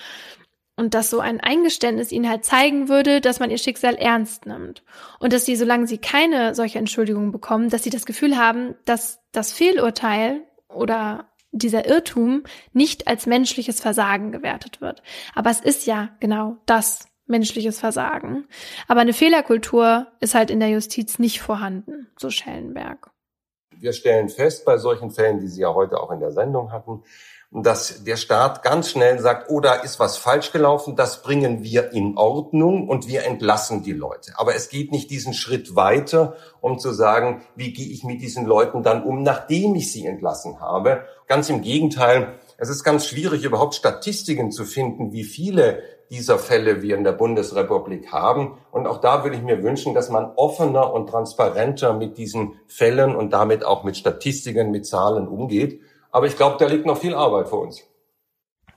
und dass so ein Eingeständnis ihnen halt zeigen würde, dass man ihr Schicksal ernst nimmt und dass sie, solange sie keine solche Entschuldigung bekommen, dass sie das Gefühl haben, dass das Fehlurteil oder dieser Irrtum nicht als menschliches Versagen gewertet wird. Aber es ist ja genau das menschliches Versagen. Aber eine Fehlerkultur ist halt in der Justiz nicht vorhanden, so Schellenberg. Wir stellen fest bei solchen Fällen, die Sie ja heute auch in der Sendung hatten, dass der Staat ganz schnell sagt, oh, da ist was falsch gelaufen, das bringen wir in Ordnung und wir entlassen die Leute. Aber es geht nicht diesen Schritt weiter, um zu sagen, wie gehe ich mit diesen Leuten dann um, nachdem ich sie entlassen habe. Ganz im Gegenteil, es ist ganz schwierig, überhaupt Statistiken zu finden, wie viele dieser Fälle wir in der Bundesrepublik haben. Und auch da würde ich mir wünschen, dass man offener und transparenter mit diesen Fällen und damit auch mit Statistiken, mit Zahlen umgeht. Aber ich glaube, da liegt noch viel Arbeit vor uns.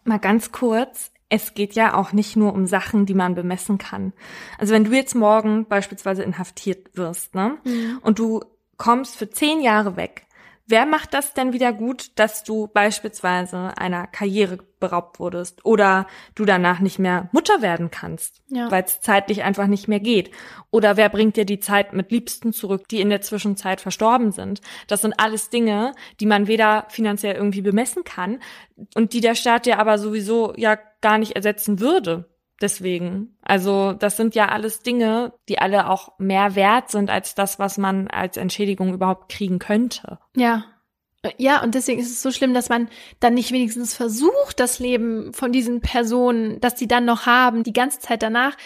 Mal ganz kurz. Es geht ja auch nicht nur um Sachen, die man bemessen kann. Also wenn du jetzt morgen beispielsweise inhaftiert wirst, ne, mhm. und du kommst für zehn Jahre weg, Wer macht das denn wieder gut, dass du beispielsweise einer Karriere beraubt wurdest oder du danach nicht mehr Mutter werden kannst, ja. weil es zeitlich einfach nicht mehr geht? Oder wer bringt dir die Zeit mit Liebsten zurück, die in der Zwischenzeit verstorben sind? Das sind alles Dinge, die man weder finanziell irgendwie bemessen kann und die der Staat dir aber sowieso ja gar nicht ersetzen würde. Deswegen. Also das sind ja alles Dinge, die alle auch mehr wert sind als das, was man als Entschädigung überhaupt kriegen könnte. Ja. Ja, und deswegen ist es so schlimm, dass man dann nicht wenigstens versucht, das Leben von diesen Personen, das sie dann noch haben, die ganze Zeit danach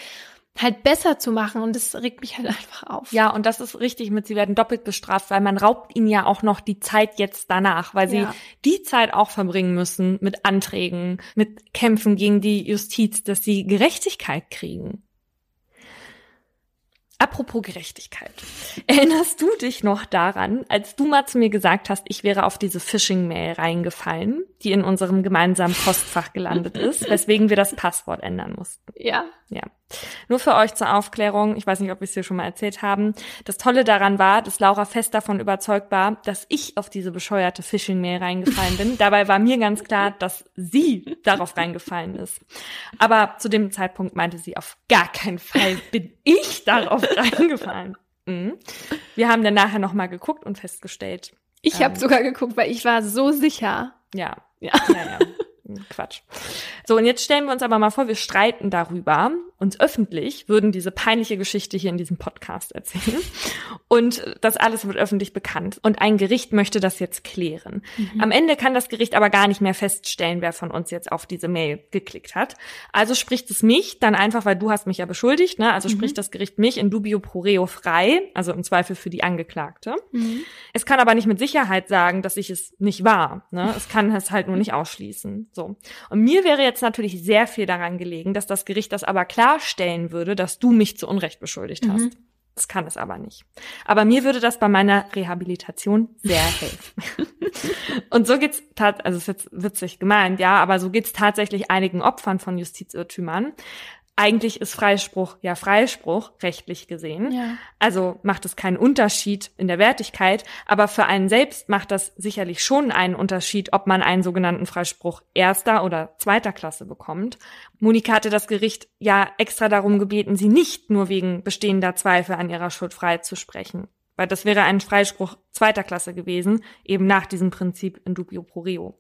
halt besser zu machen und das regt mich halt einfach auf. Ja, und das ist richtig mit, sie werden doppelt bestraft, weil man raubt ihnen ja auch noch die Zeit jetzt danach, weil sie ja. die Zeit auch verbringen müssen mit Anträgen, mit Kämpfen gegen die Justiz, dass sie Gerechtigkeit kriegen. Apropos Gerechtigkeit. Erinnerst du dich noch daran, als du mal zu mir gesagt hast, ich wäre auf diese Phishing-Mail reingefallen, die in unserem gemeinsamen Postfach gelandet ist, weswegen wir das Passwort ändern mussten? Ja. Ja. Nur für euch zur Aufklärung, ich weiß nicht, ob wir es dir schon mal erzählt haben. Das Tolle daran war, dass Laura fest davon überzeugt war, dass ich auf diese bescheuerte Phishing-Mail reingefallen bin. Dabei war mir ganz klar, dass sie darauf reingefallen ist. Aber zu dem Zeitpunkt meinte sie, auf gar keinen Fall bin ich darauf reingefallen. Mhm. Wir haben dann nachher nochmal geguckt und festgestellt. Ich habe ähm, sogar geguckt, weil ich war so sicher. Ja, ja, ja. Quatsch. So, und jetzt stellen wir uns aber mal vor, wir streiten darüber, uns öffentlich, würden diese peinliche Geschichte hier in diesem Podcast erzählen. Und das alles wird öffentlich bekannt. Und ein Gericht möchte das jetzt klären. Mhm. Am Ende kann das Gericht aber gar nicht mehr feststellen, wer von uns jetzt auf diese Mail geklickt hat. Also spricht es mich dann einfach, weil du hast mich ja beschuldigt, ne? Also mhm. spricht das Gericht mich in dubio pro reo frei, also im Zweifel für die Angeklagte. Mhm. Es kann aber nicht mit Sicherheit sagen, dass ich es nicht war. Ne? Es kann es halt nur nicht ausschließen. So. Und mir wäre jetzt natürlich sehr viel daran gelegen, dass das Gericht das aber klarstellen würde, dass du mich zu Unrecht beschuldigt hast. Mhm. Das kann es aber nicht. Aber mir würde das bei meiner Rehabilitation sehr helfen. und so geht's also ist jetzt witzig gemeint, ja, aber so geht's tatsächlich einigen Opfern von Justizirrtümern eigentlich ist Freispruch ja Freispruch, rechtlich gesehen. Ja. Also macht es keinen Unterschied in der Wertigkeit, aber für einen selbst macht das sicherlich schon einen Unterschied, ob man einen sogenannten Freispruch erster oder zweiter Klasse bekommt. Monika hatte das Gericht ja extra darum gebeten, sie nicht nur wegen bestehender Zweifel an ihrer Schuld frei zu sprechen. Weil das wäre ein Freispruch zweiter Klasse gewesen, eben nach diesem Prinzip in dubio pro reo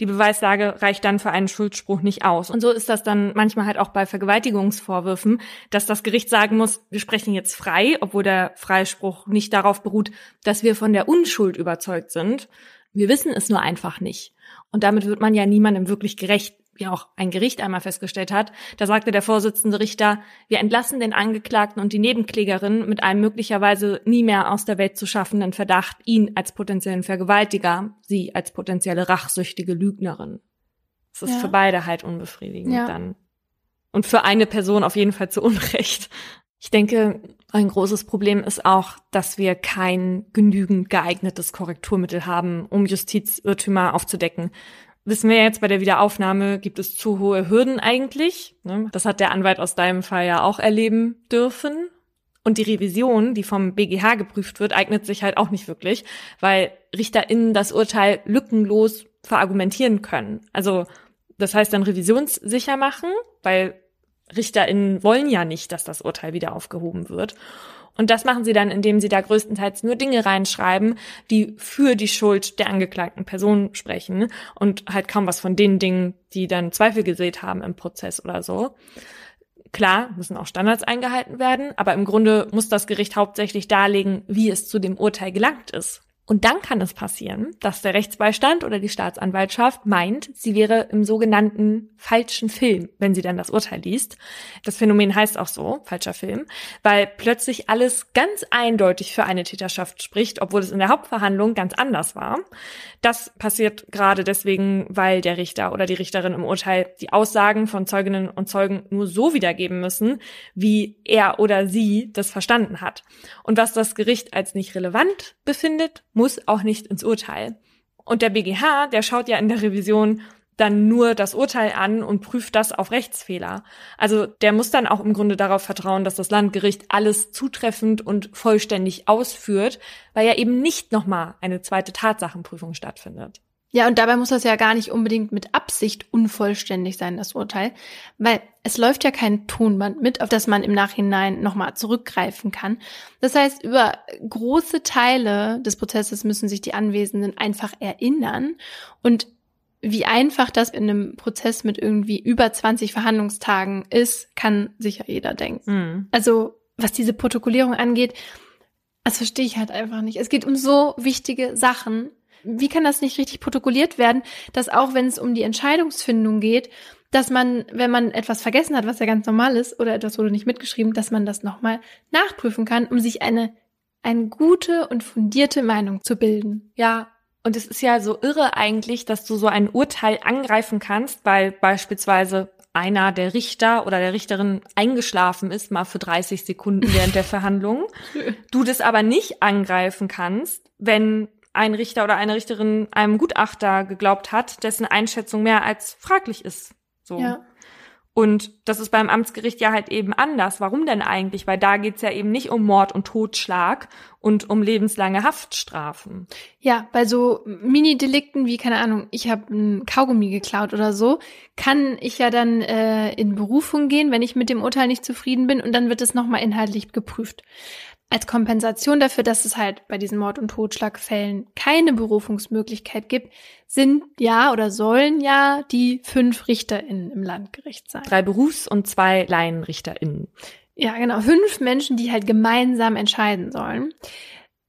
die Beweislage reicht dann für einen Schuldspruch nicht aus. Und so ist das dann manchmal halt auch bei Vergewaltigungsvorwürfen, dass das Gericht sagen muss, wir sprechen jetzt frei, obwohl der Freispruch nicht darauf beruht, dass wir von der Unschuld überzeugt sind. Wir wissen es nur einfach nicht. Und damit wird man ja niemandem wirklich gerecht, wie auch ein Gericht einmal festgestellt hat. Da sagte der Vorsitzende Richter, wir entlassen den Angeklagten und die Nebenklägerin mit einem möglicherweise nie mehr aus der Welt zu schaffenden Verdacht, ihn als potenziellen Vergewaltiger, sie als potenzielle rachsüchtige Lügnerin. Das ist ja. für beide halt unbefriedigend ja. dann. Und für eine Person auf jeden Fall zu Unrecht. Ich denke, ein großes Problem ist auch, dass wir kein genügend geeignetes Korrekturmittel haben, um Justizirrtümer aufzudecken wissen wir jetzt bei der Wiederaufnahme, gibt es zu hohe Hürden eigentlich. Ne? Das hat der Anwalt aus deinem Fall ja auch erleben dürfen. Und die Revision, die vom BGH geprüft wird, eignet sich halt auch nicht wirklich, weil RichterInnen das Urteil lückenlos verargumentieren können. Also das heißt dann revisionssicher machen, weil RichterInnen wollen ja nicht, dass das Urteil wieder aufgehoben wird. Und das machen sie dann, indem sie da größtenteils nur Dinge reinschreiben, die für die Schuld der angeklagten Person sprechen und halt kaum was von den Dingen, die dann Zweifel gesät haben im Prozess oder so. Klar, müssen auch Standards eingehalten werden, aber im Grunde muss das Gericht hauptsächlich darlegen, wie es zu dem Urteil gelangt ist. Und dann kann es passieren, dass der Rechtsbeistand oder die Staatsanwaltschaft meint, sie wäre im sogenannten falschen Film, wenn sie dann das Urteil liest. Das Phänomen heißt auch so, falscher Film, weil plötzlich alles ganz eindeutig für eine Täterschaft spricht, obwohl es in der Hauptverhandlung ganz anders war. Das passiert gerade deswegen, weil der Richter oder die Richterin im Urteil die Aussagen von Zeuginnen und Zeugen nur so wiedergeben müssen, wie er oder sie das verstanden hat. Und was das Gericht als nicht relevant befindet, muss auch nicht ins Urteil. Und der BGH, der schaut ja in der Revision dann nur das Urteil an und prüft das auf Rechtsfehler. Also der muss dann auch im Grunde darauf vertrauen, dass das Landgericht alles zutreffend und vollständig ausführt, weil ja eben nicht nochmal eine zweite Tatsachenprüfung stattfindet. Ja, und dabei muss das ja gar nicht unbedingt mit Absicht unvollständig sein, das Urteil, weil es läuft ja kein Tonband mit, auf das man im Nachhinein nochmal zurückgreifen kann. Das heißt, über große Teile des Prozesses müssen sich die Anwesenden einfach erinnern und wie einfach das in einem Prozess mit irgendwie über 20 Verhandlungstagen ist, kann sicher jeder denken. Mhm. Also, was diese Protokollierung angeht, das verstehe ich halt einfach nicht. Es geht um so wichtige Sachen, wie kann das nicht richtig protokolliert werden, dass auch wenn es um die Entscheidungsfindung geht, dass man, wenn man etwas vergessen hat, was ja ganz normal ist, oder etwas wurde nicht mitgeschrieben, dass man das nochmal nachprüfen kann, um sich eine, eine gute und fundierte Meinung zu bilden. Ja, und es ist ja so irre eigentlich, dass du so ein Urteil angreifen kannst, weil beispielsweise einer der Richter oder der Richterin eingeschlafen ist, mal für 30 Sekunden während der Verhandlung. Du das aber nicht angreifen kannst, wenn ein Richter oder eine Richterin einem Gutachter geglaubt hat, dessen Einschätzung mehr als fraglich ist. So. Ja. Und das ist beim Amtsgericht ja halt eben anders. Warum denn eigentlich? Weil da geht's ja eben nicht um Mord und Totschlag und um lebenslange Haftstrafen. Ja, bei so Mini-Delikten wie, keine Ahnung, ich habe ein Kaugummi geklaut oder so, kann ich ja dann äh, in Berufung gehen, wenn ich mit dem Urteil nicht zufrieden bin und dann wird es nochmal inhaltlich geprüft als Kompensation dafür, dass es halt bei diesen Mord- und Totschlagfällen keine Berufungsmöglichkeit gibt, sind ja oder sollen ja die fünf RichterInnen im Landgericht sein. Drei Berufs- und zwei LaienrichterInnen. Ja, genau. Fünf Menschen, die halt gemeinsam entscheiden sollen.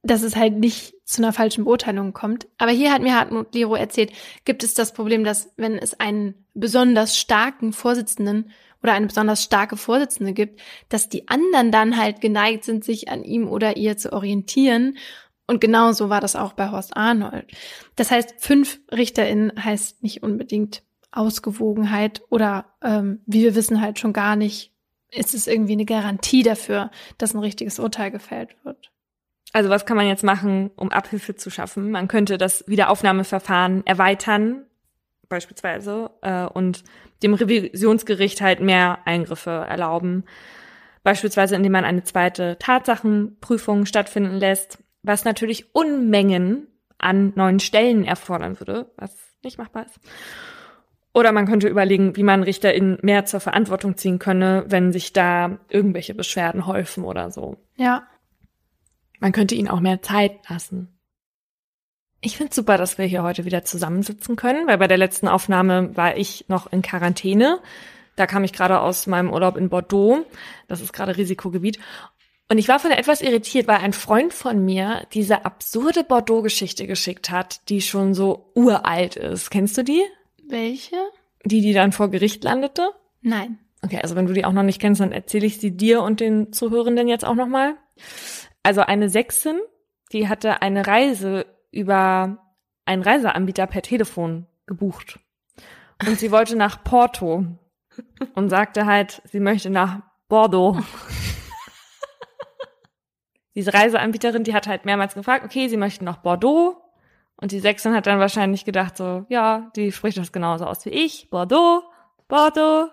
Dass es halt nicht zu einer falschen Beurteilung kommt. Aber hier hat mir Hartmut Lero erzählt, gibt es das Problem, dass wenn es einen besonders starken Vorsitzenden oder eine besonders starke Vorsitzende gibt, dass die anderen dann halt geneigt sind, sich an ihm oder ihr zu orientieren. Und genauso war das auch bei Horst Arnold. Das heißt, fünf RichterInnen heißt nicht unbedingt Ausgewogenheit oder ähm, wie wir wissen halt schon gar nicht, ist es irgendwie eine Garantie dafür, dass ein richtiges Urteil gefällt wird. Also was kann man jetzt machen, um Abhilfe zu schaffen? Man könnte das Wiederaufnahmeverfahren erweitern, beispielsweise, äh, und dem Revisionsgericht halt mehr Eingriffe erlauben. Beispielsweise, indem man eine zweite Tatsachenprüfung stattfinden lässt, was natürlich Unmengen an neuen Stellen erfordern würde, was nicht machbar ist. Oder man könnte überlegen, wie man RichterInnen mehr zur Verantwortung ziehen könne, wenn sich da irgendwelche Beschwerden häufen oder so. Ja. Man könnte ihnen auch mehr Zeit lassen. Ich finde super, dass wir hier heute wieder zusammensitzen können, weil bei der letzten Aufnahme war ich noch in Quarantäne. Da kam ich gerade aus meinem Urlaub in Bordeaux. Das ist gerade Risikogebiet. Und ich war von etwas irritiert, weil ein Freund von mir diese absurde Bordeaux-Geschichte geschickt hat, die schon so uralt ist. Kennst du die? Welche? Die, die dann vor Gericht landete? Nein. Okay, also wenn du die auch noch nicht kennst, dann erzähle ich sie dir und den Zuhörenden jetzt auch nochmal. Also eine Sechsin, die hatte eine Reise über einen Reiseanbieter per Telefon gebucht. Und sie wollte nach Porto und sagte halt, sie möchte nach Bordeaux. Diese Reiseanbieterin, die hat halt mehrmals gefragt, okay, sie möchte nach Bordeaux. Und die Sechsin hat dann wahrscheinlich gedacht so, ja, die spricht das genauso aus wie ich, Bordeaux. Bordeaux.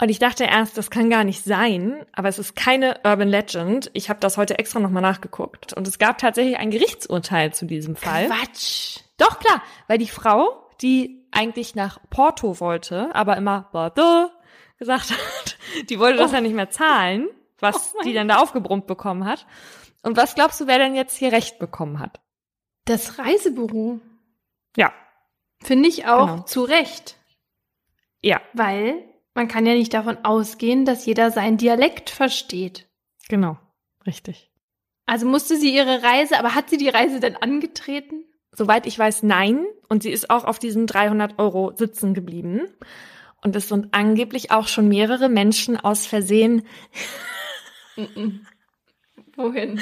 Und ich dachte erst, das kann gar nicht sein, aber es ist keine Urban Legend. Ich habe das heute extra nochmal nachgeguckt. Und es gab tatsächlich ein Gerichtsurteil zu diesem Fall. Quatsch. Doch, klar, weil die Frau, die eigentlich nach Porto wollte, aber immer Bordeaux gesagt hat, die wollte das Oh. ja nicht mehr zahlen, was Oh die dann da aufgebrummt bekommen hat. Und was glaubst du, wer denn jetzt hier Recht bekommen hat? Das Reisebüro. Ja, Finde ich auch Genau. zu Recht. Ja, Weil man kann ja nicht davon ausgehen, dass jeder seinen Dialekt versteht. genau, richtig. Also musste sie ihre Reise, aber hat sie die Reise denn angetreten? Soweit ich weiß, nein. Und sie ist auch auf diesen 300 Euro sitzen geblieben. Und es sind angeblich auch schon mehrere Menschen aus Versehen. Wohin?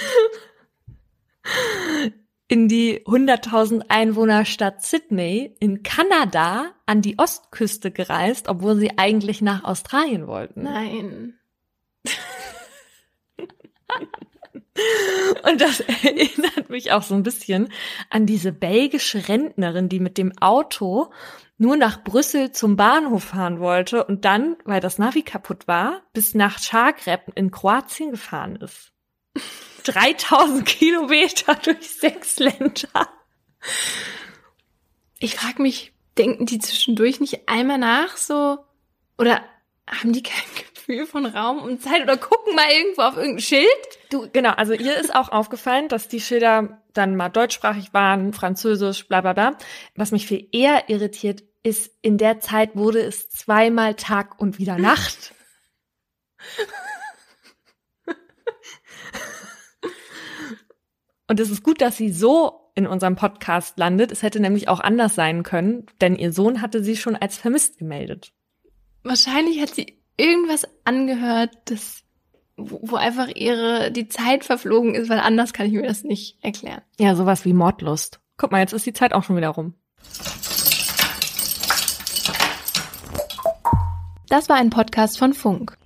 in die 100.000 Einwohnerstadt Sydney in Kanada an die Ostküste gereist, obwohl sie eigentlich nach Australien wollten. Nein. Und das erinnert mich auch so ein bisschen an diese belgische Rentnerin, die mit dem Auto nur nach Brüssel zum Bahnhof fahren wollte und dann, weil das Navi kaputt war, bis nach Zagreb in Kroatien gefahren ist. 3000 Kilometer durch sechs Länder. Ich frage mich, denken die zwischendurch nicht einmal nach so? Oder haben die kein Gefühl von Raum und Zeit oder gucken mal irgendwo auf irgendein Schild? Du, genau, also ihr ist auch aufgefallen, dass die Schilder dann mal deutschsprachig waren, französisch, bla bla bla. Was mich viel eher irritiert, ist, in der Zeit wurde es zweimal Tag und wieder Nacht. Und es ist gut, dass sie so in unserem Podcast landet. Es hätte nämlich auch anders sein können, denn ihr Sohn hatte sie schon als vermisst gemeldet. Wahrscheinlich hat sie irgendwas angehört, das, wo wo einfach ihre, die Zeit verflogen ist, weil anders kann ich mir das nicht erklären. Ja, sowas wie Mordlust. Guck mal, jetzt ist die Zeit auch schon wieder rum. Das war ein Podcast von Funk.